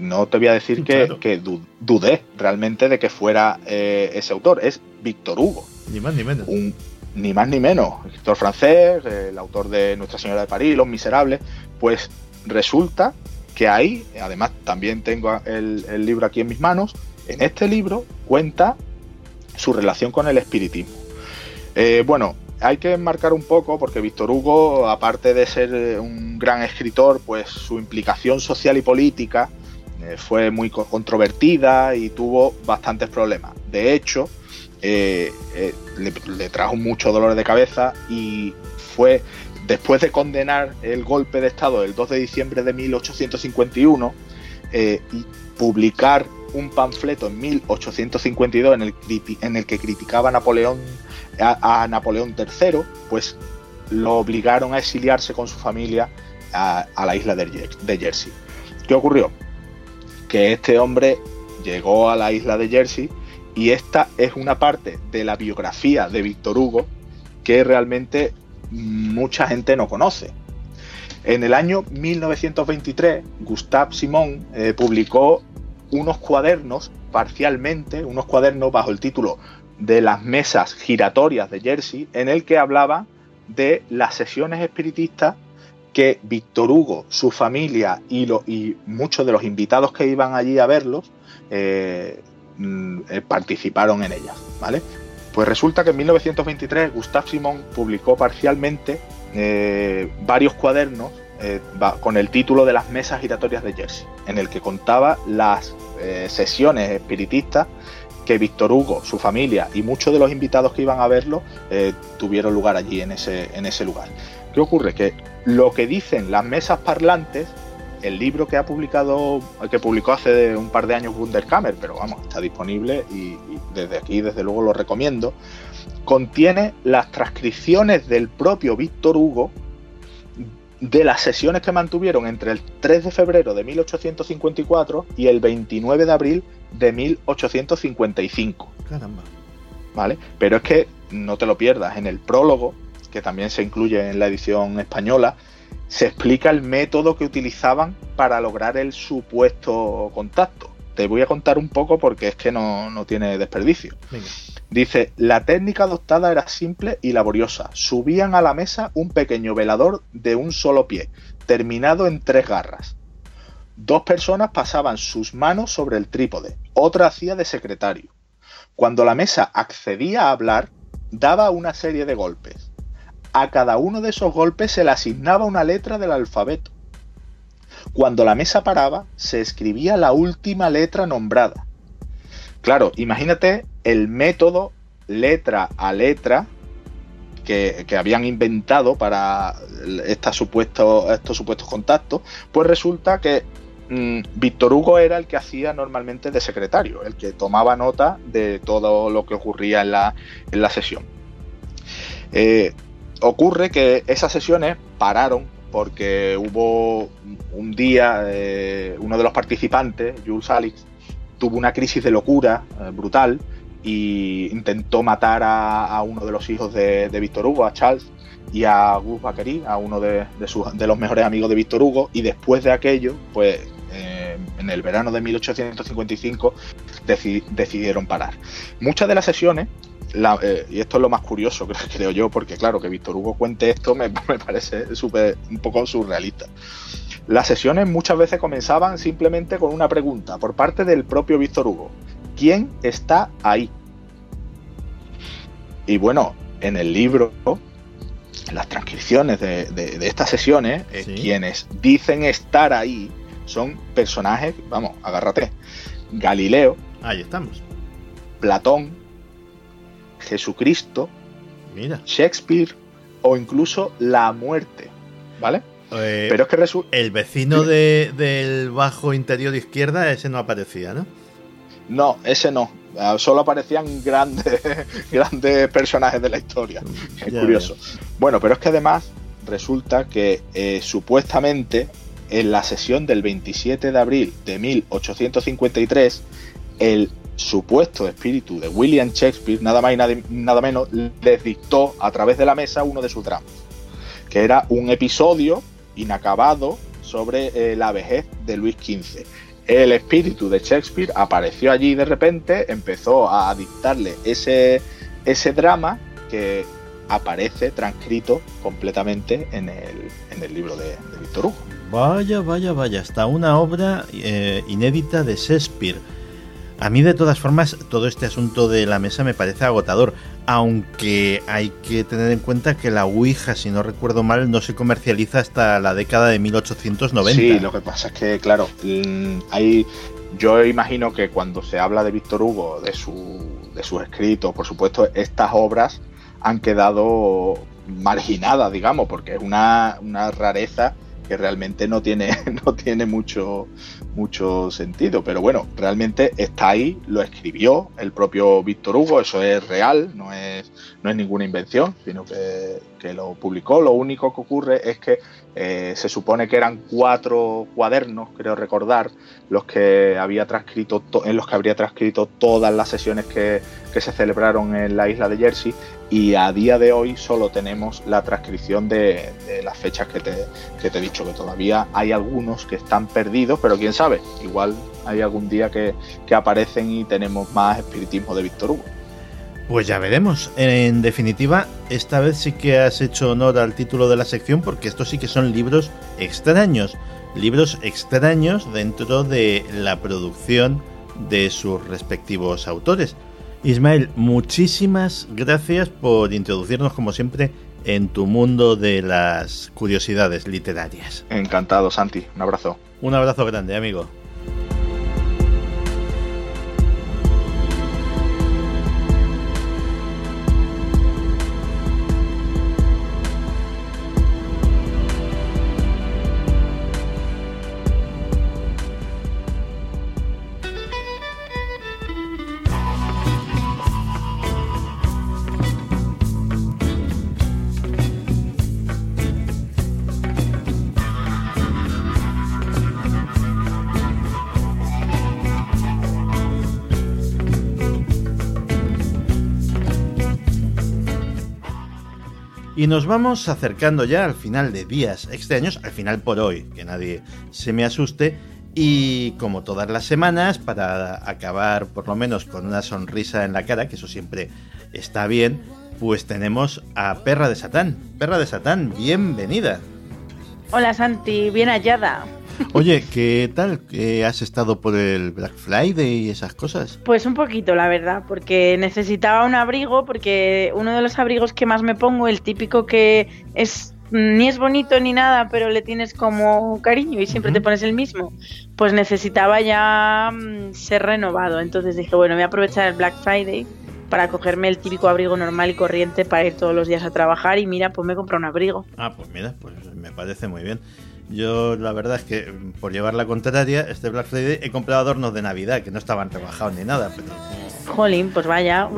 no te voy a decir que, dudé realmente de que fuera eh, ese autor. Es Víctor Hugo. Ni más ni menos. Un, ni más ni menos, escritor francés, el autor de Nuestra Señora de París, Los Miserables, pues resulta que ahí, además también tengo el, el libro aquí en mis manos, en este libro cuenta su relación con el espiritismo. Eh, bueno, hay que enmarcar un poco porque Víctor Hugo, aparte de ser eh, un gran escritor, pues su implicación social y política eh, fue muy controvertida y tuvo bastantes problemas. De hecho, le, le, trajo mucho dolor de cabeza y fue después de condenar el golpe de Estado del 2 de diciembre de 1851 y publicar un panfleto en 1852 en el, en el que criticaba a Napoleón, a, Napoleón III, pues lo obligaron a exiliarse con su familia a, la isla de, Jersey. ¿Qué ocurrió? Que este hombre llegó a la isla de Jersey y esta es una parte de la biografía de Víctor Hugo que realmente mucha gente no conoce. En el año 1923, Gustave Simon eh, publicó unos cuadernos parcialmente, unos cuadernos bajo el título de las mesas giratorias de Jersey, en el que hablaba de las sesiones espiritistas que Víctor Hugo, su familia y, muchos de los invitados que iban allí a verlos eh, mm, eh, participaron en ellas. ¿vale? Pues resulta que en 1923 Gustave Simon publicó parcialmente eh, varios cuadernos con el título de las mesas giratorias de Jersey, en el que contaba las sesiones espiritistas que Víctor Hugo, su familia y muchos de los invitados que iban a verlo eh, tuvieron lugar allí en ese, lugar. ¿Qué ocurre? Que lo que dicen las mesas parlantes, el libro que ha publicado, que publicó hace un par de años Wunderkammer, pero vamos, está disponible y, y desde aquí desde luego lo recomiendo, contiene las transcripciones del propio Víctor Hugo de las sesiones que mantuvieron entre el 3 de febrero de 1854 y el 29 de abril de 1855. Caramba. ¿Vale? Pero es que no te lo pierdas, en el prólogo, que también se incluye en la edición española, se explica el método que utilizaban para lograr el supuesto contacto. Te voy a contar un poco porque es que no, no tiene desperdicio. Venga. Dice, la técnica adoptada era simple y laboriosa. Subían a la mesa un pequeño velador de un solo pie, terminado en tres garras. Dos personas pasaban sus manos sobre el trípode, otra hacía de secretario. Cuando la mesa accedía a hablar, daba una serie de golpes. A cada uno de esos golpes se le asignaba una letra del alfabeto. Cuando la mesa paraba, se escribía la última letra nombrada Claro, imagínate el método letra a letra que, habían inventado para estos supuestos contactos, pues resulta que Víctor Hugo era el que hacía normalmente de secretario, el que tomaba nota de todo lo que ocurría en la, en la sesión. Eh, ocurre que esas sesiones pararon porque hubo un día, eh, uno de los participantes, Jules Alix, tuvo una crisis de locura eh, brutal y intentó matar a, uno de los hijos de, Víctor Hugo, a Charles, y a Gus Bacquery, a uno de, los mejores amigos de Víctor Hugo, y después de aquello, pues eh, en el verano de 1855 decidieron parar. Muchas de las sesiones, eh, y esto es lo más curioso, [LAUGHS] creo yo, porque claro, que Víctor Hugo cuente esto me, [LAUGHS] me parece súper un poco surrealista. Las sesiones muchas veces comenzaban simplemente con una pregunta por parte del propio Víctor Hugo. ¿Quién está ahí? Y bueno, en el libro, en las transcripciones de, estas sesiones, eh, quienes dicen estar ahí son personajes, vamos, agárrate, Galileo. Ahí estamos. Platón, Jesucristo, Mira. Shakespeare o incluso la muerte, ¿vale? Eh, Pero es que resulta. El vecino del bajo interior izquierda, ese no aparecía, ¿no? No, ese no. Ah, solo aparecían grandes, [LAUGHS] grandes personajes de la historia. Es curioso. Bueno, pero es que además resulta que eh, supuestamente en la sesión del 27 de abril de 1853, el supuesto espíritu de William Shakespeare, nada más y nada, menos, les dictó a través de la mesa uno de sus dramas, que era un episodio inacabado sobre eh, la vejez de Luis XV. el espíritu de Shakespeare apareció allí de repente, empezó a dictarle ese, ese drama que aparece transcrito completamente en el, en el libro de, de Víctor Hugo. Vaya, vaya, vaya, hasta una obra eh, inédita de Shakespeare. A mí de todas formas todo este asunto de la mesa me parece agotador, aunque hay que tener en cuenta que la Ouija, si no recuerdo mal, no se comercializa hasta la década de 1890. Sí, lo que pasa es que, claro, mm, hay, yo imagino que cuando se habla de Víctor Hugo, de, su, de sus escritos, por supuesto, estas obras han quedado marginadas, digamos, porque es una, una rareza que realmente no tiene, [LAUGHS] no tiene mucho, mucho sentido. Pero bueno, realmente está ahí, lo escribió el propio Víctor Hugo, eso es real, no es, no es ninguna invención, sino que, que lo publicó. Lo único que ocurre es que eh, se supone que eran cuatro cuadernos, creo recordar, los que había transcrito en los que habría transcrito todas las sesiones que, que, se celebraron en la isla de Jersey y a día de hoy solo tenemos la transcripción de, las fechas que te, que te, he dicho, que todavía hay algunos que están perdidos, pero quién sabe, igual hay algún día que, que aparecen y tenemos más espiritismo de Víctor Hugo. Pues ya veremos. En definitiva, esta vez sí que has hecho honor al título de la sección porque estos sí que son libros extraños. Libros extraños dentro de la producción de sus respectivos autores. Ismael, muchísimas gracias por introducirnos como siempre en tu mundo de las curiosidades literarias. Encantado, Santi. Un abrazo. Un abrazo grande, amigo. Nos vamos acercando ya al final de días extraños, al final por hoy, que nadie se me asuste. Y como todas las semanas, para acabar por lo menos con una sonrisa en la cara, que eso siempre está bien, pues tenemos a Perra de Satán. Perra de Satán, bienvenida. Hola Santi, bien hallada. Oye, ¿qué tal? ¿Qué ¿Has estado por el Black Friday y esas cosas? Pues un poquito, la verdad, porque necesitaba un abrigo, porque uno de los abrigos que más me pongo, el típico que es ni es bonito ni nada, pero le tienes como cariño y siempre uh -huh. te pones el mismo, pues necesitaba ya mm, ser renovado. Entonces dije, bueno, voy a aprovechar el Black Friday para cogerme el típico abrigo normal y corriente para ir todos los días a trabajar y mira, pues me compré un abrigo. Ah, pues mira, pues me parece muy bien. Yo la verdad es que por llevar la contraria, este Black Friday he comprado adornos de Navidad que no estaban rebajados ni nada, pero... Jolín, pues vaya.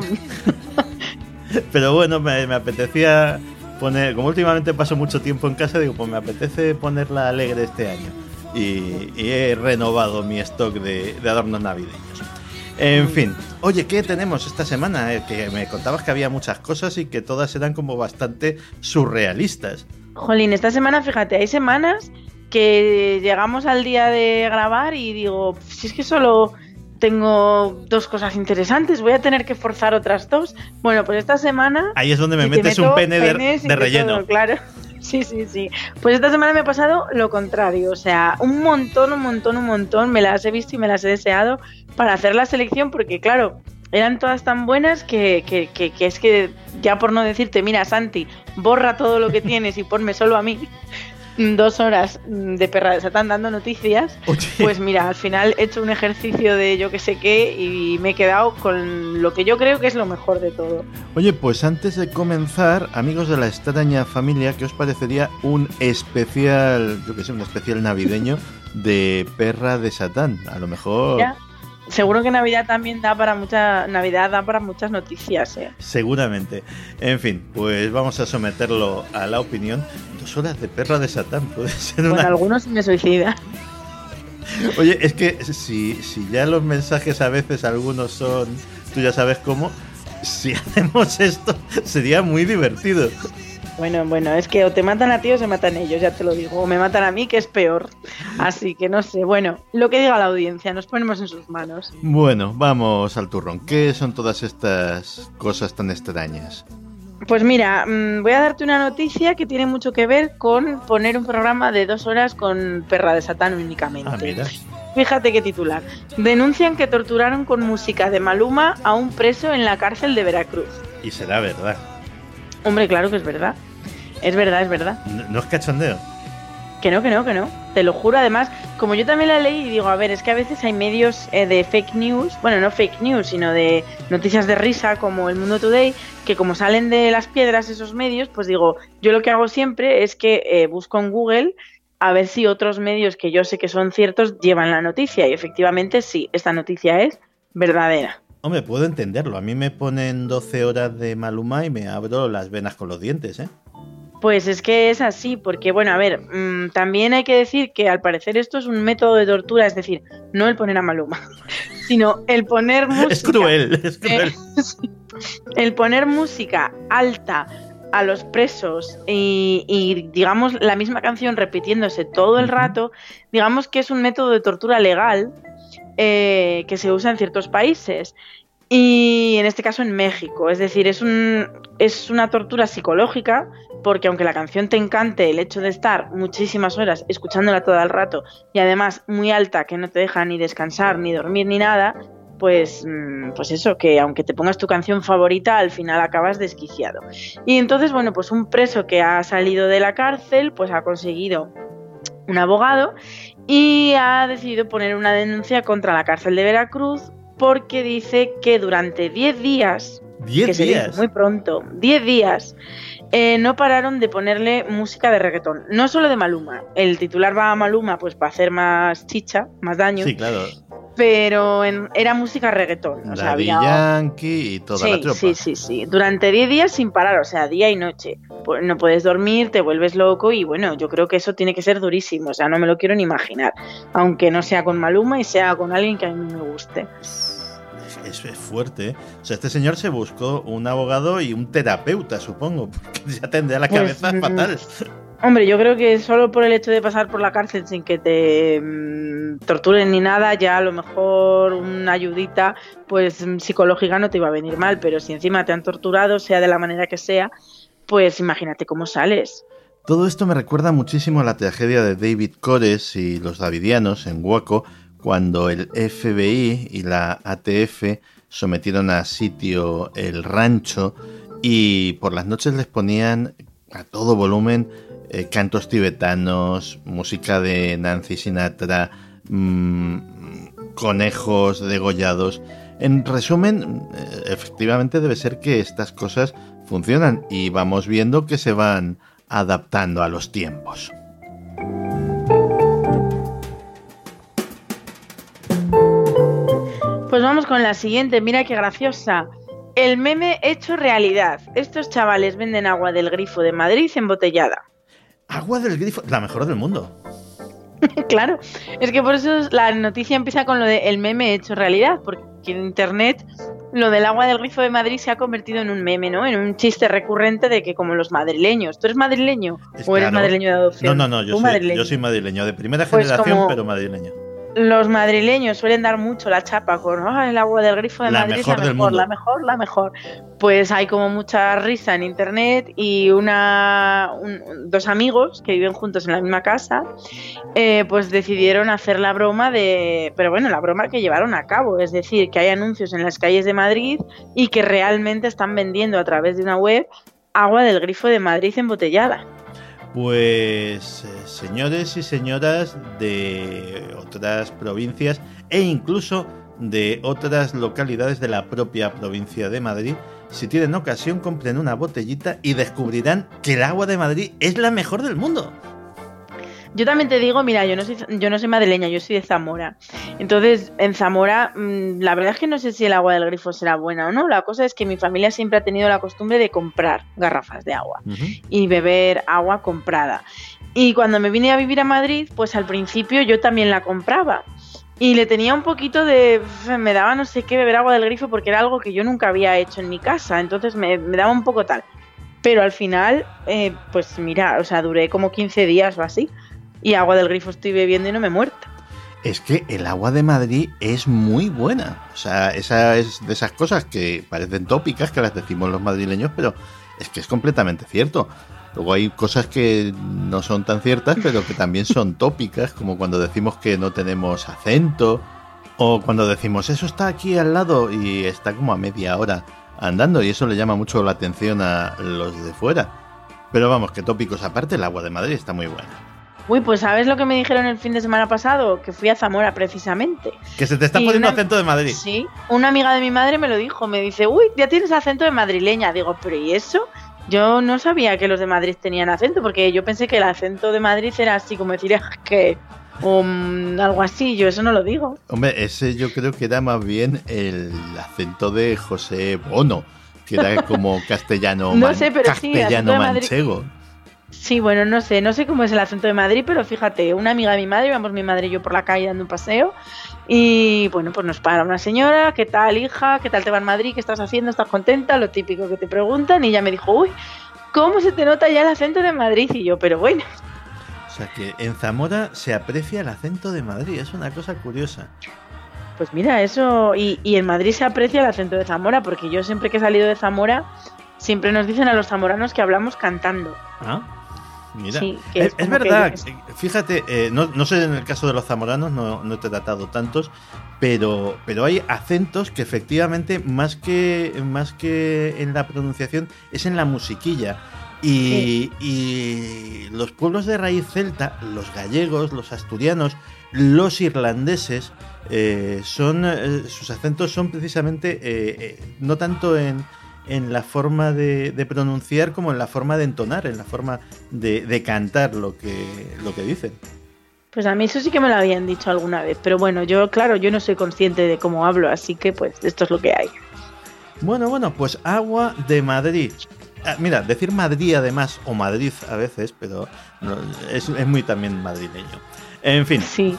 [LAUGHS] pero bueno, me, me, apetecía poner, como últimamente paso mucho tiempo en casa, digo, pues me apetece ponerla alegre este año. Y, y he renovado mi stock de, de adornos navideños. En fin, oye, ¿qué tenemos esta semana? Eh, que me contabas que había muchas cosas y que todas eran como bastante surrealistas. Jolín, esta semana, fíjate, hay semanas que llegamos al día de grabar y digo, si es que solo tengo dos cosas interesantes, voy a tener que forzar otras dos. Bueno, pues esta semana... Ahí es donde me metes un pene de, de relleno. Todo, claro. [LAUGHS] Sí, sí, sí. Pues esta semana me ha pasado lo contrario. O sea, un montón, un montón, un montón. Me las he visto y me las he deseado para hacer la selección porque, claro, eran todas tan buenas que, que, que, que, es que ya por no decirte, mira Santi, borra todo lo que tienes y ponme solo a mí dos horas de perra de Satán dando noticias, [LAUGHS] Oye. pues mira, al final he hecho un ejercicio de yo que sé qué y me he quedado con lo que yo creo que es lo mejor de todo. Oye, pues antes de comenzar, amigos de la extraña familia, ¿qué os parecería un especial, yo que sé, un especial navideño de perra de Satán? A lo mejor... ¿Ya? Seguro que Navidad también da para mucha Navidad da para muchas noticias, ¿eh? Seguramente. En fin, pues vamos a someterlo a la opinión. Dos horas de perra de Satán puede ser una. Bueno, algunos me suicida. [LAUGHS] Oye, es que si, si ya los mensajes a veces algunos son, tú ya sabes cómo, si [LAUGHS] hacemos esto sería muy divertido. Bueno, bueno, es que o te matan a ti o se matan ellos, ya te lo digo. O me matan a mí, que es peor. Así que no sé. Bueno, lo que diga la audiencia, nos ponemos en sus manos. Bueno, vamos al turrón. ¿Qué son todas estas cosas tan extrañas? Pues mira, mm, voy a darte una noticia que tiene mucho que ver con poner un programa de dos horas con Perra de Satán únicamente. Ah, mira. Fíjate qué titular. Denuncian que torturaron con música de Maluma a un preso en la cárcel de Veracruz. Y será verdad. Hombre, claro que es verdad. Es verdad, es verdad. No, no es cachondeo. Que no, que no, que no. Te lo juro. Además, como yo también la leí y digo, a ver, es que a veces hay medios eh, de fake news, bueno, no fake news, sino de noticias de risa como El Mundo Today, que como salen de las piedras esos medios, pues digo, yo lo que hago siempre es que eh, busco en Google a ver si otros medios que yo sé que son ciertos llevan la noticia. Y efectivamente, sí, esta noticia es verdadera. Hombre, puedo entenderlo. A mí me ponen 12 horas de Maluma y me abro las venas con los dientes, ¿eh? Pues es que es así, porque bueno, a ver, mm, también hay que decir que al parecer esto es un método de tortura, es decir, no el poner a Maluma, [LAUGHS] sino el poner [LAUGHS] música. Es cruel, es cruel. Eh, [LAUGHS] sí. el poner música alta a los presos y, y, digamos la misma canción repitiéndose todo el rato, digamos que es un método de tortura legal eh, que se usa en ciertos países. Y en este caso en México. Es decir, es, un, es una tortura psicológica porque aunque la canción te encante, el hecho de estar muchísimas horas escuchándola todo el rato y además muy alta que no te deja ni descansar, ni dormir, ni nada, pues, mm, pues eso, que aunque te pongas tu canción favorita, al final acabas desquiciado. Y entonces, bueno, pues un preso que ha salido de la cárcel, pues ha conseguido un abogado y ha decidido poner una denuncia contra la cárcel de Veracruz porque dice que durante 10 días, que 10 se dice días. muy pronto, 10 días, eh, no pararon de ponerle música de reggaetón. No solo de Maluma. El titular va a Maluma pues para hacer más chicha, más daño, Sí, claro. Pero en- era música reggaetón. O sea, Daddy había- Yankee y toda la Sí, tropa. sí, sí, sí. Durante 10 días sin parar, o sea, día y noche. Pues no puedes dormir, te vuelves loco y bueno, yo creo que eso tiene que ser durísimo, o sea, no me lo quiero ni imaginar. Aunque no sea con Maluma y sea con alguien que a mí me guste. Es, es fuerte, ¿eh? O sea, este señor se buscó un abogado y un terapeuta, supongo, [LAUGHS] porque ya tendría la Pues, cabeza mm, fatal. Hombre, yo creo que solo por el hecho de pasar por la cárcel sin que te mm, torturen ni nada, ya a lo mejor una ayudita, pues mm, psicológica no te iba a venir mal, pero si encima te han torturado, sea de la manera que sea, pues imagínate cómo sales. Todo esto me recuerda muchísimo a la tragedia de David Cores y los Davidianos en Waco, cuando el FBI y la ATF sometieron a sitio el rancho y por las noches les ponían a todo volumen eh, cantos tibetanos, música de Nancy Sinatra, mm, conejos degollados. En resumen, eh, efectivamente debe ser que estas cosas funcionan y vamos viendo que se van adaptando a los tiempos. Pues vamos con la siguiente, mira qué graciosa. El meme hecho realidad. Estos chavales venden agua del grifo de Madrid embotellada. Agua del grifo, la mejor del mundo. [LAUGHS] claro, es que por eso la noticia empieza con lo de el meme hecho realidad, porque en internet lo del agua del grifo de Madrid se ha convertido en un meme, ¿no? En un chiste recurrente de que como los madrileños. ¿Tú eres madrileño Es o eres claro. madrileño de adopción? No, no, no, yo soy, madrileño. yo soy madrileño, de primera Pues generación, como- pero madrileño. Los madrileños suelen dar mucho la chapa con "Ah, el agua del grifo de La Madrid es mejor la del mejor, mundo". la mejor, la mejor. Pues hay como mucha risa en internet y una un- dos amigos que viven juntos en la misma casa, eh, pues decidieron hacer la broma de, pero bueno, la broma que llevaron a cabo, es decir, que hay anuncios en las calles de Madrid y que realmente están vendiendo a través de una web agua del grifo de Madrid embotellada. Pues eh, señores y señoras de otras provincias e incluso de otras localidades de la propia provincia de Madrid, si tienen ocasión compren una botellita y descubrirán que el agua de Madrid es la mejor del mundo. Yo también te digo, mira, yo no soy, yo no soy madrileña, yo soy de Zamora. Entonces, en Zamora, mm, la verdad es que no sé si el agua del grifo será buena o no. La cosa es que mi familia siempre ha tenido la costumbre de comprar garrafas de agua y beber agua comprada. Y cuando me vine a vivir a Madrid, pues al principio yo también la compraba. Y le tenía un poquito de... Me daba no sé qué beber agua del grifo porque era algo que yo nunca había hecho en mi casa. Entonces me, me daba un poco tal. Pero al final, eh, pues mira, o sea, duré como 15 días o así. Y agua del grifo estoy bebiendo y no me he muerto. Es que el agua de Madrid es muy buena. O sea, esa es de esas cosas que parecen tópicas, que las decimos los madrileños, pero es que es completamente cierto. Luego hay cosas que no son tan ciertas, pero que también son [LAUGHS] tópicas, como cuando decimos que no tenemos acento, o cuando decimos eso está aquí al lado y está como a media hora andando, y eso le llama mucho la atención a los de fuera. Pero vamos, que tópicos aparte, el agua de Madrid está muy buena. Uy, pues ¿sabes lo que me dijeron el fin de semana pasado? Que fui a Zamora precisamente. Que se te está Y poniendo una- acento de Madrid. Sí, una amiga de mi madre me lo dijo, me dice, uy, ya tienes acento de madrileña. Digo, pero ¿y eso? Yo no sabía que los de Madrid tenían acento, porque yo pensé que el acento de Madrid era así como decir, "Es que, o mm, algo así, yo eso no lo digo. Hombre, ese yo creo que era más bien el acento de José Bono, que era como [LAUGHS] castellano, No man- sé, pero sí, castellano de Madrid. Sí, bueno, no sé, no sé cómo es el acento de Madrid, pero fíjate, una amiga de mi madre, íbamos mi madre y yo por la calle dando un paseo, y bueno, pues nos para una señora, ¿qué tal, hija? ¿Qué tal te va en Madrid? ¿Qué estás haciendo? ¿Estás contenta? Lo típico que te preguntan, y ella me dijo, uy, ¿cómo se te nota ya el acento de Madrid? Y yo, pero bueno, O sea que en Zamora se aprecia el acento de Madrid, es una cosa curiosa. pues mira, eso, y, y en Madrid se aprecia el acento de Zamora, porque yo siempre que he salido de Zamora, siempre nos dicen a los zamoranos que hablamos cantando. Ah, mira. Sí, es, que verdad, eh, fíjate, eh, no, no sé en el caso de los zamoranos, no, no te he tratado tantos, pero, pero hay acentos que efectivamente, más que, más que en la pronunciación, es en la musiquilla. Y, y los pueblos de raíz celta, los gallegos, los asturianos, los irlandeses, eh, son eh, sus acentos son precisamente no tanto en, en la forma de, de pronunciar como en la forma de entonar, en la forma de, de cantar lo que, lo que dicen. Pues a mí eso sí que me lo habían dicho alguna vez, pero bueno, yo claro, yo no soy consciente de cómo hablo, así que pues esto es lo que hay. Bueno, bueno, pues agua de Madrid. Ah, mira, decir Madrid además, o Madrid a veces, pero no, es, es muy también madrileño. En fin, Sí.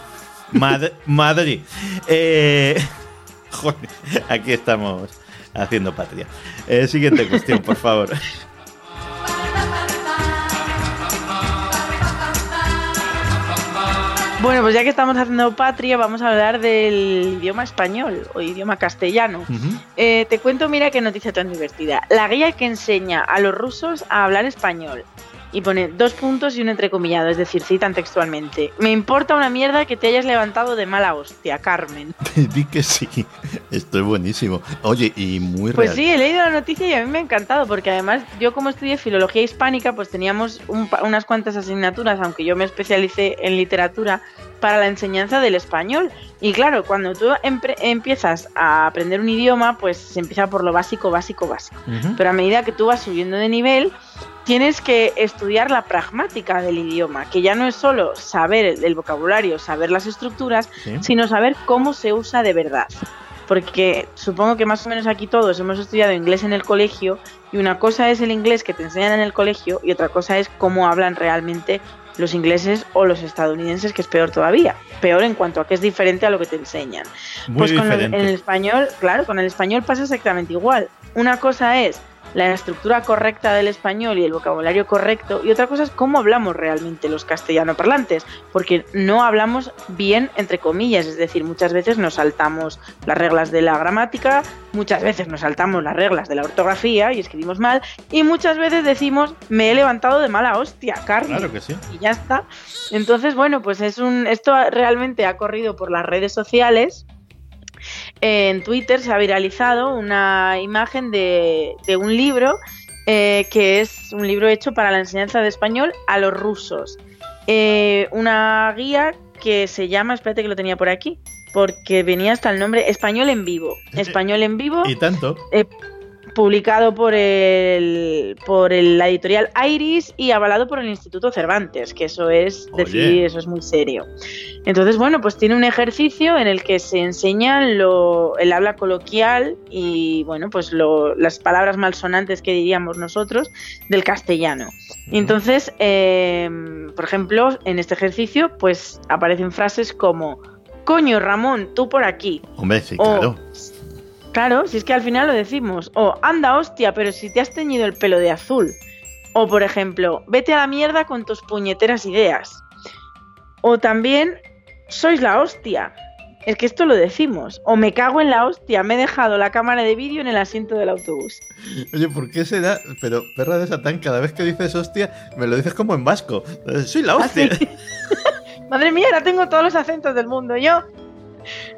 Mad- Madrid. Eh, [LAUGHS] joder, aquí estamos haciendo patria. Eh, siguiente cuestión, por favor. Bueno, pues ya que estamos haciendo patria, vamos a hablar del idioma español o idioma castellano. Eh, te cuento, mira qué noticia tan divertida. La guía que enseña a los rusos a hablar español. Y pone dos puntos y un entrecomillado, es decir, citan textualmente. Me importa una mierda que te hayas levantado de mala hostia, Carmen. [LAUGHS] Di que sí. Esto es buenísimo. Oye, y muy Pues real. sí, he leído la noticia y a mí me ha encantado, porque además yo como estudié filología hispánica, pues teníamos un unas cuantas asignaturas, aunque yo me especialicé en literatura, para la enseñanza del español. Y claro, cuando tú empiezas a aprender un idioma, pues se empieza por lo básico, básico, básico. Pero a medida que tú vas subiendo de nivel, tienes que estudiar la pragmática del idioma, que ya no es solo saber el, vocabulario, saber las estructuras, Sí. sino saber cómo se usa de verdad. Porque supongo que más o menos aquí todos hemos estudiado inglés en el colegio y una cosa es el inglés que te enseñan en el colegio y otra cosa es cómo hablan realmente los ingleses o los estadounidenses, que es peor todavía. Peor en cuanto a que es diferente a lo que te enseñan. Muy Pues con en el español, claro, con el español pasa exactamente igual. Una cosa es la estructura correcta del español y el vocabulario correcto, y otra cosa es cómo hablamos realmente los castellano parlantes, porque no hablamos bien, entre comillas, es decir, muchas veces nos saltamos las reglas de la gramática, muchas veces nos saltamos las reglas de la ortografía y escribimos mal, y muchas veces decimos, me he levantado de mala hostia, Carmen Claro que sí. y ya está. Entonces, bueno, pues es un esto realmente ha corrido por las redes sociales. En Twitter se ha viralizado una imagen de, de un libro eh, que es un libro hecho para la enseñanza de español a los rusos. Eh, una guía que se llama, espérate que lo tenía por aquí, porque venía hasta el nombre Español en vivo. Español en vivo Y tanto. Publicado por el por el- la editorial Iris y avalado por el Instituto Cervantes, que eso es Oye. decir, eso es muy serio. Entonces, bueno, pues tiene un ejercicio en el que se enseñan lo, el habla coloquial y, bueno, pues lo- las palabras malsonantes que diríamos nosotros del castellano. Y entonces, eh, por ejemplo, en este ejercicio, pues aparecen frases como, coño, Ramón, tú por aquí. Hombre, sí, O, claro. Claro, si es que al final lo decimos. O anda, hostia, pero si te has teñido el pelo de azul. O por ejemplo, vete a la mierda con tus puñeteras ideas. O también, sois la hostia. Es que esto lo decimos. O me cago en la hostia, me he dejado la cámara de vídeo en el asiento del autobús. Oye, ¿por qué será? Pero perra de Satán, cada vez que dices hostia, me lo dices como en vasco. Soy la hostia. ¿Ah, sí? [LAUGHS] Madre mía, ahora tengo todos los acentos del mundo. Yo,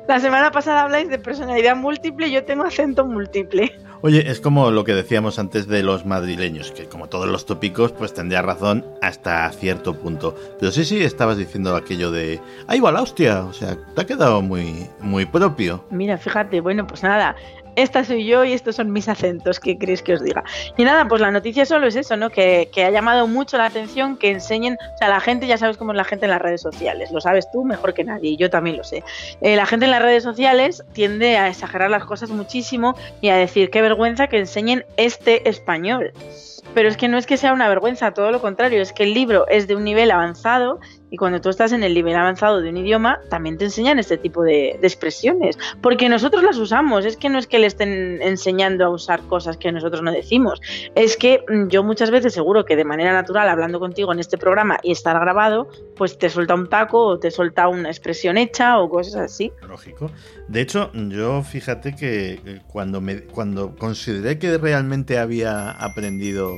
la semana pasada habláis de personalidad múltiple, yo tengo acento múltiple. Oye, es como lo que decíamos antes de los madrileños, que como todos los tópicos, pues tendría razón hasta cierto punto. Pero sí, sí, estabas diciendo aquello de, ahí va la hostia, o sea, te ha quedado muy, muy propio. Mira, fíjate, bueno, pues nada, esta soy yo y estos son mis acentos, ¿qué crees que os diga? Y nada, pues la noticia solo es eso, ¿no? Que, que, ha llamado mucho la atención que enseñen, o sea, la gente, ya sabes cómo es la gente en las redes sociales, lo sabes tú mejor que nadie, yo también lo sé. Eh, la gente en las redes sociales tiende a exagerar las cosas muchísimo y a decir qué vergüenza que enseñen este español. Pero es que no es que sea una vergüenza, todo lo contrario, es que el libro es de un nivel avanzado y cuando tú estás en el nivel avanzado de un idioma, también te enseñan este tipo de, expresiones, porque nosotros las usamos, es que no es que le estén enseñando a usar cosas que nosotros no decimos, es que mm, yo muchas veces seguro que de manera natural, hablando contigo en este programa y estar grabado, pues te suelta un taco o te suelta una expresión hecha o cosas así. Lógico. De hecho, yo fíjate que cuando, me, cuando consideré que realmente había aprendido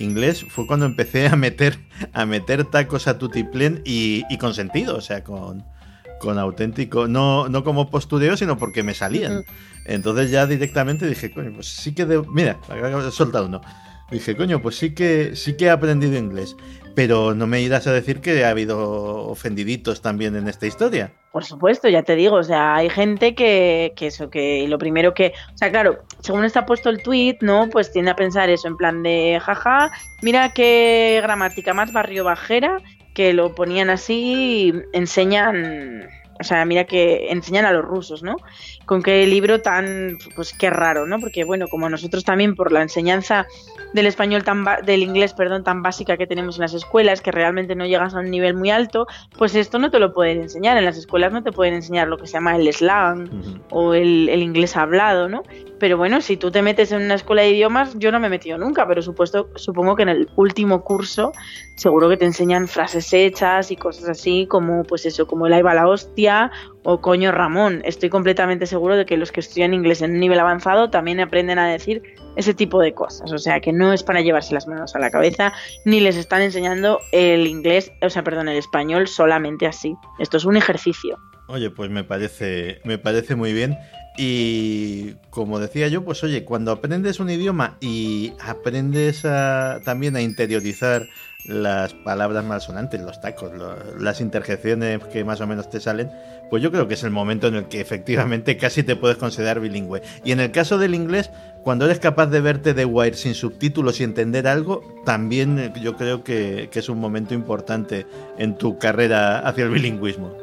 inglés fue cuando empecé a meter a meter tacos a tutiplén y, y con sentido, o sea, con, con auténtico, no, no como postureo, sino porque me salían. Entonces ya directamente dije, coño, pues sí que de... mira, he soltado uno. Dije, coño, pues sí que sí que he aprendido inglés. Pero no me irás a decir que ha habido ofendiditos también en esta historia. Por supuesto, ya te digo, o sea, hay gente que, que eso, que lo primero que, o sea, claro, según está puesto el tweet, ¿no? Pues tiende a pensar eso, en plan de, jaja, mira qué gramática más barrio bajera, que lo ponían así, enseñan, o sea, mira que enseñan a los rusos, ¿no? Con qué libro tan, pues qué raro, ¿no? Porque bueno, como nosotros también por la enseñanza del español tan del inglés, perdón, tan básica que tenemos en las escuelas, que realmente no llegas a un nivel muy alto, pues esto no te lo pueden enseñar. En las escuelas no te pueden enseñar lo que se llama el slang uh -huh. o el, el, inglés hablado, ¿no? Pero bueno, si tú te metes en una escuela de idiomas, yo no me he metido nunca, pero supuesto, supongo que en el último curso seguro que te enseñan frases hechas y cosas así, como pues eso, como el ahí va la hostia o coño Ramón. Estoy completamente seguro de que los que estudian inglés en un nivel avanzado también aprenden a decir ese tipo de cosas. O sea, que no es para llevarse las manos a la cabeza, ni les están enseñando el inglés, o sea, perdón, el español solamente así. Esto es un ejercicio. Oye, pues me parece, me parece muy bien. Y como decía yo, pues oye, cuando aprendes un idioma y aprendes a, también a interiorizar las palabras malsonantes, los tacos, las interjecciones que más o menos te salen, pues yo creo que es el momento en el que efectivamente casi te puedes considerar bilingüe. Y en el caso del inglés, cuando eres capaz de verte de Wire sin subtítulos y entender algo, también yo creo que, que es un momento importante en tu carrera hacia el bilingüismo.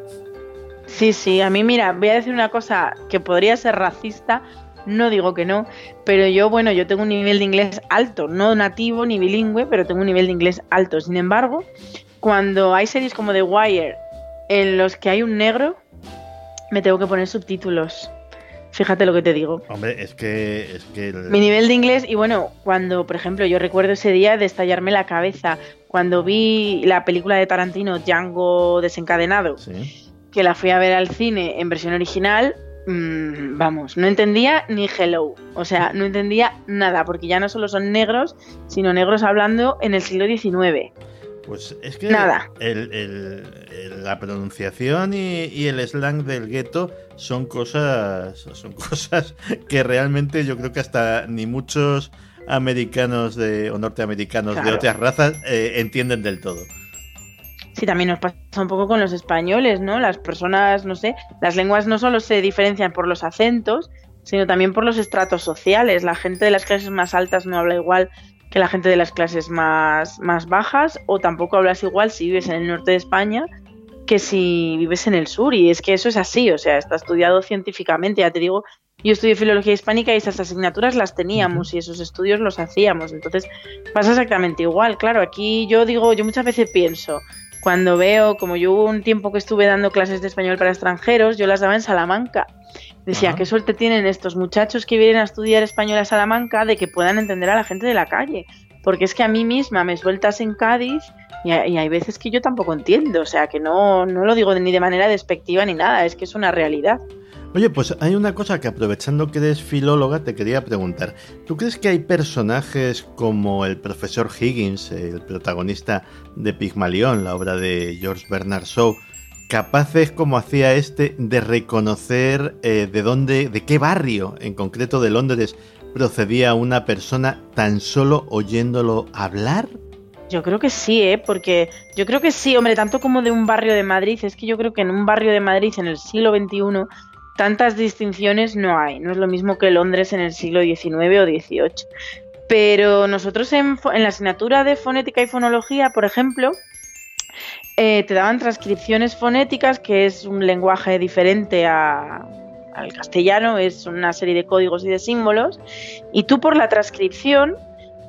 Sí, sí, a mí mira, voy a decir una cosa que podría ser racista, no digo que no, pero yo, bueno, yo tengo un nivel de inglés alto, no nativo ni bilingüe, pero tengo un nivel de inglés alto. Sin embargo, cuando hay series como The Wire en los que hay un negro, me tengo que poner subtítulos. Fíjate lo que te digo. Hombre, es que, es que. Mi nivel de inglés, y bueno, cuando, por ejemplo, yo recuerdo ese día de estallarme la cabeza, cuando vi la película de Tarantino, Django desencadenado. Sí que la fui a ver al cine en versión original, mmm, vamos, no entendía ni hello. O sea, no entendía nada, porque ya no solo son negros, sino negros hablando en el siglo XIX. Pues es que Nada. El, el, el, la pronunciación y, y, el slang del gueto son cosas, son [LAUGHS] cosas que realmente yo creo que hasta ni muchos americanos de, o norteamericanos claro. de otras razas eh, entienden del todo. Sí, también nos pasa un poco con los españoles, ¿no? Las personas, no sé, las lenguas no solo se diferencian por los acentos, sino también por los estratos sociales. La gente de las clases más altas no habla igual que la gente de las clases más, más bajas, o tampoco hablas igual si vives en el norte de España que si vives en el sur. Y es que eso es así, o sea, está estudiado científicamente. Ya te digo, yo estudié filología hispánica y esas asignaturas las teníamos y esos estudios los hacíamos. Entonces pasa exactamente igual. Claro, aquí yo digo, yo muchas veces pienso, cuando veo, como yo hubo un tiempo que estuve dando clases de español para extranjeros, yo las daba en Salamanca. Decía, Ajá. qué suerte tienen estos muchachos que vienen a estudiar español a Salamanca de que puedan entender a la gente de la calle. porque es que a mí misma me sueltas en Cádiz y, hay veces que yo tampoco entiendo, o sea, que no, no lo digo ni de manera despectiva ni nada, es que es una realidad. Oye, pues hay una cosa que aprovechando que eres filóloga te quería preguntar. ¿Tú crees que hay personajes como el profesor Higgins, el protagonista de Pigmalión, la obra de George Bernard Shaw, capaces como hacía este de reconocer eh, de dónde, de qué barrio en concreto de Londres procedía una persona tan solo oyéndolo hablar? Yo creo que sí, ¿eh? porque yo creo que sí, hombre, tanto como de un barrio de Madrid, es que yo creo que en un barrio de Madrid en el siglo XXI tantas distinciones no hay, no es lo mismo que Londres en el siglo XIX o XVIII. Pero nosotros en, en la asignatura de fonética y fonología, por ejemplo, eh, te daban transcripciones fonéticas, que es un lenguaje diferente al castellano, es una serie de códigos y de símbolos, y tú por la transcripción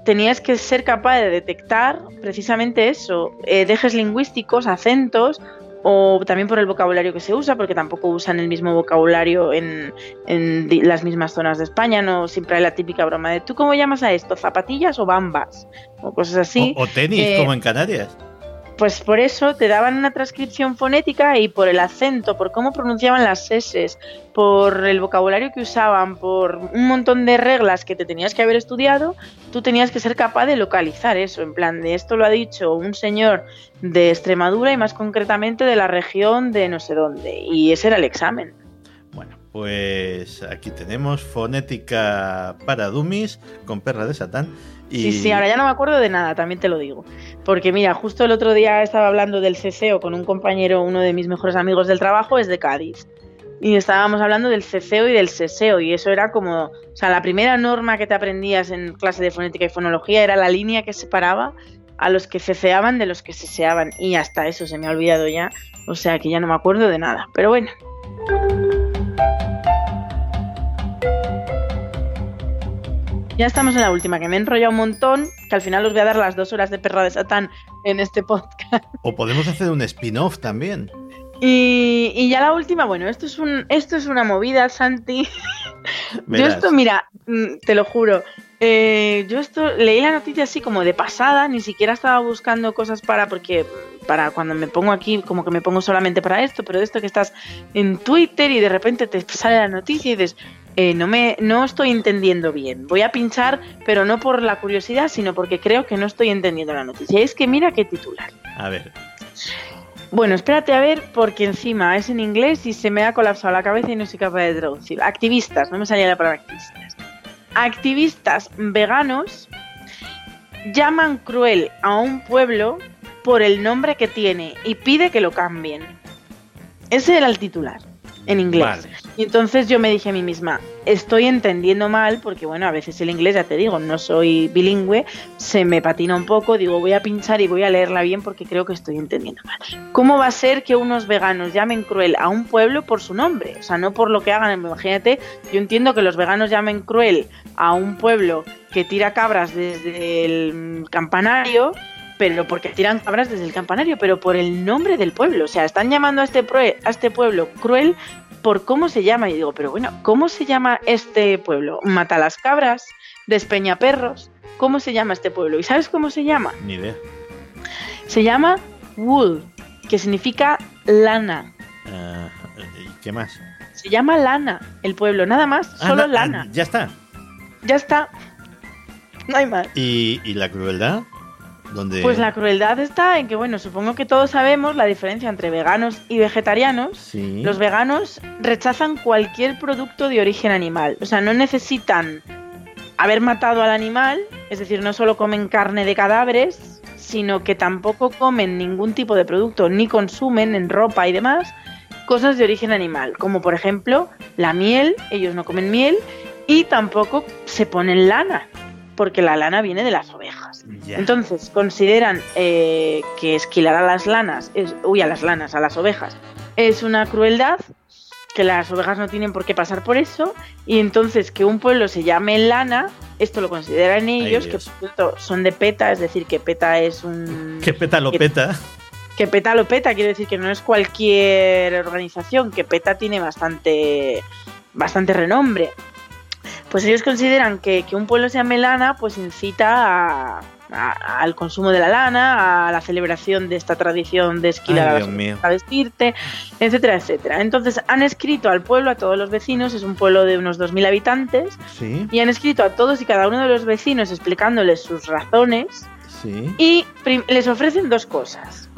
tenías que ser capaz de detectar precisamente eso, eh, dejes lingüísticos, acentos, o también por el vocabulario que se usa, porque tampoco usan el mismo vocabulario en, las mismas zonas de España, no siempre hay la típica broma de ¿tú cómo llamas a esto? ¿Zapatillas o bambas? O cosas así. O, tenis, eh, como en Canarias pues por eso te daban una transcripción fonética y por el acento, por cómo pronunciaban las S, por el vocabulario que usaban, por un montón de reglas que te tenías que haber estudiado, tú tenías que ser capaz de localizar eso, en plan de esto lo ha dicho un señor de Extremadura y más concretamente de la región de no sé dónde. Y ese era el examen. Bueno, pues aquí tenemos fonética para dummies con perra de Satán. Sí, sí, ahora ya no me acuerdo de nada, también te lo digo. Porque mira, justo el otro día estaba hablando del ceceo con un compañero, uno de mis mejores amigos del trabajo, es de Cádiz. Y estábamos hablando del ceceo y del seseo, y eso era como, o sea, la primera norma que te aprendías en clase de fonética y fonología era la línea que separaba a los que ceceaban de los que seseaban. Y hasta eso se me ha olvidado ya, o sea que ya no me acuerdo de nada. Pero bueno. Ya estamos en la última, que me he enrollado un montón, que al final os voy a dar las dos horas de perra de Satán en este podcast. [LAUGHS] O podemos hacer un spin-off también. Y, ya la última, bueno, esto es un, esto es una movida, Santi. [LAUGHS] Yo esto, mira, mm, te lo juro. Eh, yo esto leí la noticia así como de pasada, ni siquiera estaba buscando cosas para, porque para cuando me pongo aquí, como que me pongo solamente para esto, pero de esto que estás en Twitter y de repente te sale la noticia y dices, eh, no, me, no estoy entendiendo bien. Voy a pinchar, pero no por la curiosidad, sino porque creo que no estoy entendiendo la noticia. Es que mira qué titular. A ver. Bueno, espérate a ver, porque encima es en inglés y se me ha colapsado la cabeza y no soy capaz de traducir. Activistas, no me salía la palabra activistas. Activistas veganos llaman cruel a un pueblo por el nombre que tiene y pide que lo cambien. Ese era el titular en inglés. Y entonces yo me dije a mí misma, estoy entendiendo mal, porque bueno, a veces el inglés, ya te digo, no soy bilingüe, se me patina un poco, digo, voy a pinchar y voy a leerla bien porque creo que estoy entendiendo mal. ¿Cómo va a ser que unos veganos llamen cruel a un pueblo por su nombre? O sea, no por lo que hagan, imagínate, yo entiendo que los veganos llamen cruel a un pueblo que tira cabras desde el campanario, pero porque tiran cabras desde el campanario, pero por el nombre del pueblo. O sea, están llamando a este, a este pueblo cruel por cómo se llama. Y digo, pero bueno, ¿cómo se llama este pueblo? Mata las cabras, despeña perros. ¿Cómo se llama este pueblo? ¿Y sabes cómo se llama? Ni idea. Se llama Wool, que significa lana. Ah, ¿Y qué más? Se llama lana el pueblo, nada más, ah, solo ah, lana. ya está. Ya está. No hay más. ¿Y, y la crueldad? Pues la crueldad está en que, bueno, supongo que todos sabemos la diferencia entre veganos y vegetarianos. Los veganos rechazan cualquier producto de origen animal. O sea, no necesitan haber matado al animal, es decir, no solo comen carne de cadáveres, sino que tampoco comen ningún tipo de producto, ni consumen en ropa y demás cosas de origen animal, como por ejemplo la miel, ellos no comen miel, y tampoco se ponen lana, porque la lana viene de las ovejas. Entonces, consideran eh, que esquilar a las lanas, es, uy, a las lanas, a las ovejas, es una crueldad, que las ovejas no tienen por qué pasar por eso, y entonces que un pueblo se llame lana, esto lo consideran ellos, que son de PETA, es decir, que PETA es un... [LAUGHS] Que PETA lo peta. Que PETA lo peta, quiere decir que no es cualquier organización, que PETA tiene bastante, bastante renombre pues ellos consideran que, que un pueblo sea melana, pues incita a, al consumo de la lana, a la celebración de esta tradición de esquilar a, vestirte, etcétera, etcétera. Entonces han escrito al pueblo, a todos los vecinos, es un pueblo de unos 2.000 habitantes, y han escrito a todos y cada uno de los vecinos explicándoles sus razones y les ofrecen dos cosas.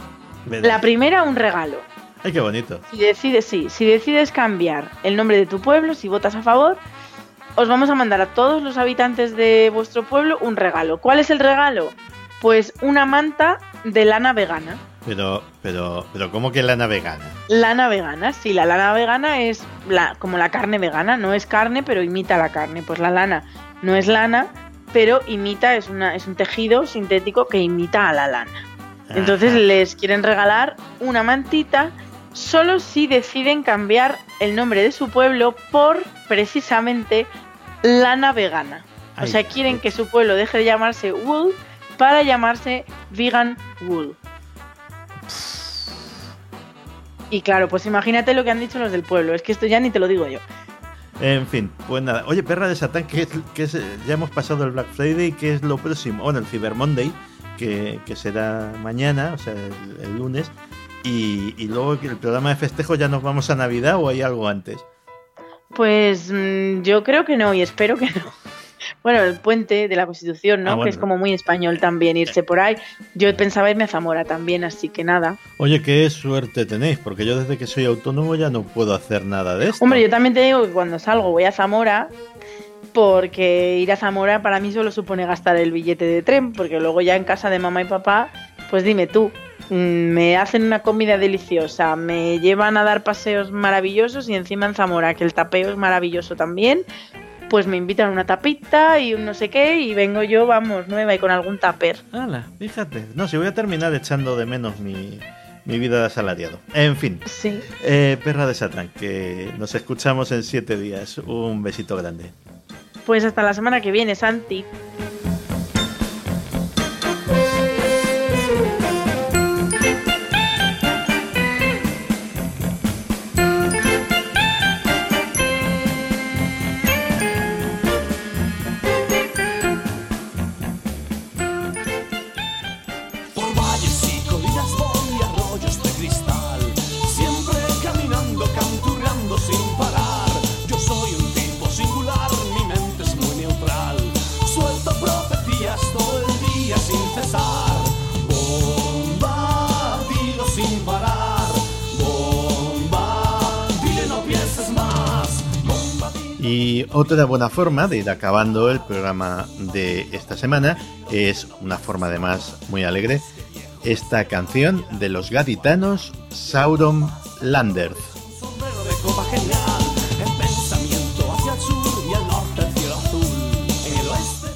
La primera, un regalo. Ay, qué bonito. Si decides, sí, si decides cambiar el nombre de tu pueblo, si votas a favor, os vamos a mandar a todos los habitantes de vuestro pueblo un regalo. ¿Cuál es el regalo? Pues una manta de lana vegana. Pero, pero, pero, ¿cómo que lana vegana? Lana vegana, sí, la lana vegana es la, como la carne vegana, no es carne, pero imita la carne. Pues la lana no es lana, pero imita, es, una, es un tejido sintético que imita a la lana. Entonces les quieren regalar una mantita solo si deciden cambiar el nombre de su pueblo por precisamente lana vegana. O sea, quieren que su pueblo deje de llamarse Wool para llamarse Vegan Wool. Y claro, pues imagínate lo que han dicho los del pueblo. Es que esto ya ni te lo digo yo. En fin, pues nada. Oye, perra de Satán, que, es, ya hemos pasado el Black Friday, que es lo próximo. Bueno, el Cyber Monday, que, será mañana, o sea, el, lunes. Y, y, luego el programa de festejo ya nos vamos a Navidad o hay algo antes. Pues mm, yo creo que no y espero que no. [LAUGHS] Bueno, el puente de la Constitución, ¿no? Ah, que es como muy español también irse por ahí. Yo pensaba irme a Zamora también, así que nada. Oye, qué suerte tenéis, porque yo desde que soy autónomo ya no puedo hacer nada de esto. Hombre, yo también te digo que cuando salgo voy a Zamora, porque ir a Zamora para mí solo supone gastar el billete de tren, porque luego ya en casa de mamá y papá, pues dime tú, me hacen una comida deliciosa, me llevan a dar paseos maravillosos y encima en Zamora, que el tapeo es maravilloso también, pues me invitan una tapita y un no sé qué y vengo yo, vamos, nueva y con algún tupper. Hala, fíjate. No, si voy a terminar echando de menos mi, vida de asalariado. En fin. Sí. Eh, perra de Satán, que nos escuchamos en siete días. Un besito grande. Pues hasta la semana que viene, Santi. Otra buena forma de ir acabando el programa de esta semana es una forma además muy alegre, esta canción de los gaditanos Sauron Landers.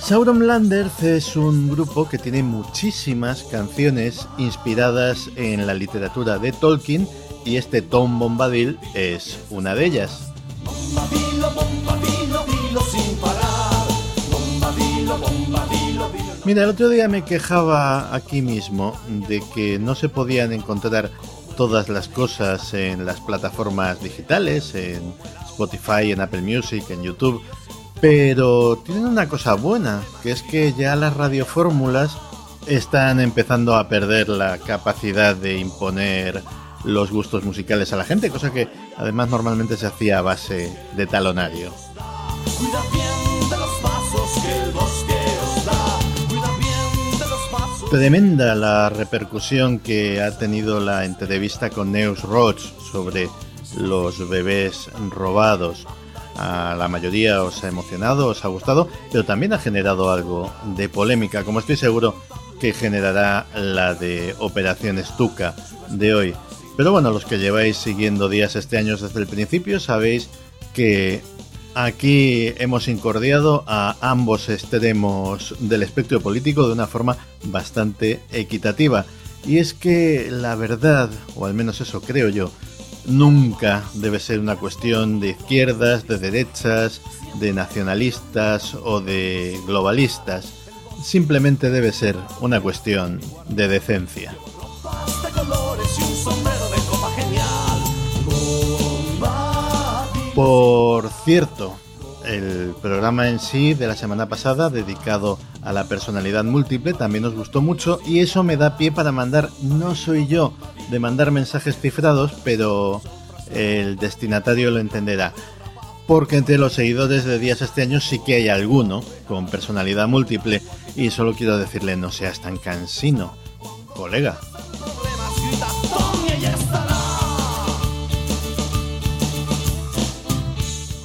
Sauron Landers es un grupo que tiene muchísimas canciones inspiradas en la literatura de Tolkien y este Tom Bombadil es una de ellas. Mira, el otro día me quejaba aquí mismo de que no se podían encontrar todas las cosas en las plataformas digitales, en Spotify, en Apple Music, en YouTube, pero tienen una cosa buena, que es que ya las radiofórmulas están empezando a perder la capacidad de imponer los gustos musicales a la gente, cosa que además normalmente se hacía a base de talonario. Tremenda la repercusión que ha tenido la entrevista con Neus Roach sobre los bebés robados. A la mayoría os ha emocionado, os ha gustado, pero también ha generado algo de polémica, como estoy seguro que generará la de Operación Estuca de hoy. Pero bueno, los que lleváis siguiendo días este año desde el principio sabéis que aquí hemos incordiado a ambos extremos del espectro político de una forma bastante equitativa. Y es que la verdad, o al menos eso creo yo, nunca debe ser una cuestión de izquierdas, de derechas, de nacionalistas o de globalistas. Simplemente debe ser una cuestión de decencia. Por cierto, el programa en sí de la semana pasada dedicado a la personalidad múltiple, también nos gustó mucho y eso me da pie para mandar, no soy yo de mandar mensajes cifrados, pero el destinatario lo entenderá. Porque entre los seguidores de Días este año sí que hay alguno con personalidad múltiple y solo quiero decirle no seas tan cansino, colega.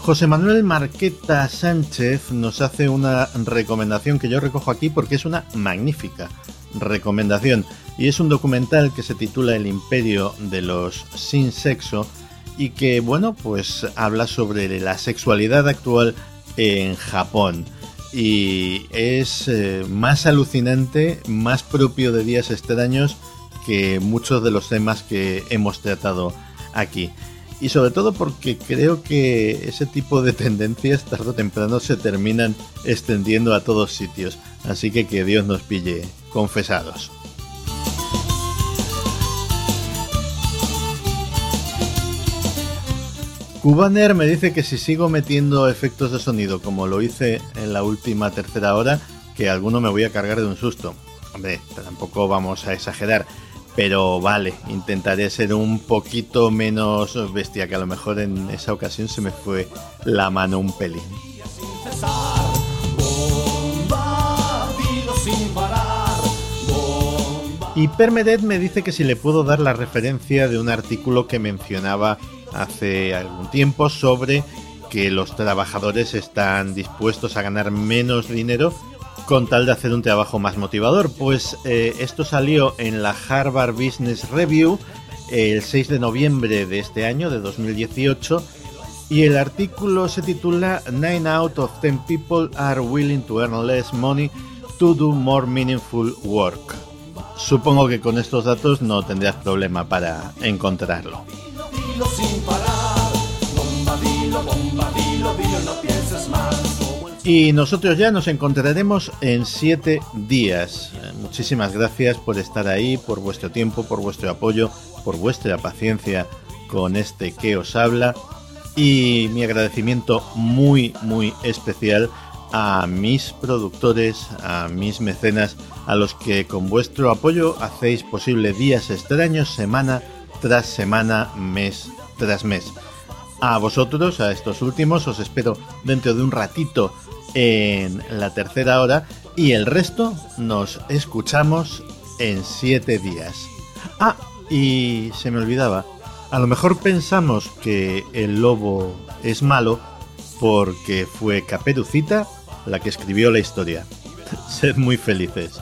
José Manuel Marqueta Sánchez nos hace una recomendación que yo recojo aquí porque es una magnífica recomendación. Y es un documental que se titula El imperio de los sin sexo y que bueno pues habla sobre la sexualidad actual en Japón. Y es eh, más alucinante, más propio de días extraños que muchos de los temas que hemos tratado aquí y sobre todo porque creo que ese tipo de tendencias tarde o temprano se terminan extendiendo a todos sitios, así que que Dios nos pille confesados. Cubaner me dice que si sigo metiendo efectos de sonido como lo hice en la última tercera hora, que alguno me voy a cargar de un susto. Hombre, tampoco vamos a exagerar. Pero vale, intentaré ser un poquito menos bestia, que a lo mejor en esa ocasión se me fue la mano un pelín. Y Permedet me dice que si le puedo dar la referencia de un artículo que mencionaba hace algún tiempo sobre que los trabajadores están dispuestos a ganar menos dinero con tal de hacer un trabajo más motivador. Pues eh, esto salió en la Harvard Business Review el 6 de noviembre de este año, de 2018, y el artículo se titula 9 out of 10 people are willing to earn less money to do more meaningful work. Supongo que con estos datos no tendrás problema para encontrarlo. Y nosotros ya nos encontraremos en siete días. Muchísimas gracias por estar ahí, por vuestro tiempo, por vuestro apoyo, por vuestra paciencia con este que os habla. Y mi agradecimiento muy, muy especial a mis productores, a mis mecenas, a los que con vuestro apoyo hacéis posible días extraños semana tras semana, mes tras mes. A vosotros, a estos últimos, os espero dentro de un ratito en la tercera hora y el resto nos escuchamos en siete días. Ah, y se me olvidaba, a lo mejor pensamos que el lobo es malo porque fue Caperucita la que escribió la historia. [LAUGHS] Sed muy felices.